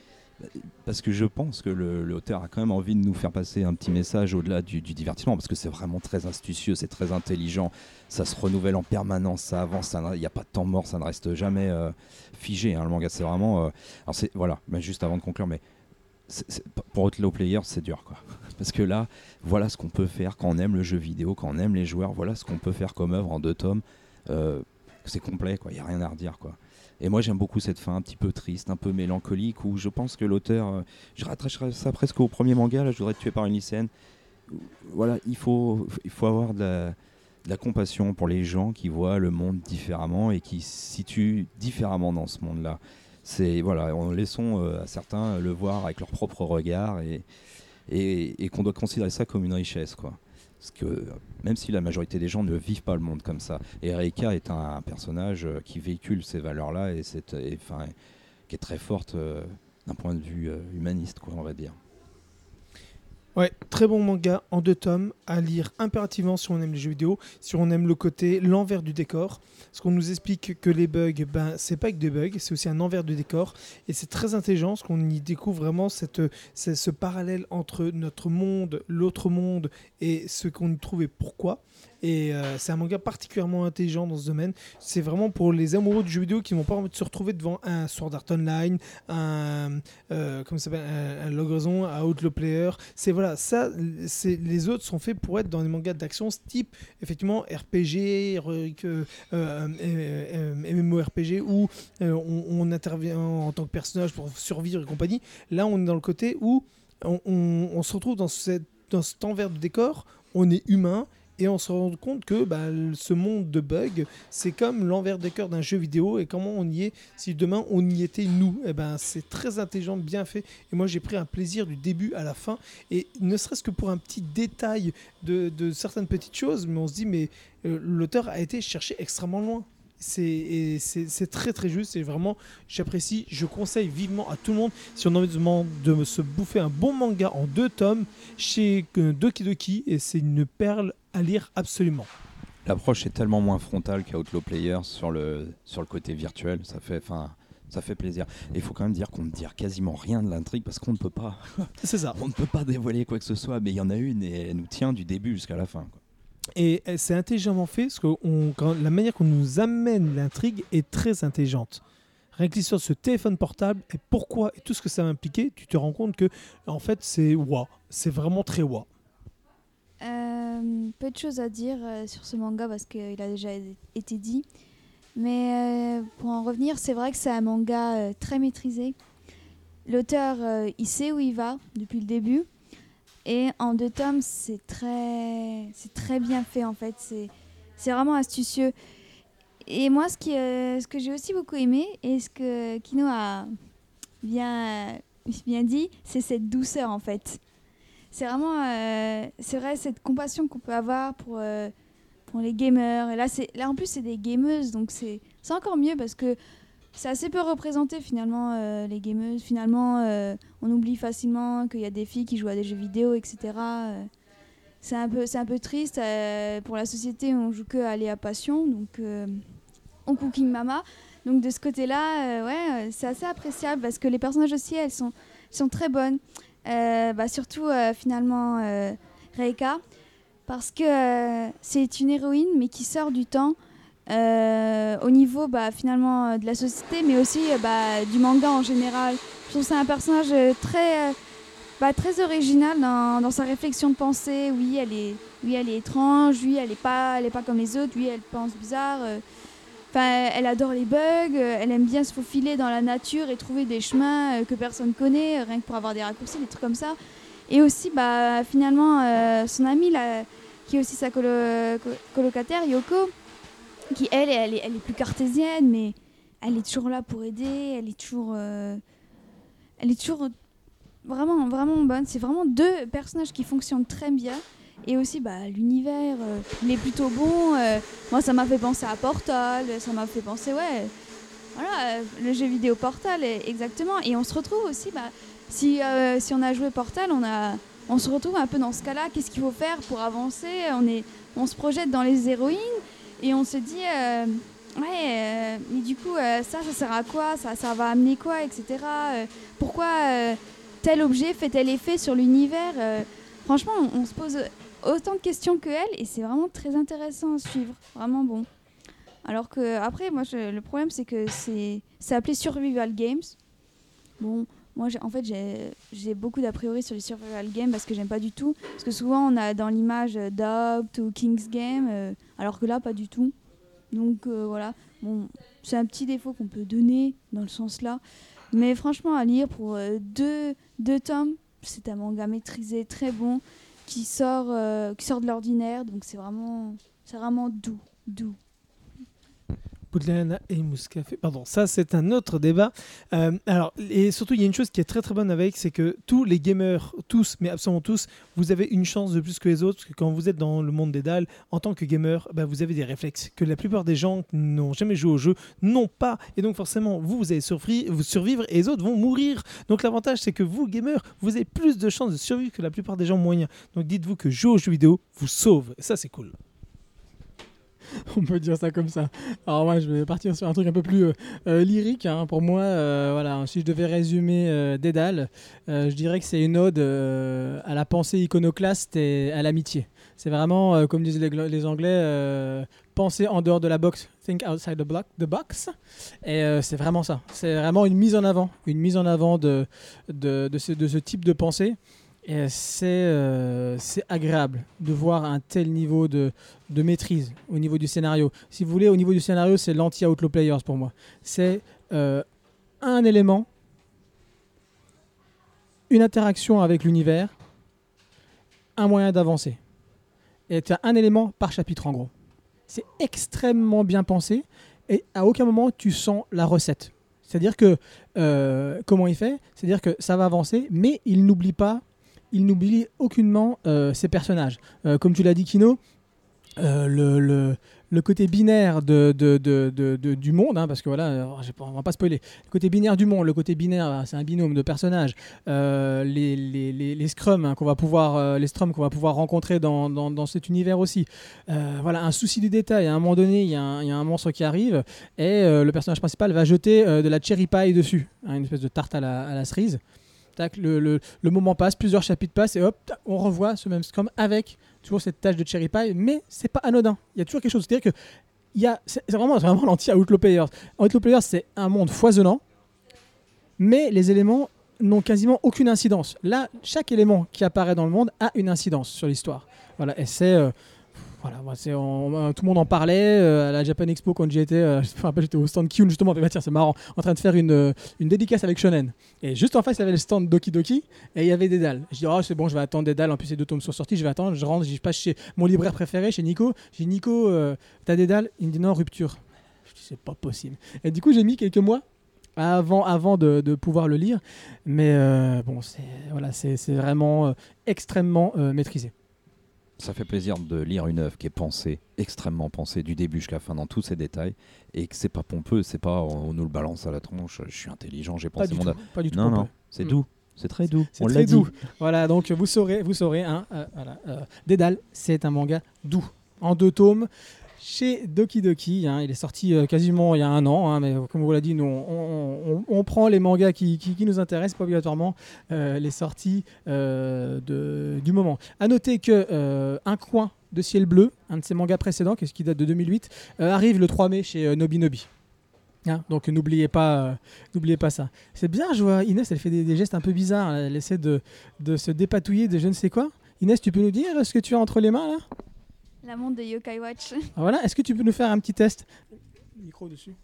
S2: parce que je pense que le- l'auteur a quand même envie de nous faire passer un petit message au-delà du, du divertissement, parce que c'est vraiment très astucieux, c'est très intelligent, ça se renouvelle en permanence, ça avance, il n'y a pas de temps mort, ça ne reste jamais euh, figé. hein, le manga, c'est vraiment. euh, alors voilà, mais juste avant de conclure, mais pour Outlaw Player, c'est dur, quoi. Parce que là, voilà ce qu'on peut faire quand on aime le jeu vidéo, quand on aime les joueurs, voilà ce qu'on peut faire comme œuvre en deux tomes. Euh, c'est complet, quoi. Il n'y a rien à redire, quoi. Et moi, j'aime beaucoup cette fin un petit peu triste, un peu mélancolique, où je pense que l'auteur. euh, je rattacherais ça presque au premier manga, là, je voudrais être tué par une lycéenne. Voilà, il faut, il faut avoir de la, de la compassion pour les gens qui voient le monde différemment et qui se situent différemment dans ce monde-là. C'est voilà, on laissons euh, à certains le voir avec leur propre regard et, et, qu'on doit considérer ça comme une richesse, quoi. Parce que euh, même si la majorité des gens ne vivent pas le monde comme ça, et Reika est un, personnage euh, qui véhicule ces valeurs-là et, qui est très forte euh, d'un point de vue euh, humaniste, quoi, on va dire.
S4: Ouais, très bon manga en deux tomes à lire impérativement si on aime les jeux vidéo, si on aime le côté l'envers du décor. Parce qu'on nous explique que les bugs, ben c'est pas que des bugs, c'est aussi un envers du décor et c'est très intelligent parce qu'on y découvre vraiment cette, ce, ce parallèle entre notre monde, l'autre monde et ce qu'on y trouve et pourquoi. Et euh, c'est un manga particulièrement intelligent dans ce domaine. C'est vraiment pour les amoureux du jeu vidéo qui n'ont pas envie de se retrouver devant un Sword Art Online, un, euh, comment ça un, un un Outlaw Player. C'est voilà, ça, les autres sont faits pour être dans des mangas d'action type effectivement RPG, euh, euh, MMORPG où euh, on, intervient en tant que personnage pour survivre et compagnie. Là, on est dans le côté où on se retrouve dans, cette, dans cet envers de décor. On est humain et on se rend compte que bah, ce monde de bugs, c'est comme l'envers des cœurs d'un jeu vidéo et comment on y est si demain on y était nous. Et ben c'est très intelligent, bien fait. Et moi j'ai pris un plaisir du début à la fin et ne serait-ce que pour un petit détail de, de certaines petites choses, mais on se dit mais euh, l'auteur a été chercher extrêmement loin. C'est très très juste et vraiment j'apprécie, je conseille vivement à tout le monde si on a envie de, de se bouffer un bon manga en deux tomes chez euh, Doki Doki et c'est une perle à lire absolument.
S2: L'approche est tellement moins frontale qu'à Outlaw Player sur le, sur le côté virtuel, ça fait, enfin, ça fait plaisir. Et il faut quand même dire qu'on ne dit quasiment rien de l'intrigue parce qu'on ne peut pas,
S4: C'est ça.
S2: on ne peut pas dévoiler quoi que ce soit, mais il y en a une et elle nous tient du début jusqu'à la fin. quoi.
S4: Et euh, c'est intelligemment fait parce que la manière qu'on nous amène l'intrigue est très intelligente. Rien que l'histoire ce téléphone portable et pourquoi et tout ce que ça va impliquer, tu te rends compte que en fait c'est wa, c'est vraiment très wa.
S3: Euh, peu de choses à dire euh, sur ce manga parce qu'il a déjà été dit. Mais euh, pour en revenir, c'est vrai que c'est un manga très maîtrisé. L'auteur, il sait où il va depuis le début. Et en deux tomes, c'est très, c'est très bien fait en fait. C'est, c'est vraiment astucieux. Et moi, ce, qui, euh, ce que j'ai aussi beaucoup aimé et ce que Kino a bien, bien dit, c'est cette douceur en fait c'est vraiment euh, c'est vrai cette compassion qu'on peut avoir pour euh, pour les gamers et là c'est là en plus c'est des gameuses donc c'est c'est encore mieux parce que c'est assez peu représenté finalement euh, les gameuses. Finalement euh, on oublie facilement qu'il y a des filles qui jouent à des jeux vidéo etc euh. c'est un peu c'est un peu triste. Pour la société on joue que à Léa Passion donc on Cooking Mama. Donc de ce côté là ouais c'est assez appréciable parce que les personnages aussi elles sont sont très bonnes. Bah, surtout finalement Reika, parce que c'est une héroïne mais qui sort du temps au niveau bah, finalement euh, de la société mais aussi euh, bah, du manga en général. Je trouve que c'est un personnage euh, très, euh, bah, très original dans, dans sa réflexion de pensée. Oui, elle est, oui, elle est étrange, oui, elle n'est pas, pas comme les autres, oui, elle pense bizarre. euh. Enfin, elle adore les bugs, euh, elle aime bien se faufiler dans la nature et trouver des chemins euh, que personne connaît, euh, rien que pour avoir des raccourcis, des trucs comme ça. Et aussi, bah, finalement, euh, son amie, là, qui est aussi sa colo- co- colocataire, Yoko, qui elle, elle est, plus cartésienne, mais elle est toujours là pour aider, elle est toujours, euh, elle est toujours vraiment, vraiment bonne. C'est vraiment deux personnages qui fonctionnent très bien. Et aussi, bah, l'univers, euh, il est plutôt bon. euh, moi, ça m'a fait penser à Portal, ça m'a fait penser, ouais, voilà, le jeu vidéo Portal, exactement. Et on se retrouve aussi, bah, si, si on a joué Portal, on, a, on se retrouve un peu dans ce cas-là. Qu'est-ce qu'il faut faire pour avancer? On, est, on se projette dans les héroïnes et on se dit, euh, Ouais, euh, mais du coup, euh, ça, ça sert à quoi? Ça, ça va amener quoi, etc. Pourquoi tel objet fait tel effet sur l'univers? Franchement, on, se pose autant de questions que elle et c'est vraiment très intéressant à suivre. Vraiment bon. Alors que, après, moi, le problème, c'est que c'est appelé Survival Games. Bon, moi, en fait, j'ai- beaucoup d'a priori sur les Survival Games parce que j'aime pas du tout. Parce que souvent, on a dans l'image euh, Doubt ou King's Game, euh, alors que là, pas du tout. Donc euh, voilà, c'est un petit défaut qu'on peut donner dans le sens là. Mais franchement, à lire pour deux, deux tomes, c'est un manga maîtrisé, très bon, qui sort, qui sort de l'ordinaire. Donc c'est vraiment, c'est vraiment doux, doux.
S4: Poudlana et Mouscafé. Pardon, ça c'est un autre débat. Euh, alors, et surtout, il y a une chose qui est très très bonne avec, c'est que tous les gamers, tous, mais absolument tous, vous avez une chance de plus que les autres, parce que quand vous êtes dans le monde des dalles, en tant que gamer, bah, vous avez des réflexes que la plupart des gens qui n'ont jamais joué au jeu n'ont pas. Et donc forcément, vous, vous allez survivre et les autres vont mourir. Donc l'avantage, c'est que vous, gamers, vous avez plus de chances de survivre que la plupart des gens moyens. Donc dites-vous que jouer aux jeux vidéo vous sauve. Et ça, c'est cool.
S1: On peut dire ça comme ça. Alors moi, je vais partir sur un truc un peu plus euh, euh, lyrique. hein. Pour moi, euh, voilà, si je devais résumer euh, Dédale, je dirais que c'est une ode à la pensée iconoclaste et à l'amitié. C'est vraiment, comme disent les, Anglais, penser en dehors de la box, think outside the, box. Et c'est vraiment ça. C'est vraiment une mise en avant, une mise en avant de, de ce type de pensée. Et c'est euh, c'est agréable de voir un tel niveau de, de maîtrise au niveau du scénario. Si vous voulez, au niveau du scénario, c'est l'anti-Outlaw Players pour moi. C'est euh, un élément, une interaction avec l'univers, un moyen d'avancer. Et tu as un élément par chapitre en gros. C'est extrêmement bien pensé et à aucun moment tu sens la recette. C'est-à-dire que, euh, comment il fait? C'est-à-dire que ça va avancer, mais il n'oublie pas, il n'oublie aucunement euh, ses personnages. Euh, comme tu l'as dit, Kino, euh, le, le- côté binaire de, de- de- du monde, hein, parce que voilà, on va pas spoiler, le côté binaire du monde, le côté binaire, c'est un binôme de personnages, les, les, les, les scrums hein, qu'on va pouvoir, va pouvoir rencontrer dans, dans, dans cet univers aussi. Voilà, un souci du détail. À un moment donné, il y, a un- il y a un monstre qui arrive et le personnage principal va jeter de la cherry pie dessus, hein, une espèce de tarte à la, à la cerise. Le, moment passe, plusieurs chapitres passent et hop, on revoit ce même scrum avec toujours cette tâche de cherry pie, mais c'est pas anodin. Il y a toujours quelque chose. C'est-à-dire que c'est vraiment, vraiment l'anti-Outlaw Players. Outlaw Players, c'est un monde foisonnant, mais les éléments n'ont quasiment aucune incidence. Là, chaque élément qui apparaît dans le monde a une incidence sur l'histoire. Voilà, et c'est. euh, voilà, c'est- on- tout le monde en parlait euh, à la Japan Expo quand j'y euh, j'étais au stand Kyun justement. Bah, tiens, c'est marrant, en train de faire une, euh, une dédicace avec Shonen. Et juste en face, il y avait le stand Doki Doki et il y avait des dalles. Je dis, oh, c'est bon, je vais attendre des dalles. En plus, ces deux tomes sont sortis. Je vais attendre. Je rentre, je passe chez mon libraire préféré, chez Nico. J'ai dit, Nico, euh, t'as des dalles? Il me dit, non, rupture. Je dis, c'est pas possible. Et du coup, j'ai mis quelques mois avant, avant de, pouvoir le lire. Mais euh, bon, c'est voilà, c'est c'est vraiment euh, extrêmement euh, maîtrisé.
S2: Ça fait plaisir de lire une œuvre qui est pensée, extrêmement pensée, du début jusqu'à la fin, dans tous ses détails, et que c'est pas pompeux, c'est pas on nous le balance à la tronche, je suis intelligent, j'ai pensé mon
S1: tout, pas du tout.
S2: Non,
S1: pompeux.
S2: non, c'est doux, c'est très doux.
S1: C'est
S2: on l'a dit.
S1: doux. Voilà, donc vous saurez, vous saurez, hein, euh, voilà, euh, Dédale, c'est un manga doux, en deux tomes, chez Doki Doki. hein, il est sorti euh, quasiment il y a un an, hein, mais comme vous l'a dit, nous, on, prend les mangas qui, nous intéressent, pas obligatoirement euh, les sorties euh, du moment. À noter que Un coin de ciel bleu, un de ses mangas précédents, qui date de 2008, euh, arrive le 3 mai chez Nobi Nobi. Hein, donc n'oubliez pas, pas ça. C'est bien, je vois Inès, elle fait des, des gestes un peu bizarres. Elle essaie de, de se dépatouiller de je ne sais quoi. Inès, tu peux nous dire ce que tu as entre les mains là?
S3: La montre de Yokai Watch.
S1: Ah, Voilà, est-ce que tu peux nous faire un petit test Micro dessus.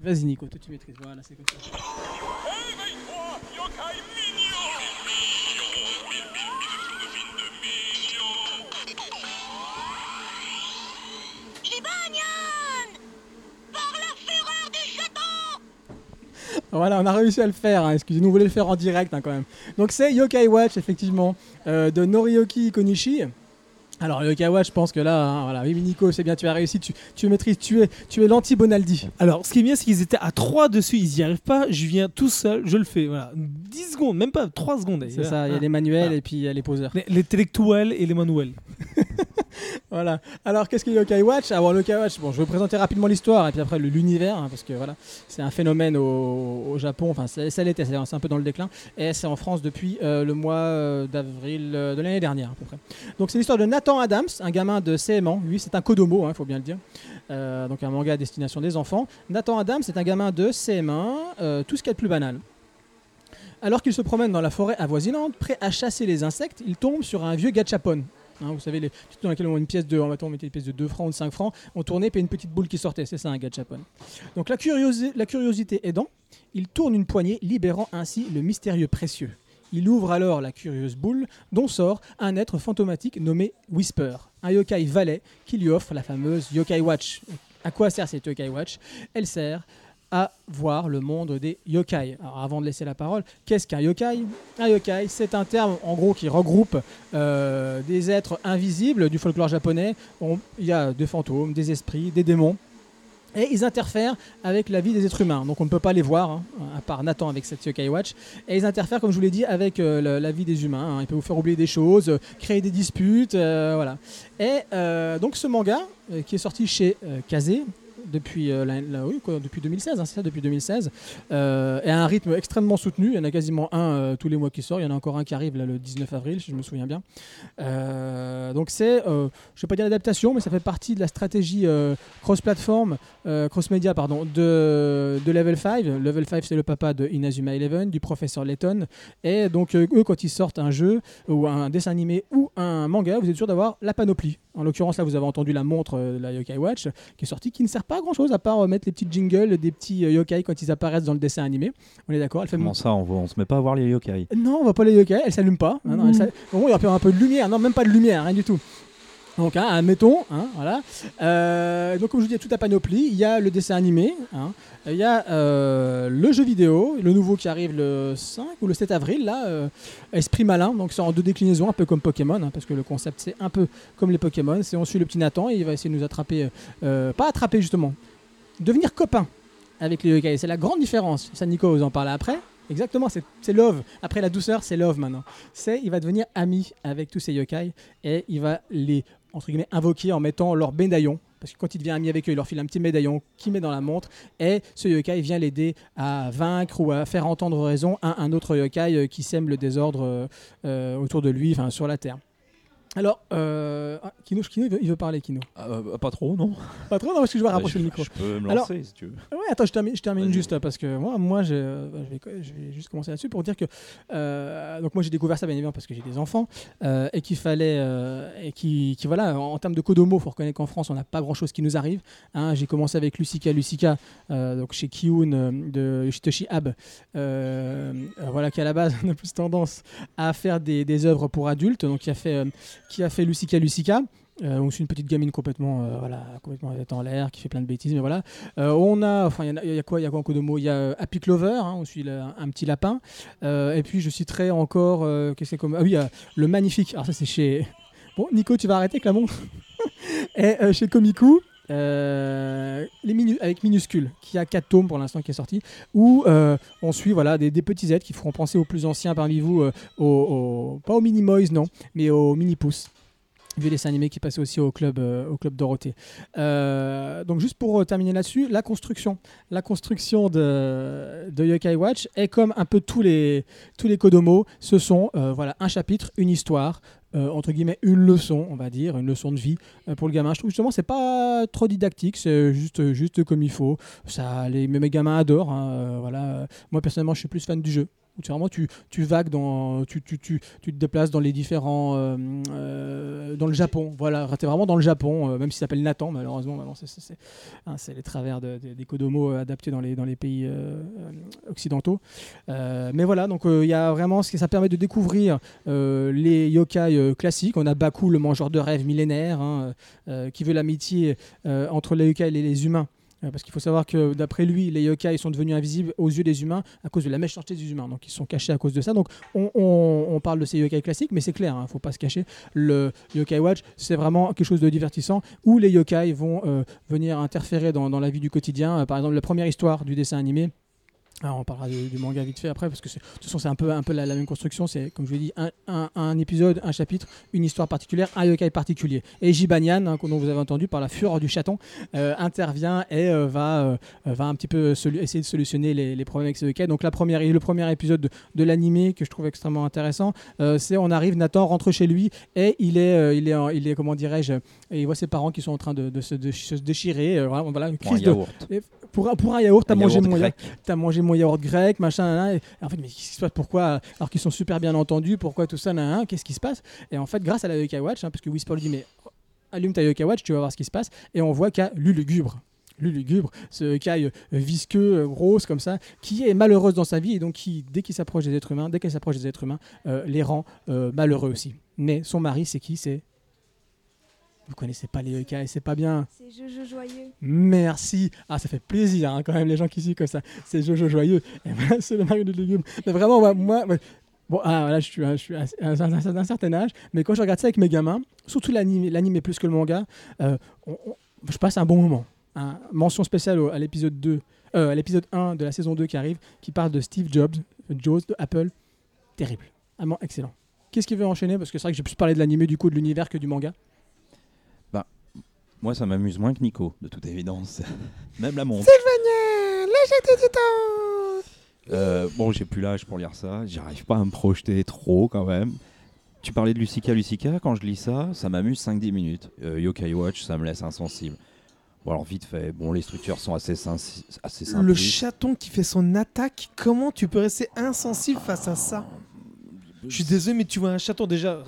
S1: Vas-y Nico, toi tu maîtrises. Voilà, c'est comme ça. Voilà, on a réussi à le faire. hein. Excusez-nous, vous voulez le faire en direct hein, quand même. Donc c'est Yokai Watch, effectivement, euh, de Norioki Konishi. Alors Watch, je pense que là, hein, voilà, oui, Nico, c'est bien, tu as réussi, tu, tu maîtrises, tu es, tu es l'anti-Bonaldi.
S4: Alors, ce qui est bien, c'est qu'ils étaient à 3 dessus, ils n'y arrivent pas. Je viens tout seul, je le fais. Voilà. 10 secondes, même pas 3 secondes.
S1: C'est ça, il y a les manuels et puis il y a les poseurs.
S4: Les, les intellectuels et les manuels.
S1: Voilà. Alors, qu'est-ce que Yokai Watch? Alors, Yokai Watch, bon, je vais vous présenter rapidement l'histoire et puis après l'univers, hein, parce que voilà, c'est un phénomène au, Japon, enfin, ça, l'était, c'est un peu dans le déclin, et c'est en France depuis euh, le mois euh, d'avril euh, de l'année dernière, à peu près. Donc, c'est l'histoire de Nathan Adams, un gamin de CM ans. Lui, c'est un Kodomo, il faut bien le dire. Donc, un manga à destination des enfants. Nathan Adams, c'est un gamin de CM1, euh, tout ce qu'il y a de plus banal. Alors qu'il se promène dans la forêt avoisinante, prêt à chasser les insectes, il tombe sur un vieux gachapon. Hein, vous savez, les dans lesquels on une pièce de, on mettait une pièce de 2 francs ou de 5 francs, on tournait, puis une petite boule qui sortait. C'est ça un gachapon. Donc la, curiosi- la curiosité aidant, il tourne une poignée, libérant ainsi le mystérieux précieux. Il ouvre alors la curieuse boule, dont sort un être fantomatique nommé Whisper, un yokai valet qui lui offre la fameuse Yokai Watch. À quoi sert cette Yokai Watch? Elle sert à voir le monde des yokai. Alors avant de laisser la parole, qu'est-ce qu'un yokai? Un yokai, c'est un terme en gros qui regroupe euh, des êtres invisibles du folklore japonais. On- Il y a des fantômes, des esprits, des démons. Et ils interfèrent avec la vie des êtres humains. Donc on ne peut pas les voir, hein, à part Nathan avec cette Yokai Watch. Et ils interfèrent, comme je vous l'ai dit, avec euh, la vie des humains. hein. Ils peuvent vous faire oublier des choses, euh, créer des disputes, voilà. Et donc ce manga, qui est sorti chez Kazé, depuis, euh, depuis 2016, hein, c'est ça, depuis 2016, euh, et à un rythme extrêmement soutenu. Il y en a quasiment un euh, tous les mois qui sort. Il y en a encore un qui arrive le 19 avril, si je me souviens bien. Donc c'est, je vais pas dire l'adaptation, mais ça fait partie de la stratégie cross-platform, cross-média, pardon, de, de Level 5. Level 5, c'est le papa de Inazuma Eleven, du professeur Layton. Et donc eux, quand ils sortent un jeu ou un dessin animé ou un manga, vous êtes sûr d'avoir la panoplie. En l'occurrence, là, vous avez entendu la montre euh, de la Yokai Watch qui est sortie, qui ne sert pas à grand chose à part euh, mettre les petits jingles des petits euh, yokai quand ils apparaissent dans le dessin animé. On est d'accord Elle fait
S5: Comment ça, on, on se met pas à voir les yokai?
S1: Non, on va pas les yokai, elle s'allume pas. Ah non, Bon, il y a un peu- un peu de lumière, non, même pas de lumière, rien du tout. Donc, hein, admettons, hein, voilà. Euh, donc, comme je vous dis, il y a toute la panoplie. Il y a le dessin animé, hein. il y a euh, le jeu vidéo, le nouveau qui arrive le 5 ou le 7 avril, là, euh, Esprit Malin. Donc, c'est en deux déclinaisons, un peu comme Pokémon, hein, parce que le concept, c'est un peu comme les Pokémon. C'est on suit le petit Nathan et il va essayer de nous attraper, pas attraper justement, devenir copain avec les yokai. C'est la grande différence. Ça, Nico vous en parle après. Exactement, c'est love. Après la douceur, c'est love maintenant. C'est, il va devenir ami avec tous ces yokai et il va les, entre guillemets, invoquer en mettant leur médaillon. Parce que quand il devient ami avec eux, il leur file un petit médaillon qu'il met dans la montre et ce yokai vient l'aider à vaincre ou à faire entendre raison à un autre yokai euh, qui sème le désordre euh, euh, autour de lui, enfin sur la Terre. Alors, euh, ah, Kino, Kino, il veut, il veut parler, Kino.
S5: Euh, Pas trop, non
S1: Pas trop, non, parce que je vais
S5: Bah,
S1: rapprocher le micro.
S5: je peux me
S1: Alors-
S5: lancer si tu veux.
S1: Ouais, attends, je termine, je termine
S5: Vas-y.
S1: juste parce que moi, moi je, euh, je, vais, je vais juste commencer là-dessus pour dire que euh, donc moi j'ai découvert ça bien évidemment parce que j'ai des enfants et qu'il fallait et qui, voilà en, en termes de Kodomo, faut reconnaître qu'en France on n'a pas grand-chose qui nous arrive. hein. j'ai commencé avec Lucica Lucica donc chez Kiun de Yoshitoshi Ab, voilà qui à la base on a plus tendance à faire des, des œuvres pour adultes, donc qui a fait qui a fait Lucica Lucica. Euh, donc c'est une petite gamine complètement, euh, voilà, complètement en l'air, qui fait plein de bêtises, mais voilà. Euh, on a, enfin, il y a- quoi, il y a quoi en Kodomo Il y a euh, Happy Clover, hein, on suit un petit lapin. Et puis je citerai encore, qu'est-ce que comme, ah oui, le magnifique. Alors ça c'est chez, bon, Nico, tu vas arrêter avec la montre? et chez Komiku. Euh, les minu- avec minuscule qui a 4 tomes pour l'instant qui est sorti où euh, on suit voilà des, petits aides qui feront penser aux plus anciens parmi vous euh, pas aux mini moys non mais aux mini pouces vieux dessin animé qui passait aussi au club, au club Dorothée. Donc juste pour terminer là-dessus, la construction. La construction de, de Yokai Watch est comme un peu tous les, tous les Kodomo. Ce sont voilà, un chapitre, une histoire, euh, entre guillemets une leçon, on va dire, une leçon de vie euh, pour le gamin. Je trouve justement c'est pas trop didactique, c'est juste, juste comme il faut. Ça, les, mes gamins adorent. hein, euh, voilà. Moi personnellement, je suis plus fan du jeu. Tu, vraiment, tu, tu vagues dans, tu, tu, tu, tu te déplaces dans les différents, euh, euh, dans le Japon. Voilà, t'es vraiment dans le Japon, euh, même s'il s'appelle Nathan, malheureusement, hein, c'est les travers de- de- des Kodomo adaptés dans les, dans les pays occidentaux. Mais voilà, donc il y a vraiment ce que ça permet de découvrir les yokai classiques. On a Baku, le mangeur de rêves millénaire, hein, qui veut l'amitié entre les yokai et les humains. Euh, Parce qu'il faut savoir que d'après lui, les yokai sont devenus invisibles aux yeux des humains à cause de la méchanceté des humains. Donc ils sont cachés à cause de ça. Donc on, parle de ces yokai classiques, mais c'est clair, il ne faut pas se cacher. Le Yokai Watch, c'est vraiment quelque chose de divertissant où les yokai vont euh, venir interférer dans, dans la vie du quotidien. Euh, par exemple, la première histoire du dessin animé. Alors, on parlera du, du manga vite fait après, parce que de toute façon, c'est un peu, un peu la, la même construction. C'est, comme je l'ai dit, un, un- un épisode, un chapitre, une histoire particulière, un yokai particulier. Et Jibanyan, hein, dont vous avez entendu par la fureur du chaton, euh, intervient et euh, va, euh, va un petit peu essayer de solutionner les, les problèmes avec ce yokai. Donc, la première, le premier épisode de, de l'animé que je trouve extrêmement intéressant, c'est on arrive, Nathan rentre chez lui et il est, il est, en- il est comment dirais-je, et il voit ses parents qui sont en train de, de se, de se déchirer. voilà, une crise de. Pour, un- pour un yaourt, t'as mangé
S2: yaourt
S1: mon yaourt
S2: grec.
S1: t'as mangé mon yaourt grec, machin, nan, nan, et en fait, mais qu'est-ce qui se passe? Pourquoi Alors qu'ils sont super bien entendus, pourquoi tout ça, nan, qu'est-ce qui se passe? Et en fait, grâce à la Yokai Watch, hein, parce que Whisper lui dit, mais allume ta Yokai Watch, tu vas voir ce qui se passe, et on voit qu'à Lulugubre. Lulugubre, ce caille visqueux, euh, grosse comme ça, qui est malheureuse dans sa vie et donc qui, dès qu'il s'approche des êtres humains, dès qu'elle s'approche des êtres humains, euh, les rend euh, malheureux aussi. Mais son mari, c'est qui? C'est vous connaissez pas les yokai, c'est pas bien.
S3: C'est Jojo Joyeux.
S1: Merci. Ah, ça fait plaisir hein, quand même les gens qui suivent comme ça. C'est Jojo joyeux. Et voilà, c'est le mari de légumes. Mais vraiment, moi, moi- moi- bon, ah, là, je suis, je suis à un, un- un certain âge, mais quand je regarde ça avec mes gamins, surtout l'anime, plus que le manga, euh, on- on- je passe un bon moment. hein. Mention spéciale à l'épisode 2, euh, à l'épisode 1 de la saison 2 qui arrive, qui parle de Steve Jobs, Jobs de Apple. Terrible. Vraiment excellent. Qu'est-ce qui veut enchaîner? Parce que c'est vrai que j'ai plus parlé de l'anime du coup de l'univers que du manga.
S2: Moi, ça m'amuse moins que Nico, de toute évidence. Même la montre. Euh, bon, j'ai plus l'âge pour lire ça. J'arrive pas à me projeter trop quand même. Tu parlais de Lucica, Lucica. Quand je lis ça, ça m'amuse 5-10 minutes. Euh, Yokai Watch, ça me laisse insensible. Bon, alors vite fait. Bon, les structures sont assez, assez simples.
S4: Le chaton qui fait son attaque, comment tu peux rester insensible face à ça? Je suis désolé, mais tu vois un chaton déjà.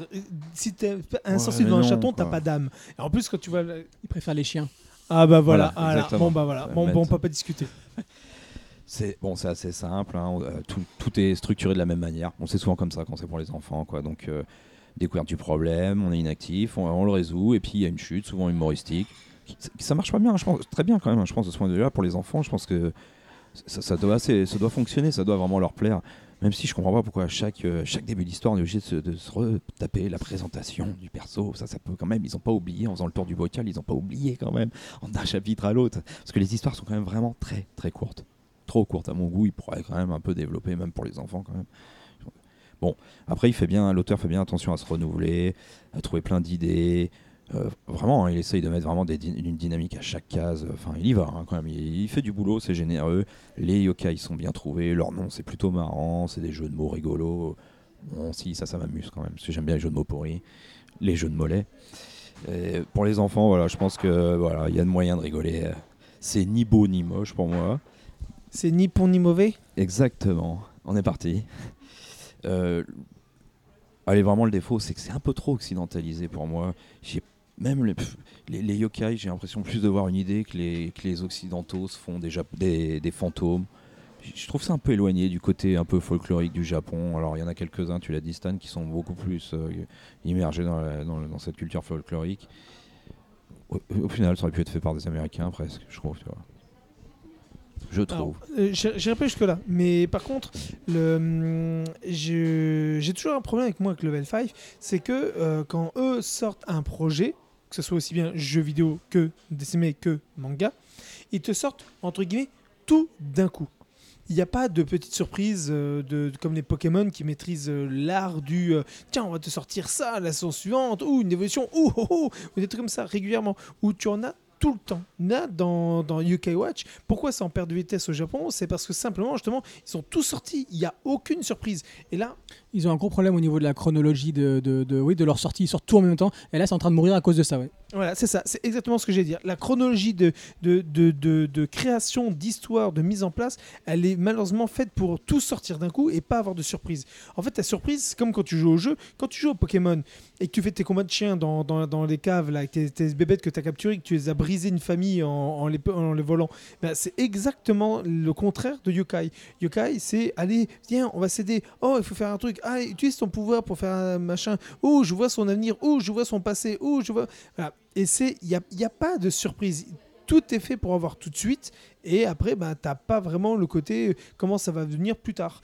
S4: Si t'es insensible
S2: Ouais,
S4: devant un chaton, t'as pas d'âme. Et en plus, quand tu vois.
S1: Il préfère les chiens.
S4: Ah bah voilà,
S2: Voilà,
S4: voilà.
S2: exactement.
S4: bon bah voilà, bon, bon on peut pas discuter.
S2: C'est bon, c'est assez simple. hein, euh, Tout, tout est structuré de la même manière. On sait souvent comme ça quand c'est pour les enfants, quoi. Donc euh, découverte du problème, on est inactif, on, on le résout, et puis il y a une chute, souvent humoristique. Ça marche pas bien, je pense, très bien quand même. hein, Je pense de ce point de vue-là pour les enfants, je pense que ça, ça doit assez, ça doit fonctionner, ça doit vraiment leur plaire. Même si je comprends pas pourquoi à chaque, euh, chaque début d'histoire on est obligé de se, retaper la présentation du perso. Ça, ça peut quand même. Ils ont pas oublié en faisant le tour du bocal, ils ont pas oublié quand même en d'un chapitre à l'autre. Parce que les histoires sont quand même vraiment très très courtes trop courte à mon goût. Il pourrait quand même un peu développer, même pour les enfants quand même. Bon, après, il fait bien, l'auteur fait bien attention à se renouveler, à trouver plein d'idées. Euh, vraiment, hein, il essaye de mettre vraiment des une dynamique à chaque case. Enfin, il y va hein, quand même. Il, il fait du boulot, c'est généreux. Les yokai sont bien trouvés. Leur nom, c'est plutôt marrant. C'est des jeux de mots rigolos. Bon, si, ça, ça m'amuse quand même. Parce que j'aime bien les jeux de mots pourris, les jeux de mollets. Et pour les enfants, voilà, je pense que voilà, il y a de moyens de rigoler. C'est ni beau ni moche pour moi.
S4: C'est ni bon ni mauvais?
S2: Exactement. On est parti. Euh, allez, vraiment, le défaut, c'est que c'est un peu trop occidentalisé pour moi. J'ai même les, les, les yokai, j'ai l'impression plus de voir une idée que les, que les occidentaux se font des, des fantômes. Je- trouve ça un peu éloigné du côté un peu folklorique du Japon. Alors, il y en a quelques-uns, tu l'as dit, Stan, qui sont beaucoup plus euh, immergés dans, la- dans cette culture folklorique. Au, au final, ça aurait pu être fait par des Américains, presque, je trouve. Tu vois. Je trouve.
S4: Euh, J'irai pas jusque-là. Mais par contre, le, je- j'ai toujours un problème avec moi avec Level 5. C'est que euh, quand eux sortent un projet, que ce soit aussi bien jeu vidéo que dessin que manga, ils te sortent, entre guillemets, tout d'un coup. Il n'y a pas de petites surprises euh, de, comme les Pokémon qui maîtrisent euh, l'art du euh, tiens, on va te sortir ça la saison suivante, ou une évolution, ou, ou, ou des trucs comme ça régulièrement, où tu en as tout le temps. Là, dans, dans UK Watch, pourquoi c'est en perte de vitesse au Japon? C'est parce que simplement, justement, ils sont tous sortis, il n'y a aucune surprise. Et là,
S1: Ils ont un gros problème au niveau de la chronologie de, de, de- oui, de leur sortie. Ils sortent tout en même temps. Et là, c'est en train de mourir à cause de ça. Ouais.
S4: Voilà, c'est ça, c'est exactement ce que j'ai dire. La chronologie de, de, de, création, d'histoire, de mise en place, elle est malheureusement faite pour tout sortir d'un coup et pas avoir de surprise. En fait, ta surprise, c'est comme quand tu joues au jeu, quand tu joues au Pokémon et que tu fais tes combats de chiens dans, dans, dans les caves, là, avec tes, tes bébêtes que tu as capturées, que tu les as brisé une famille en, en, les, en les volant, ben, c'est exactement le contraire de Yokai. Yokai, c'est allez, viens, on va s'aider. Oh, il faut faire un truc. Ah, utilise ton pouvoir pour faire un machin. Oh, je vois son avenir. Oh, je vois son passé. Oh, je vois. Voilà. Et c'est, il n'y a, a pas de surprise. Tout est fait pour avoir tout de suite. Et après, ben, t'as pas vraiment le côté euh, comment ça va venir plus tard.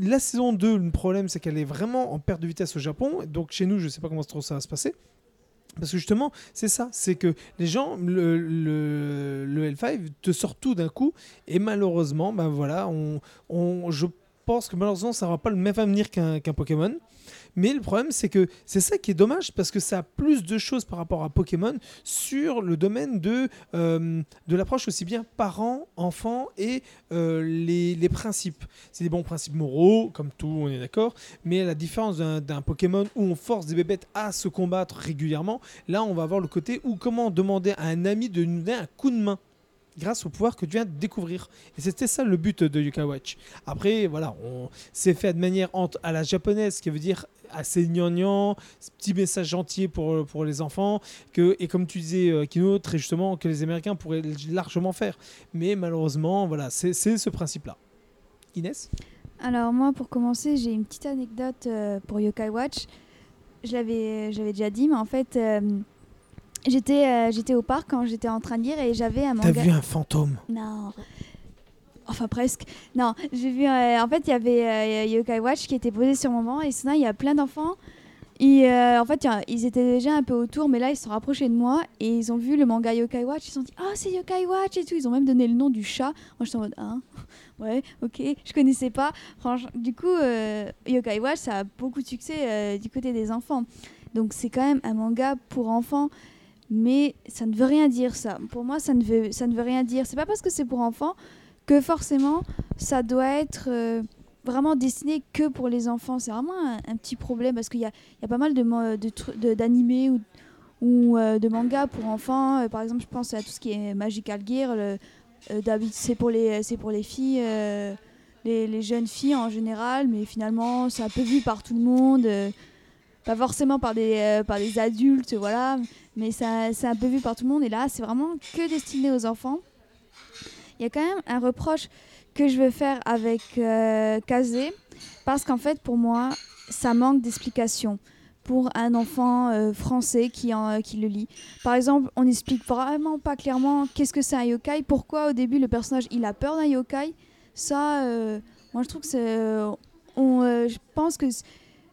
S4: La saison 2, le problème, c'est qu'elle est vraiment en perte de vitesse au Japon. Donc chez nous, je sais pas comment ça va se passer. Parce que justement, c'est ça, c'est que les gens, le, le, le L5 te sort tout d'un coup, et malheureusement, ben voilà, on, on, je pense que malheureusement, ça n'aura pas le même avenir qu'un Pokémon. Mais le problème, c'est que c'est ça qui est dommage, parce que ça a plus de choses par rapport à Pokémon sur le domaine de, euh, de l'approche aussi bien parents, enfants et euh, les, les principes. C'est des bons principes moraux, comme tout, on est d'accord, mais à la différence d'un Pokémon où on force des bébêtes à se combattre régulièrement, là, on va avoir le côté où comment demander à un ami de nous donner un coup de main grâce au pouvoir que tu viens de découvrir. Et c'était ça le but de Yuka Watch. Après, voilà, on c'est fait de manière à la japonaise, ce qui veut dire assez gnangnan, petit message gentil pour, pour les enfants, que, et comme tu disais, euh, Kino, très justement, que les Américains pourraient largement faire. Mais malheureusement, voilà, c'est ce principe-là. Inès?
S3: Alors moi, pour commencer, j'ai une petite anecdote euh, pour Yokai Watch. Je l'avais, déjà dit, mais en fait, euh, j'étais, euh, j'étais au parc quand j'étais en train de lire et j'avais un
S4: T'as
S3: manga.
S4: vu un fantôme
S3: Non. Enfin presque. Non, j'ai vu. euh, en fait, il y avait euh, Yokai Watch qui était posé sur mon banc et soudain il y a plein d'enfants. Et euh, en fait, a- ils étaient déjà un peu autour, mais là ils se sont rapprochés de moi et ils ont vu le manga Yokai Watch. Ils se sont dit Ah, c'est Yokai Watch et tout. Ils ont même donné le nom du chat. Moi j'étais en mode Ah, ouais, ok, je connaissais pas. Franchement, du coup, Yokai Watch ça a beaucoup de succès du côté des enfants. Donc c'est quand même un manga pour enfants. Mais ça ne veut rien dire ça. Pour moi, ça ne veut, ça ne veut rien dire. C'est pas parce que c'est pour enfants que forcément ça doit être euh, vraiment destiné que pour les enfants. C'est vraiment un, petit problème parce qu'il y y a pas mal de, d'animés ou, ou euh, de mangas pour enfants. Euh, par exemple, je pense à tout ce qui est Magical Gear. d'habitude, c'est pour les, c'est pour les filles, les, les jeunes filles en général, mais finalement, c'est un peu vu par tout le monde. Euh, pas forcément par des, euh, par des adultes, voilà, mais c'est un peu vu par tout le monde. Et là, c'est vraiment que destiné aux enfants. Il y a quand même un reproche que je veux faire avec euh, parce qu'en fait, pour moi, ça manque d'explication pour un enfant euh, français qui, en- qui le lit. Par exemple, on n'explique vraiment pas clairement qu'est-ce que c'est un yokai, pourquoi au début le personnage il a peur d'un yokai. Ça, euh, moi je trouve que c'est. on, euh, je pense que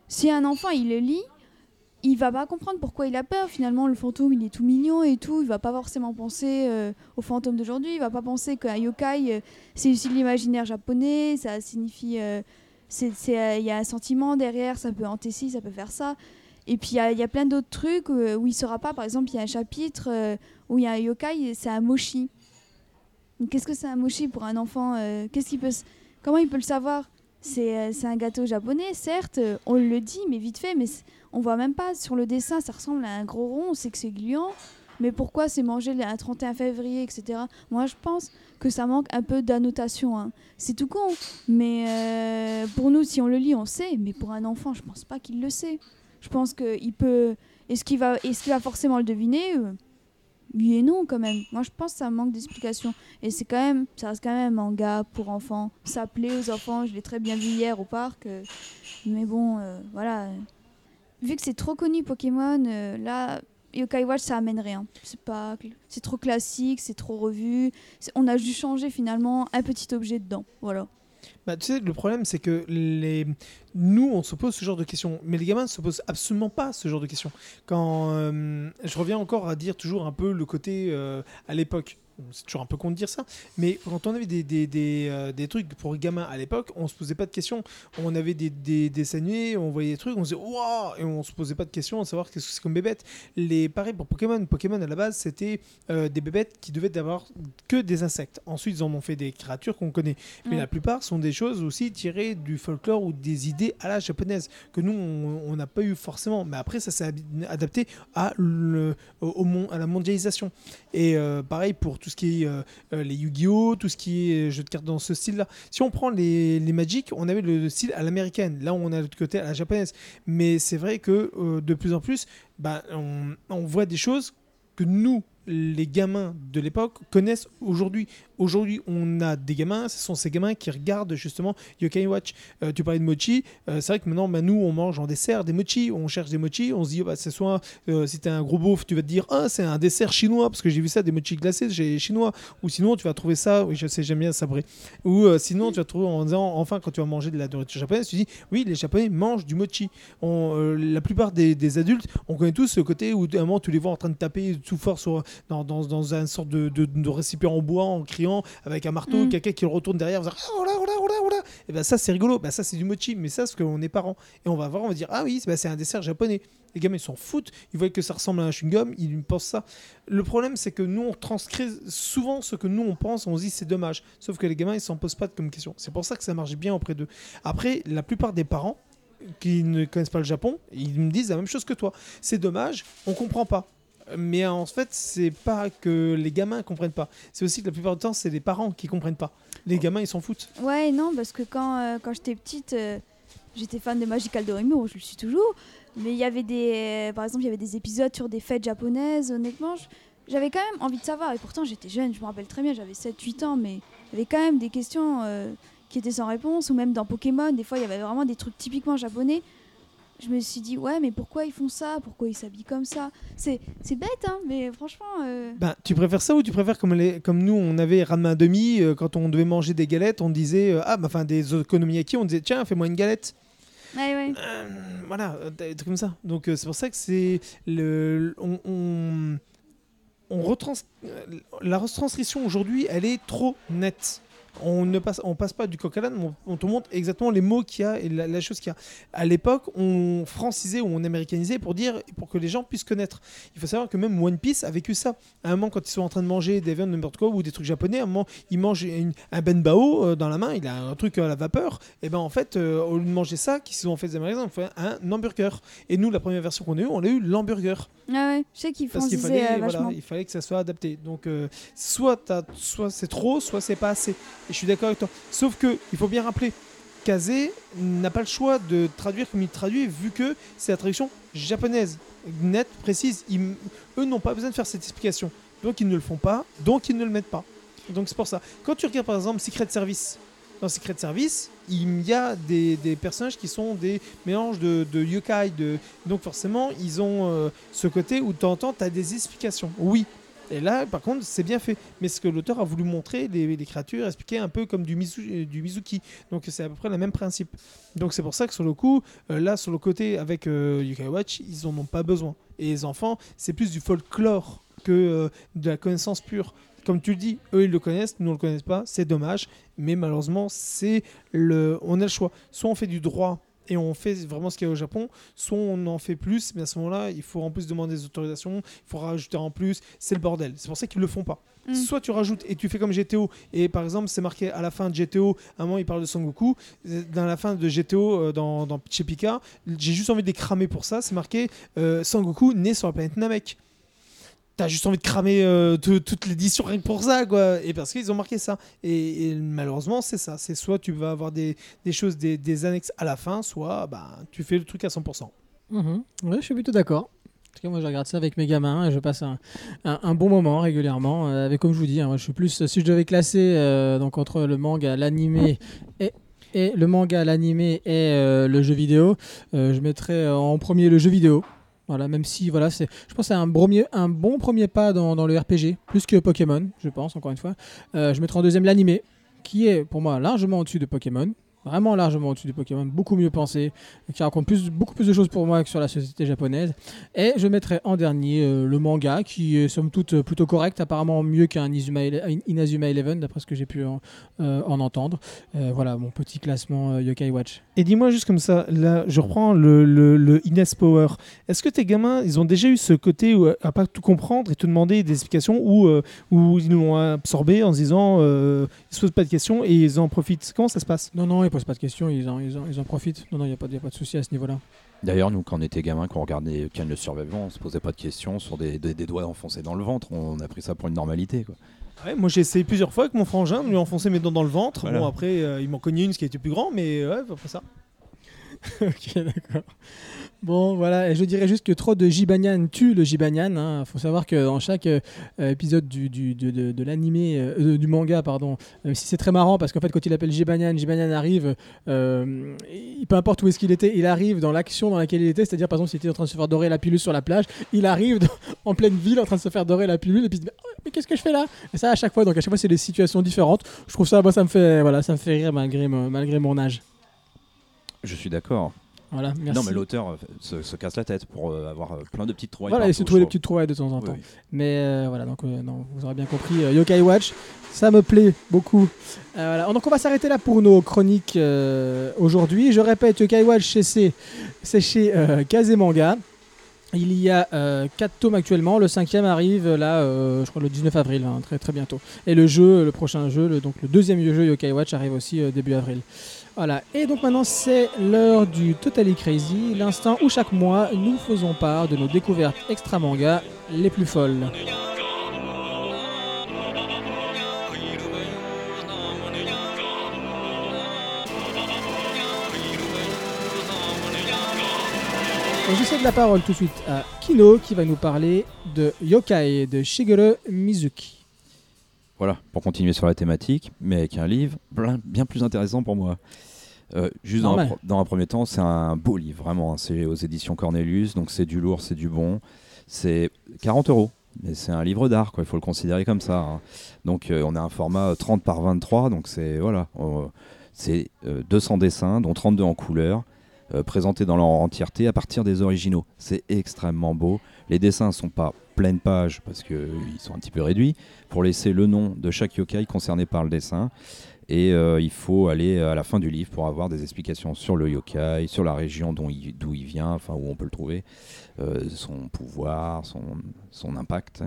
S3: si un enfant il le lit, il va pas comprendre pourquoi il a peur. Finalement, le fantôme il est tout mignon et tout. Il va pas forcément penser euh, au fantôme d'aujourd'hui. Il va pas penser qu'un yokai euh, c'est aussi l'imaginaire japonais. Ça signifie. euh, Il y a un sentiment derrière, ça peut hanter ça peut faire ça. Et puis il y a- plein d'autres trucs où il saura pas. Par exemple, il y a un chapitre où il y a un yokai, c'est un mochi. Qu'est-ce que c'est un mochi pour un enfant comment il peut le savoir? C'est euh, c'est un gâteau japonais, certes, euh, on le dit, mais vite fait, mais on voit même pas sur le dessin, ça ressemble à un gros rond, on sait que c'est gluant. Mais pourquoi c'est mangé le un 31 février, etc. Moi, je pense que ça manque un peu d'annotation. hein. C'est tout con. Mais euh, pour nous, si on le lit, on sait. Mais pour un enfant, je pense pas qu'il le sait. Je pense qu'il peut. Est-ce qu'il va, forcément le deviner Oui et non, quand même. Moi, je pense que ça manque d'explication. Et c'est quand même. Ça reste quand même un manga pour enfants. Ça plaît aux enfants. Je l'ai très bien vu hier au parc. euh, mais bon, euh, voilà. Vu que c'est trop connu Pokémon, euh, là. Yokai Watch, ça amène rien. C'est pas, c'est trop classique, c'est trop revu. On a juste changé finalement un petit objet dedans. Voilà.
S4: Bah, tu sais, le problème, c'est que les... nous, on se pose ce genre de questions, mais les gamins ne se posent absolument pas ce genre de questions. Quand euh, je reviens encore à dire toujours un peu le côté euh, à l'époque. C'est toujours un peu con de dire ça, mais quand on avait des, des, des, euh, des trucs pour les gamins à l'époque, on se posait pas de questions. On avait des, des, des animés, on voyait des trucs, on se disait waouh, et on se posait pas de questions à savoir qu'est-ce que c'est comme bébête. Les pareil pour Pokémon. Pokémon à la base, c'était euh, des bébêtes qui devaient avoir que des insectes. Ensuite, ils en ont fait des créatures qu'on connaît. Mais la plupart sont des choses aussi tirées du folklore ou des idées à la japonaise que nous on n'a pas eu forcément. Mais après ça s'est adapté à, le, au, au à la mondialisation. Et euh, pareil pour tout ce qui est euh, euh, les Yu-Gi-Oh, tout ce qui est jeux de cartes dans ce style-là. Si on prend les, les Magic, on avait le style à l'américaine. Là on a l'autre côté à la japonaise. Mais c'est vrai que euh, de plus en plus, bah, on voit des choses que nous les gamins de l'époque connaissent aujourd'hui. Aujourd'hui, on a des gamins, ce sont ces gamins qui regardent justement Yokai Watch. Euh, tu parlais de mochi, euh, c'est vrai que maintenant, bah, nous, on mange en dessert des mochi, on cherche des mochi, on se dit, oh, bah, c'est soit, euh, si t'es un gros beauf, tu vas te dire, ah, c'est un dessert chinois, parce que j'ai vu ça, des mochi glacés, j'ai chinois. Ou sinon, tu vas trouver ça, oui, je sais, j'aime bien sabrer. Ou sinon, tu vas trouver en disant, enfin, quand tu vas manger de la nourriture japonaise, tu dis, oui, les japonais mangent du mochi. La plupart des, adultes, on connaît tous ce côté où à un moment, tu les vois en train de taper tout fort sur, dans, dans, dans un sorte de, de récipient en bois en criant avec un marteau,
S3: Mm.
S4: quelqu'un qui le retourne derrière, en faisant, oh là, oh là, oh là, oh là. Et ben ça, c'est rigolo. Ben, ça, c'est du mochi. Mais ça, c'est parce qu'on est parents. Et on va voir, on va dire, ah oui, c'est un dessert japonais. Les gamins, ils s'en foutent. Ils voient que ça ressemble à un chewing-gum. Ils pensent ça. Le problème, c'est que nous, on transcrit souvent ce que nous, on pense. On se dit, c'est dommage. Sauf que les gamins, ils s'en posent pas comme question. C'est pour ça que ça marche bien auprès d'eux. Après, la plupart des parents qui ne connaissent pas le Japon, ils me disent la même chose que toi. C'est dommage, on comprend pas. Mais en fait, c'est pas que les gamins comprennent pas. C'est aussi que la plupart du temps, c'est les parents qui comprennent pas. Les gamins, ils s'en foutent.
S3: Ouais, non, parce que quand, euh, quand j'étais petite, euh, j'étais fan de Magical Doremi, je le suis toujours. Mais il y avait des. par exemple, il y avait des épisodes sur des fêtes japonaises, honnêtement. J'avais quand même envie de savoir. Et pourtant, j'étais jeune, je me rappelle très bien, j'avais 7-8 ans, mais avait quand même des questions euh, qui étaient sans réponse. Ou même dans Pokémon, des fois, il y avait vraiment des trucs typiquement japonais. Je me suis dit, ouais, mais pourquoi ils font ça? Pourquoi ils s'habillent comme ça? C'est bête, hein, mais franchement. euh,
S4: Ben, tu préfères ça ou tu préfères comme, les, comme nous, on avait Ranma demi, euh, quand on devait manger des galettes, on disait, euh, ah, bah, enfin des okonomiyaki, on disait, tiens, fais-moi une galette.
S3: Ouais, ouais.
S4: Euh, voilà, des trucs comme ça. Donc c'est pour ça que c'est le, on, on, on retrans- la retranscription aujourd'hui, elle est trop nette. On ne passe, on passe pas du coq à l'âne, on, on te montre exactement les mots qu'il y a et la, la chose qu'il y a. À l'époque, on francisait ou on américanisait pour dire, pour que les gens puissent connaître. Il faut savoir que même One Piece a vécu ça. À un moment, quand ils sont en train de manger des viandes n'importe quoi ou des trucs japonais, à un moment, ils mangent une- un benbao euh, dans la main, il a un truc à la vapeur. Et ben en fait, euh, au lieu de manger ça, qui se sont fait des Américains, on fait un hamburger. Et nous, la première version qu'on a eue, on a eu l'hamburger.
S3: Ah ouais, je sais qu'ils
S4: Parce qu'il
S3: francisaient
S4: fallait,
S3: euh,
S4: voilà,
S3: vachement.
S4: il fallait que ça soit adapté. Donc, euh, soit, t'as- soit c'est trop, soit c'est pas assez. Je suis d'accord avec toi. Sauf que, il faut bien rappeler, Kazé n'a pas le choix de traduire comme il traduit, vu que c'est la traduction japonaise, nette, précise. Ils- eux n'ont pas besoin de faire cette explication. Donc, ils ne le font pas, donc ils ne le mettent pas. Donc, c'est pour ça. Quand tu regardes par exemple Secret Service, dans Secret Service, il y a des, des personnages qui sont des mélanges de, de yokai. De... Donc forcément, ils ont euh, ce côté où de temps en temps, tu as des explications. Oui. Et là, par contre, c'est bien fait. Mais ce que l'auteur a voulu montrer, les, créatures, expliquer un peu comme euh, du Mizuki. Donc c'est à peu près le même principe. Donc c'est pour ça que sur le coup, euh, là, sur le côté avec euh, Yokai Watch, ils en ont pas besoin. Et les enfants, c'est plus du folklore que euh, de la connaissance pure. Comme tu le dis, eux ils le connaissent, nous on le connaissent pas, c'est dommage, mais malheureusement c'est le, on a le choix. Soit on fait du droit et on fait vraiment ce qu'il y a au Japon, soit on en fait plus, mais à ce moment-là il faut en plus demander des autorisations, il faut rajouter en plus, c'est le bordel. C'est pour ça qu'ils le font pas.
S3: Mm.
S4: Soit tu rajoutes et tu fais comme GTO, et par exemple c'est marqué à la fin de GTO, à un moment il parle de Son Goku, euh, dans la fin de GTO euh, dans, dans chez Pika, j'ai juste envie de les cramer pour ça, c'est marqué euh, Son Goku né sur la planète Namek. T'as juste envie de cramer euh, tout- toute l'édition rien que pour ça, quoi. Et parce qu'ils ont marqué ça. Et, malheureusement, c'est ça. C'est soit tu vas avoir des, des choses, des, des annexes à la fin, soit bah, tu fais le truc à 100%.
S1: Mhm. Ouais, je suis plutôt d'accord. En tout cas, moi, je regarde ça avec mes gamins et je passe un, un- bon moment régulièrement. Euh, avec, comme je vous dis, hein, moi, je suis plus. Si je devais classer euh, donc entre le manga, l'animé et, et le manga, l'animé et le jeu vidéo, je mettrais en premier le jeu vidéo. Voilà, même si voilà, c'est, je pense que c'est un, un bon premier pas dans, dans le RPG, plus que Pokémon, je pense, encore une fois. Euh, je mettrai en deuxième l'animé, qui est pour moi largement au-dessus de Pokémon. Vraiment largement au-dessus de Pokémon, beaucoup mieux pensé, qui raconte plus, beaucoup plus de choses pour moi que sur la société japonaise. Et je mettrai en dernier euh, le manga, qui est somme toute euh, plutôt correct, apparemment mieux qu'un Inazuma, Ele- Inazuma Eleven, d'après ce que j'ai pu en, euh, en entendre. Euh, voilà mon petit classement euh, Yokai Watch.
S4: Et dis-moi juste comme ça, là, je reprends le, le, le Ines Power. Est-ce que tes gamins, ils ont déjà eu ce côté où, à pas tout comprendre et te demander des explications ou euh, où ils l'ont absorbé en se disant euh, ils se posent pas de questions et ils en profitent? Comment ça se passe?
S1: Non, non, posent pas de questions, ils en, ils en, ils en profitent. Non, non, il n'y a, pas de- y a pas de souci à ce niveau-là.
S2: D'ailleurs, nous, quand on était gamin, quand on regardait Ken le Survivant, on se posait pas de questions sur des, des- des doigts enfoncés dans le ventre. On a pris ça pour une normalité. Quoi.
S4: Ouais, Moi j'ai essayé plusieurs fois avec mon frangin de lui enfoncer mes dents dans le ventre.
S2: Voilà.
S4: Bon après, euh, il m'en cognait une ce qui était plus grand, mais ouais, après ça.
S1: ok, d'accord. Bon, voilà, et je dirais juste que trop de Jibanyan tue le Jibanyan. Il faut savoir que dans chaque euh, épisode du, du- de, de- euh, euh, du manga, pardon, même si c'est très marrant parce qu'en fait, quand il appelle Jibanyan, Jibanyan arrive, euh, peu importe où est-ce qu'il était, il arrive dans l'action dans laquelle il était, c'est-à-dire par exemple, s'il était en train de se faire dorer la pilule sur la plage, il arrive en pleine ville en train de se faire dorer la pilule et puis il se dit Oh, mais qu'est-ce que je fais là? Et ça à chaque fois, donc à chaque fois, c'est des situations différentes. Je trouve ça, moi, ça me fait, voilà, ça me fait rire malgré, malgré mon âge.
S2: Je suis d'accord.
S1: Voilà, merci.
S2: Non, mais l'auteur euh, se, se casse la tête pour euh, avoir euh, plein de petites trouvailles.
S1: Voilà, il
S2: partout,
S1: se trouver
S2: je
S1: des petites trouvailles de temps en temps.
S2: Oui, oui.
S1: Mais euh, voilà, donc euh, non, vous aurez bien compris, euh, Yokai Watch, ça me plaît beaucoup. Voilà. Donc on va s'arrêter là pour nos chroniques aujourd'hui. Je répète, Yokai Watch, c'est- chez Kazemanga. Il y a 4 tomes actuellement. Le cinquième arrive là, je crois le 19 avril, hein, très très bientôt. Et le jeu, le prochain jeu, le, donc le deuxième jeu Yokai Watch arrive aussi début avril. Voilà. Et donc maintenant c'est l'heure du Totally Crazy, l'instant où chaque mois nous faisons part de nos découvertes extra manga les plus folles. Je cède la parole tout de suite à Kino qui va nous parler de Yokai de Shigeru Mizuki.
S2: Voilà, pour continuer sur la thématique, mais avec un livre bien plus intéressant pour moi. Euh, juste dans un, dans premier temps, c'est un beau livre, vraiment. hein. C'est aux éditions Cornelius, donc c'est du lourd, c'est du bon. C'est 40 euros, mais c'est un livre d'art, quoi. Il faut le considérer comme ça. hein. Donc euh, on a un format 30 par 23, donc c'est voilà, euh, c'est euh, 200 dessins, dont 32 en couleur, euh, présentés dans leur entièreté à partir des originaux. C'est extrêmement beau. Les dessins sont pas pleine page parce qu'ils sont un petit peu réduits pour laisser le nom de chaque yokai concerné par le dessin. Et euh, il faut aller à la fin du livre pour avoir des explications sur le yokai, sur la région d'où il, vient, enfin où on peut le trouver, euh, son pouvoir, son, son impact.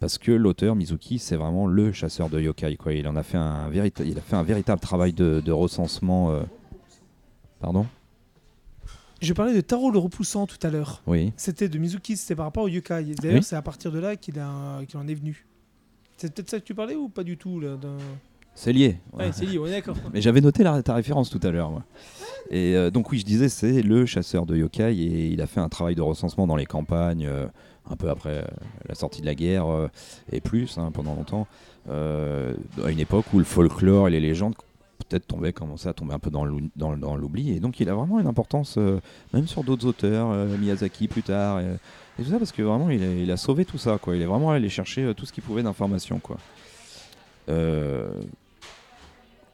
S2: Parce que l'auteur Mizuki, c'est vraiment le chasseur de yokai. Quoi. Il en a fait un, il a fait un véritable travail de, recensement. euh, Pardon?
S4: Je parlais de Taro le repoussant tout à l'heure.
S2: Oui.
S4: C'était de Mizuki, c'était par rapport au yokai. D'ailleurs,
S2: Oui.
S4: c'est à partir de là qu'il en est venu. C'est peut-être ça que tu parlais ou pas du tout là,
S2: C'est lié.
S4: Ouais, c'est lié, on est d'accord.
S2: Mais j'avais noté la, ta référence tout à l'heure. Et euh, donc oui, je disais, c'est le chasseur de yokai et il a fait un travail de recensement dans les campagnes, euh, un peu après euh, la sortie de la guerre et plus, hein, pendant longtemps, à une époque où le folklore et les légendes peut-être commençaient à tomber un peu dans l'ou- dans- dans l'oubli. Et donc il a vraiment une importance, euh, même sur d'autres auteurs, euh, Miyazaki plus tard, et, et tout ça, parce que vraiment il a, il a sauvé tout ça. Quoi. Il est vraiment allé chercher euh, tout ce qu'il pouvait d'informations. quoi.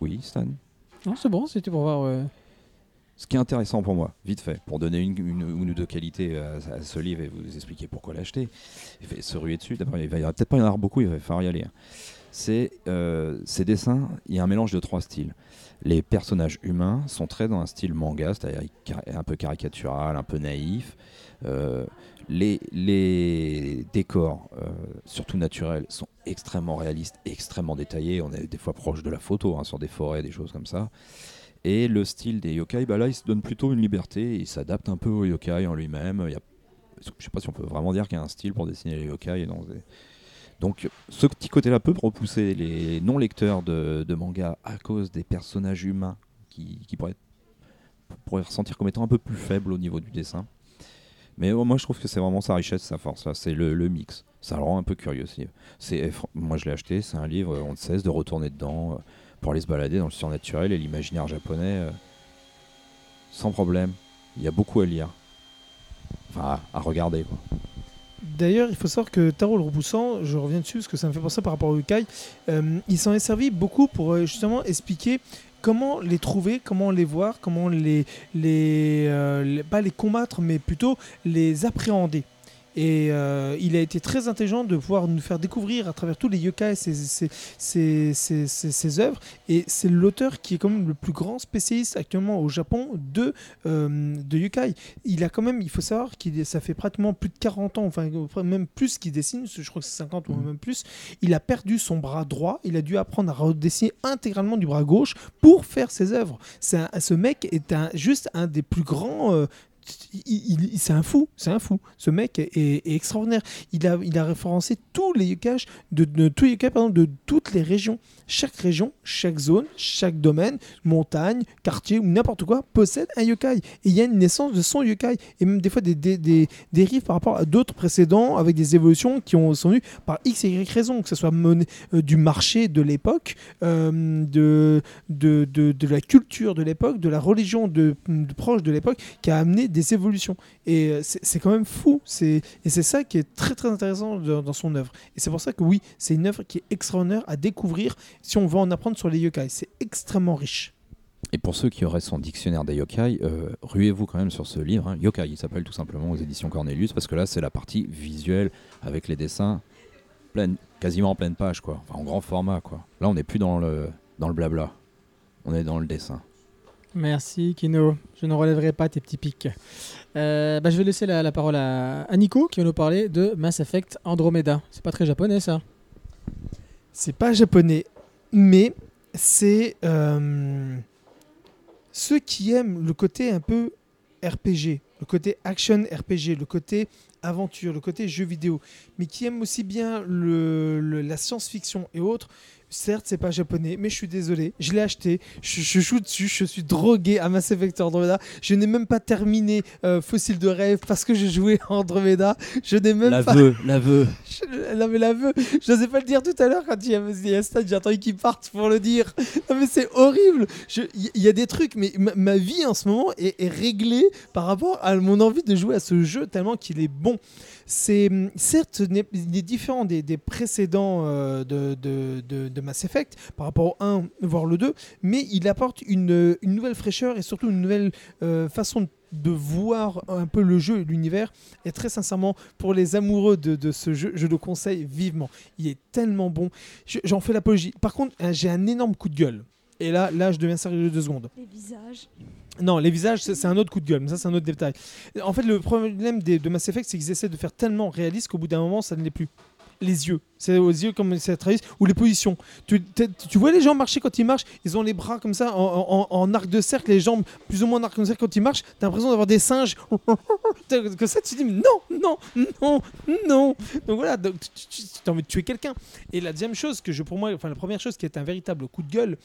S2: Oui, Stan?
S1: Non, c'est bon, c'était pour voir.
S2: Ce qui est intéressant pour moi, vite fait, pour donner une, une, une ou deux qualités à, à ce livre et vous expliquer pourquoi l'acheter, se ruer dessus. D'abord, il va y avoir- peut-être pas y en avoir beaucoup, il va falloir y aller. hein. C'est euh, ces dessins, il y a un mélange de trois styles. Les personnages humains sont très dans un style manga, c'est-à-dire un peu caricatural, un peu naïf. Euh, les, décors, euh, surtout naturels, sont extrêmement réalistes, extrêmement détaillés. On est des fois proche de la photo, hein, sur des forêts, des choses comme ça. Et le style des yokai, bah là, il se donne plutôt une liberté, il s'adapte un peu au yokai en lui-même. Je sais pas si on peut vraiment dire qu'il y a un style pour dessiner les yokai. Donc, ce petit côté-là peut repousser les non-lecteurs de, manga à cause des personnages humains qui, pourraient, ressentir comme étant un peu plus faibles au niveau du dessin. Mais euh, moi, je trouve que c'est vraiment sa richesse, sa force. là. C'est le, mix. Ça le rend un peu curieux. C'est, moi, je l'ai acheté. C'est un livre, on ne cesse de retourner dedans euh, pour aller se balader dans le surnaturel et l'imaginaire japonais euh, sans problème. Il y a beaucoup à lire. Enfin, à, à regarder. Quoi.
S4: D'ailleurs, il faut savoir que Taro le repoussant, je reviens dessus parce que ça me fait penser par rapport au yokai, euh, il s'en est servi beaucoup pour euh, justement expliquer comment les trouver, comment les voir, comment les, les, euh, les- pas les combattre, mais plutôt les appréhender. Et euh, il a été très intelligent de pouvoir nous faire découvrir à travers tous les yokai ses, ses, ses, ses- ses- ses œuvres. Et c'est l'auteur qui est quand même le plus grand spécialiste actuellement au Japon de, euh, de yokai. Il a quand même, il faut savoir qu'il ça fait pratiquement plus de 40 ans, enfin même plus qu'il dessine, je crois que c'est 50 ou
S2: Mhm.
S4: même plus. Il a perdu son bras droit, il a dû apprendre à redessiner intégralement du bras gauche pour faire ses œuvres. Un- ce mec est un, juste un des plus grands. euh, c'est un fou, c'est un fou. Ce mec est, extraordinaire. Il a, il a référencé tous les yokai de, tous les de toutes les régions. Chaque région, chaque zone, chaque domaine, montagne, quartier ou n'importe quoi possède un yokai. Et il y a une naissance de son yokai et même des fois des, des, des dérives par rapport à d'autres précédents avec des évolutions qui ont, sont venues par X et Y raisons, que ce soit euh, du marché de l'époque, euh, de, de, de, de la culture de l'époque, de la religion de proche de l'époque, qui a amené des évolutions. Et euh, c'est quand même fou. Et c'est ça qui est très très intéressant dans, son œuvre. Et c'est pour ça que oui, c'est une œuvre qui est extraordinaire à découvrir si on veut en apprendre sur les yokai. C'est extrêmement riche.
S5: Et pour ceux qui auraient son dictionnaire des yokai, euh, ruez-vous quand même sur ce livre. hein. Yokai, il s'appelle tout simplement aux éditions Cornelius, parce que là, c'est la partie visuelle avec les dessins pleine, quasiment en pleine page, quoi. En grand format, quoi. Là, on n'est plus dans le, dans le blabla. On est dans le dessin.
S1: Merci Kino, je ne relèverai pas tes petits pics. Euh, bah, je vais laisser la, parole à, Nico qui va nous parler de Mass Effect Andromeda. C'est pas très japonais ça.
S4: C'est pas japonais, mais c'est euh, ceux qui aiment le côté un peu RPG, le côté action RPG, le côté aventure, le côté jeu vidéo, mais qui aiment aussi bien la science-fiction et autres. Certes, c'est pas japonais, mais je suis désolé. Je l'ai acheté, je, je joue dessus, je suis drogué à Mass Effect Andromeda. Je n'ai même pas terminé euh, Fossile de rêve parce que j'ai joué à Andromeda. Je n'ai même pas.
S5: L'aveu, l'aveu.
S4: Je l'avais l'aveu. Je n'osais pas le dire tout à l'heure quand il y a, un stade, j'ai attendu qu'il parte pour le dire. Non mais c'est horrible. Il y, y a des trucs, mais ma, ma vie en ce moment est, est réglée par rapport à mon envie de jouer à ce jeu tellement qu'il est bon. C'est hum, certes il est différent des, précédents euh, de, Mass Effect par rapport au 1 voire le 2, mais il apporte une, nouvelle fraîcheur et surtout une nouvelle euh, façon de voir un peu le jeu et l'univers. Et très sincèrement pour les amoureux de, ce jeu je le conseille vivement. Il est tellement bon. Je- j'en fais l'apologie. Par contre hein, j'ai un énorme coup de gueule et là là je deviens sérieux deux secondes
S3: Les visages.
S4: non, les visages, c'est un autre coup de gueule, mais ça, c'est un autre détail. En fait, le problème des- de Mass Effect, c'est qu'ils essaient de faire tellement réaliste qu'au bout d'un moment, ça ne l'est plus. Les yeux, c'est aux yeux comme c'est réaliste, ou les positions. Tu, tu vois les gens marcher quand ils marchent, ils ont les bras comme ça, en, en- en arc de cercle, les jambes plus ou moins en arc de cercle quand ils marchent, t'as l'impression d'avoir des singes. que ça, tu te dis, mais non, non, non, non. Donc voilà, donc, tu, tu- tu as envie de tuer quelqu'un. Et la deuxième chose, que je, pour moi, enfin, la première chose qui est un véritable coup de gueule,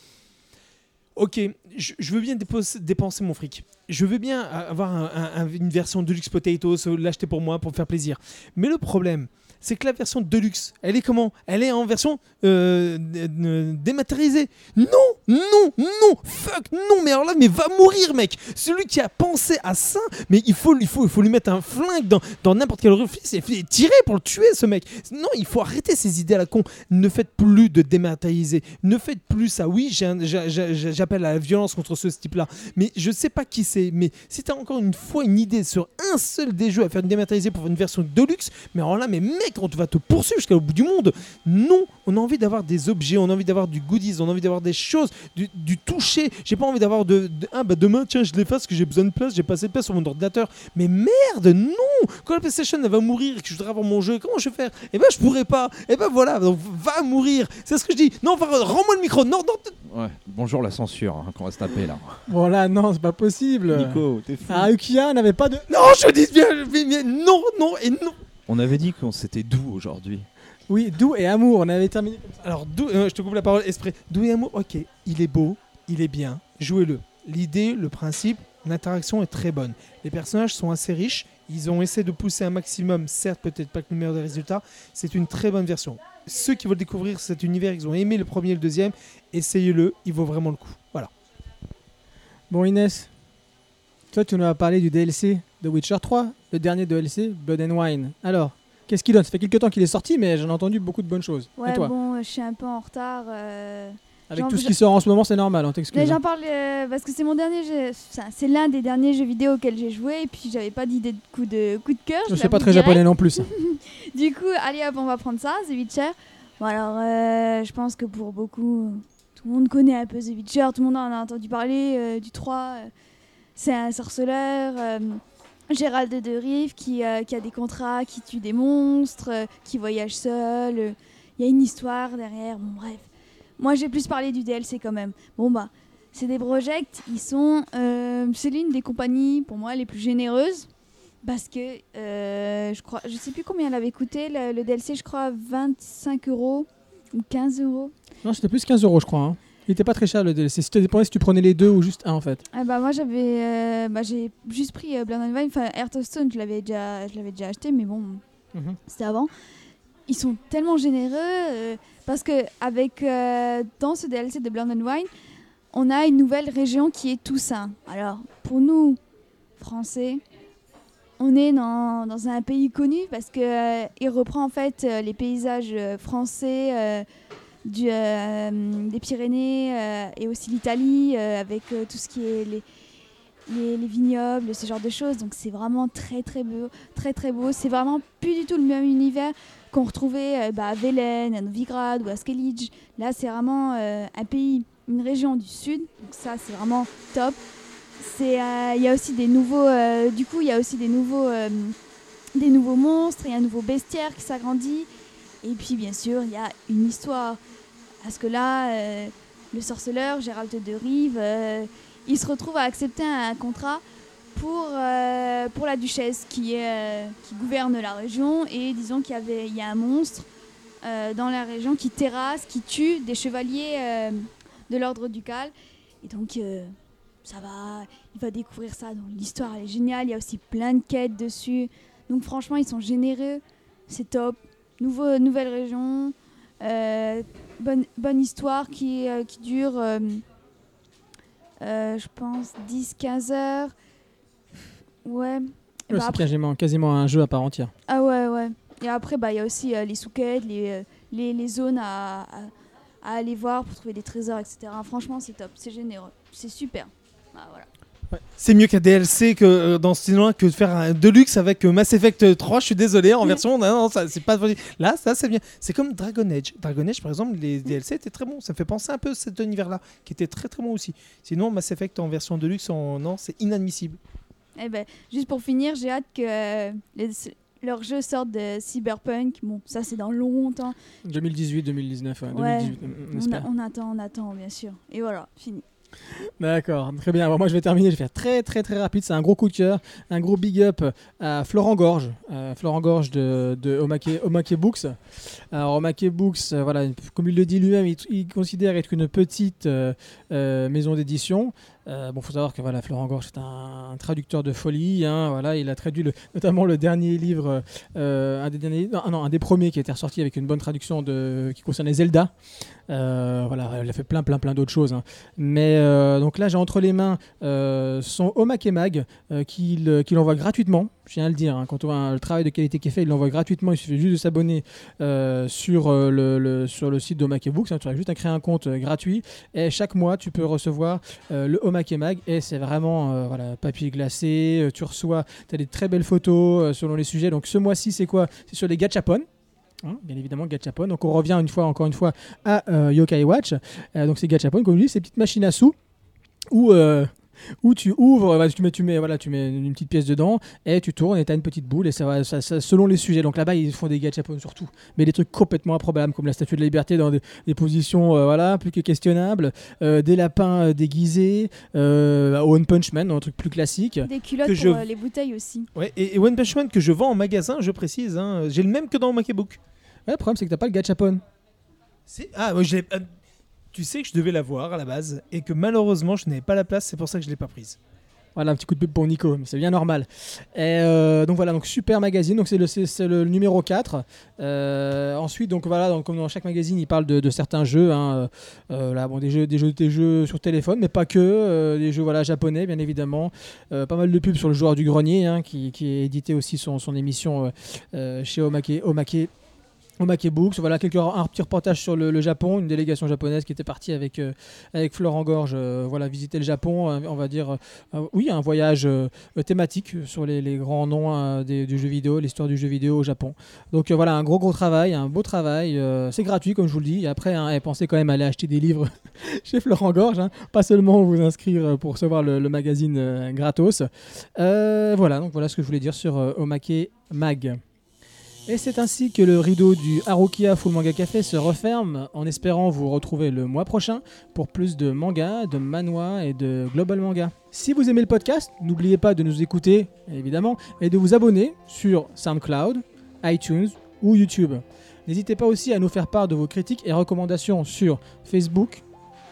S4: Ok, je, je veux bien dépenser, dépenser mon fric. Je veux bien avoir un- un- un- une version Deluxe Potatoes, euh, l'acheter pour moi, pour me faire plaisir. Mais le problème, c'est que la version Deluxe, elle est comment? Elle est en version euh, dématérialisée. Non, non, non, fuck, non, mais alors là, mais va mourir, mec. Celui qui a pensé à ça, mais il faut, il faut, il faut lui mettre un flingue dans dans n'importe quel refus et tirer pour le tuer, ce mec. Non, il faut arrêter ces idées à la con. Ne faites plus de dématérialiser. Ne faites plus ça. Oui, j'appelle à la violence contre ce type-là. Mais je sais pas qui c'est. Mais si t'as encore une fois une idée sur un seul des jeux à faire une dématérialisée pour une version Deluxe, mais alors là, mais mec, on va te poursuivre jusqu'au bout du monde. Non, on a envie d'avoir des objets, on a envie d'avoir du goodies, on a envie d'avoir des choses, du, du toucher. J'ai pas envie d'avoir de, de- Ah bah demain, tiens, je l'efface parce que j'ai besoin de place, j'ai pas assez de place sur mon ordinateur. Mais merde, non Quand la PlayStation elle va mourir et que je voudrais avoir mon jeu, comment je vais faire? Eh ben je pourrais pas. Eh ben voilà, donc va mourir. C'est ce que je dis. Non, enfin, rends-moi le micro. Non, non.
S5: Ouais. Bonjour la censure hein, qu'on va se taper là.
S1: Bon là non, c'est pas possible.
S5: Nico, t'es fou.
S1: Ah Ukiya n'avait pas de...
S4: Non, je dis bien, mais non, non et non.
S5: On avait dit qu'on s'était doux aujourd'hui.
S1: Oui, doux et amour, on avait terminé comme ça.
S4: Alors, Dou- euh, je te coupe la parole, Esprit. Doux et amour, ok, il est beau, il est bien, jouez-le. L'idée, le principe, l'interaction est très bonne. Les personnages sont assez riches, ils ont essayé de pousser un maximum, certes, peut-être pas que le meilleur des résultats, c'est une très bonne version. Ceux qui veulent découvrir cet univers, ils ont aimé le premier et le deuxième, essayez-le, il vaut vraiment le coup. Voilà.
S1: Bon Inès, toi tu nous as parlé du DLC de Witcher 3, le dernier DLC, Blood and Wine. Alors, qu'est-ce qu'il donne? Ça fait quelques temps qu'il est sorti, mais j'en ai entendu beaucoup de bonnes choses.
S3: Ouais,
S1: et toi?
S3: bon, je suis un peu en retard. euh,
S1: Avec tout ce qui sort en ce moment, c'est normal, on
S3: Mais
S1: t'excuse.
S3: j'en parle euh, parce que c'est mon dernier jeu. c'est l'un des derniers jeux vidéo auxquels j'ai joué et puis j'avais pas d'idée de coup de coup de cœur. je
S1: C'est pas très
S3: direct.
S1: japonais non plus.
S3: Du coup, allez hop, on va prendre ça, The Witcher. Bon alors, euh, je pense que pour beaucoup, tout le monde connaît un peu The Witcher, tout le monde en a entendu parler euh, du 3. C'est un sorceleur, euh, Gérald de Rive, qui, euh, qui a des contrats, qui tue des monstres, euh, qui voyage seul. Il y a une histoire derrière, bref. Moi j'ai plus parlé du DLC quand même. Bon bah, CD Projekt, ils sont. c'est l'une des compagnies, pour moi, les plus généreuses. Parce que je crois, je sais plus combien elle avait coûté le, le DLC, je crois 25 euros ou 15 euros.
S1: Non, c'était plus 15 euros, je crois. hein. Il était pas très cher le DLC. C'était dépendait si tu prenais les deux ou juste un en fait.
S3: Ah bah moi j'avais, euh, bah, j'ai juste pris euh, Blood and Wine, enfin Heart of Stone, je l'avais déjà, je l'avais déjà acheté, mais bon,
S1: Mhm.
S3: c'était avant. Ils sont tellement généreux euh, parce que avec euh, dans ce DLC de Blood and Wine, on a une nouvelle région qui est Toussaint. Alors pour nous Français, on est dans, dans un pays connu parce que il reprend en fait les paysages français euh, des Pyrénées euh, et aussi l'Italie euh, avec tout ce qui est les, les, les vignobles, ce genre de choses. Donc c'est vraiment très très beau, très très beau. C'est vraiment plus du tout le même univers qu'on retrouvait bah, à Velen, à Novigrad ou à Skellige. Là c'est vraiment un pays, une région du sud. Donc ça c'est vraiment top. C'est, il y a aussi des nouveaux, du coup il y a aussi des nouveaux, des nouveaux monstres, il y a un nouveau bestiaire qui s'agrandit. Et puis bien sûr il y a une histoire. Parce que là, euh, le sorceleur, Gérald de Rive, euh, il se retrouve à accepter un contrat pour, euh, pour la duchesse qui, est, qui gouverne la région. Et disons qu'il y, avait, y a un monstre dans la région qui terrasse, qui tue des chevaliers de l'ordre ducal. Et donc, ça va, il va découvrir ça. Donc, l'histoire, elle est géniale. Il y a aussi plein de quêtes dessus. Donc, franchement, ils sont généreux. C'est top. Nouveau, nouvelle région. Euh, bonne, bonne histoire qui, euh, qui dure, euh, je pense, 10-15 heures. Ouais. Bah
S1: c'est
S3: après-
S1: quasiment, quasiment un jeu à part entière.
S3: ah ouais, ouais. Et après, bah, il y a aussi euh, les sous-quêtes, les, euh, les, les zones à, à, à aller voir pour trouver des trésors, etc. Franchement, c'est top, c'est généreux, c'est super. Ah, voilà.
S4: C'est mieux qu'un DLC que euh, dans ce style-là que de faire un Deluxe avec euh, Mass Effect 3. Je suis désolé, en version. Non, non, ça, c'est pas. Là, ça, c'est bien. C'est comme Dragon Age. Dragon Age, par exemple, les DLC étaient très bons. Ça me fait penser un peu à cet univers-là, qui était très très bon aussi. Sinon, Mass Effect en version Deluxe, en... non, c'est inadmissible.
S3: Eh ben, juste pour finir, j'ai hâte que euh, les- leur jeu sorte de Cyberpunk. Bon, ça, c'est dans longtemps.
S1: 2018-2019, ouais,
S3: Ouais.
S1: 2018, on- on
S3: On,
S1: espère.
S3: a- on attend, on attend, bien sûr. Et voilà, fini.
S1: D'accord, très bien. Bon, moi, je vais terminer. Je vais faire très, très, très rapide. C'est un gros coup de cœur, un gros big up à Florent Gorge, Florent Gorge de, de Omake, Books. Alors, Omake Books, euh, voilà, comme il le dit lui-même, il, il considère être une petite euh, euh, maison d'édition. Euh, bon, faut savoir que voilà, Florent Gorge est un, traducteur de folie. hein, voilà, il a traduit notamment le dernier livre, euh, non, un des premiers qui a été ressorti avec une bonne traduction de, qui concernait Zelda. Euh, voilà, il a fait plein, plein, plein d'autres choses. hein. Mais euh, donc là, j'ai entre les mains euh, son Mag euh, qu'il euh, qu'il envoie gratuitement. Je tiens à le dire, hein, quand on voit le travail de qualité qui est fait, il l'envoie gratuitement. Il suffit juste de s'abonner euh, sur, euh, le, sur le site d'Omake Books. hein. tu as juste à créer un compte euh, gratuit et chaque mois, tu peux recevoir le Omake Mag et c'est vraiment voilà, papier glacé. tu reçois, tu as des très belles photos selon les sujets. Donc ce mois-ci, c'est quoi? C'est sur les gachapon. Hein, bien évidemment, gachapon. Donc on revient une fois, encore une fois, à Yokai Watch. Donc c'est gachapon, comme je dis, ces petites machines à sous où, où tu ouvres, voilà, tu, mets, tu, mets, voilà, tu mets une petite pièce dedans et tu tournes et tu as une petite boule et ça va ça- ça- selon les sujets. Donc là-bas, ils font des gachapon surtout, mais des trucs complètement improbables comme la statue de la liberté dans des, des positions euh, voilà, plus que questionnables, euh, des lapins euh, déguisés, euh, One Punch Man, un truc plus classique.
S3: Des culottes
S4: Que
S3: pour
S4: je-
S3: les bouteilles aussi.
S4: Ouais, et, et One Punch Man que je vends en magasin, je précise, hein, j'ai le même que dans Omake Book.
S1: Ouais, le problème, c'est que t'as pas le gachapon.
S4: Ah, ouais, je l'ai- tu sais que je devais l'avoir à la base et que malheureusement je n'avais pas la place, c'est pour ça que je l'ai pas prise.
S1: Voilà, un petit coup de pub pour Nico, c'est bien normal. Euh, donc voilà, donc super magazine, donc c'est le, numéro 4. Euh, ensuite, donc voilà, donc, comme dans chaque magazine, il parle de, certains jeux. hein, euh, là, bon, des jeux, des jeux, des jeux sur téléphone, mais pas que, des jeux voilà japonais, bien évidemment. Pas mal de pubs sur le joueur du grenier, hein, qui, qui édité aussi son, son émission chez Omake Omake Books, voilà quelques, un petit reportage sur le, Japon, une délégation japonaise qui était partie avec, euh, avec Florent Gorge, euh, voilà, visiter le Japon, euh, on va dire, euh, oui, un voyage thématique sur les, grands noms du jeu vidéo, l'histoire du jeu vidéo au Japon. Donc voilà, un gros gros travail, un beau travail, c'est gratuit comme je vous le dis, et après, hein, eh, pensez quand même à aller acheter des livres chez Florent Gorge, hein, pas seulement vous inscrire pour recevoir le, le magazine gratos. Voilà, donc voilà ce que je voulais dire sur Omake Mag. Et c'est ainsi que le rideau du Harukia Full Manga Café se referme en espérant vous retrouver le mois prochain pour plus de manga, de manhwa et de global manga. Si vous aimez le podcast, n'oubliez pas de nous écouter évidemment et de vous abonner sur SoundCloud, iTunes ou YouTube. N'hésitez pas aussi à nous faire part de vos critiques et recommandations sur Facebook,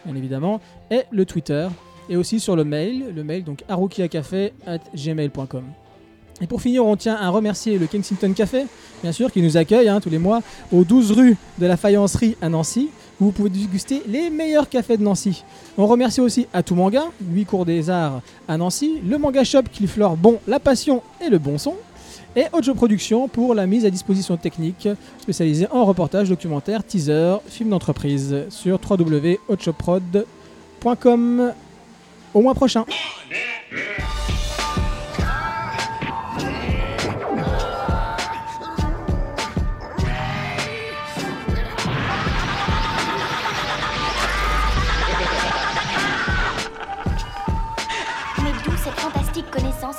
S1: évidemment, et le Twitter, et aussi sur le mail, le mail donc harukiacafé@gmail.com. Et pour finir, on tient à remercier le Kensington Café, bien sûr, qui nous accueille hein, tous les mois aux 12 rues de la Faïencerie à Nancy, où vous pouvez déguster les meilleurs cafés de Nancy. On remercie aussi Atout Manga, 8 cours des arts à Nancy, le Manga Shop qui flore bon la passion et le bon son, et Ojo Productions pour la mise à disposition technique spécialisée en reportage, documentaire, teaser, film d'entreprise sur www.ochoprod.com. Au mois prochain.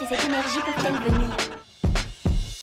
S6: et cette énergie peuvent-elles venir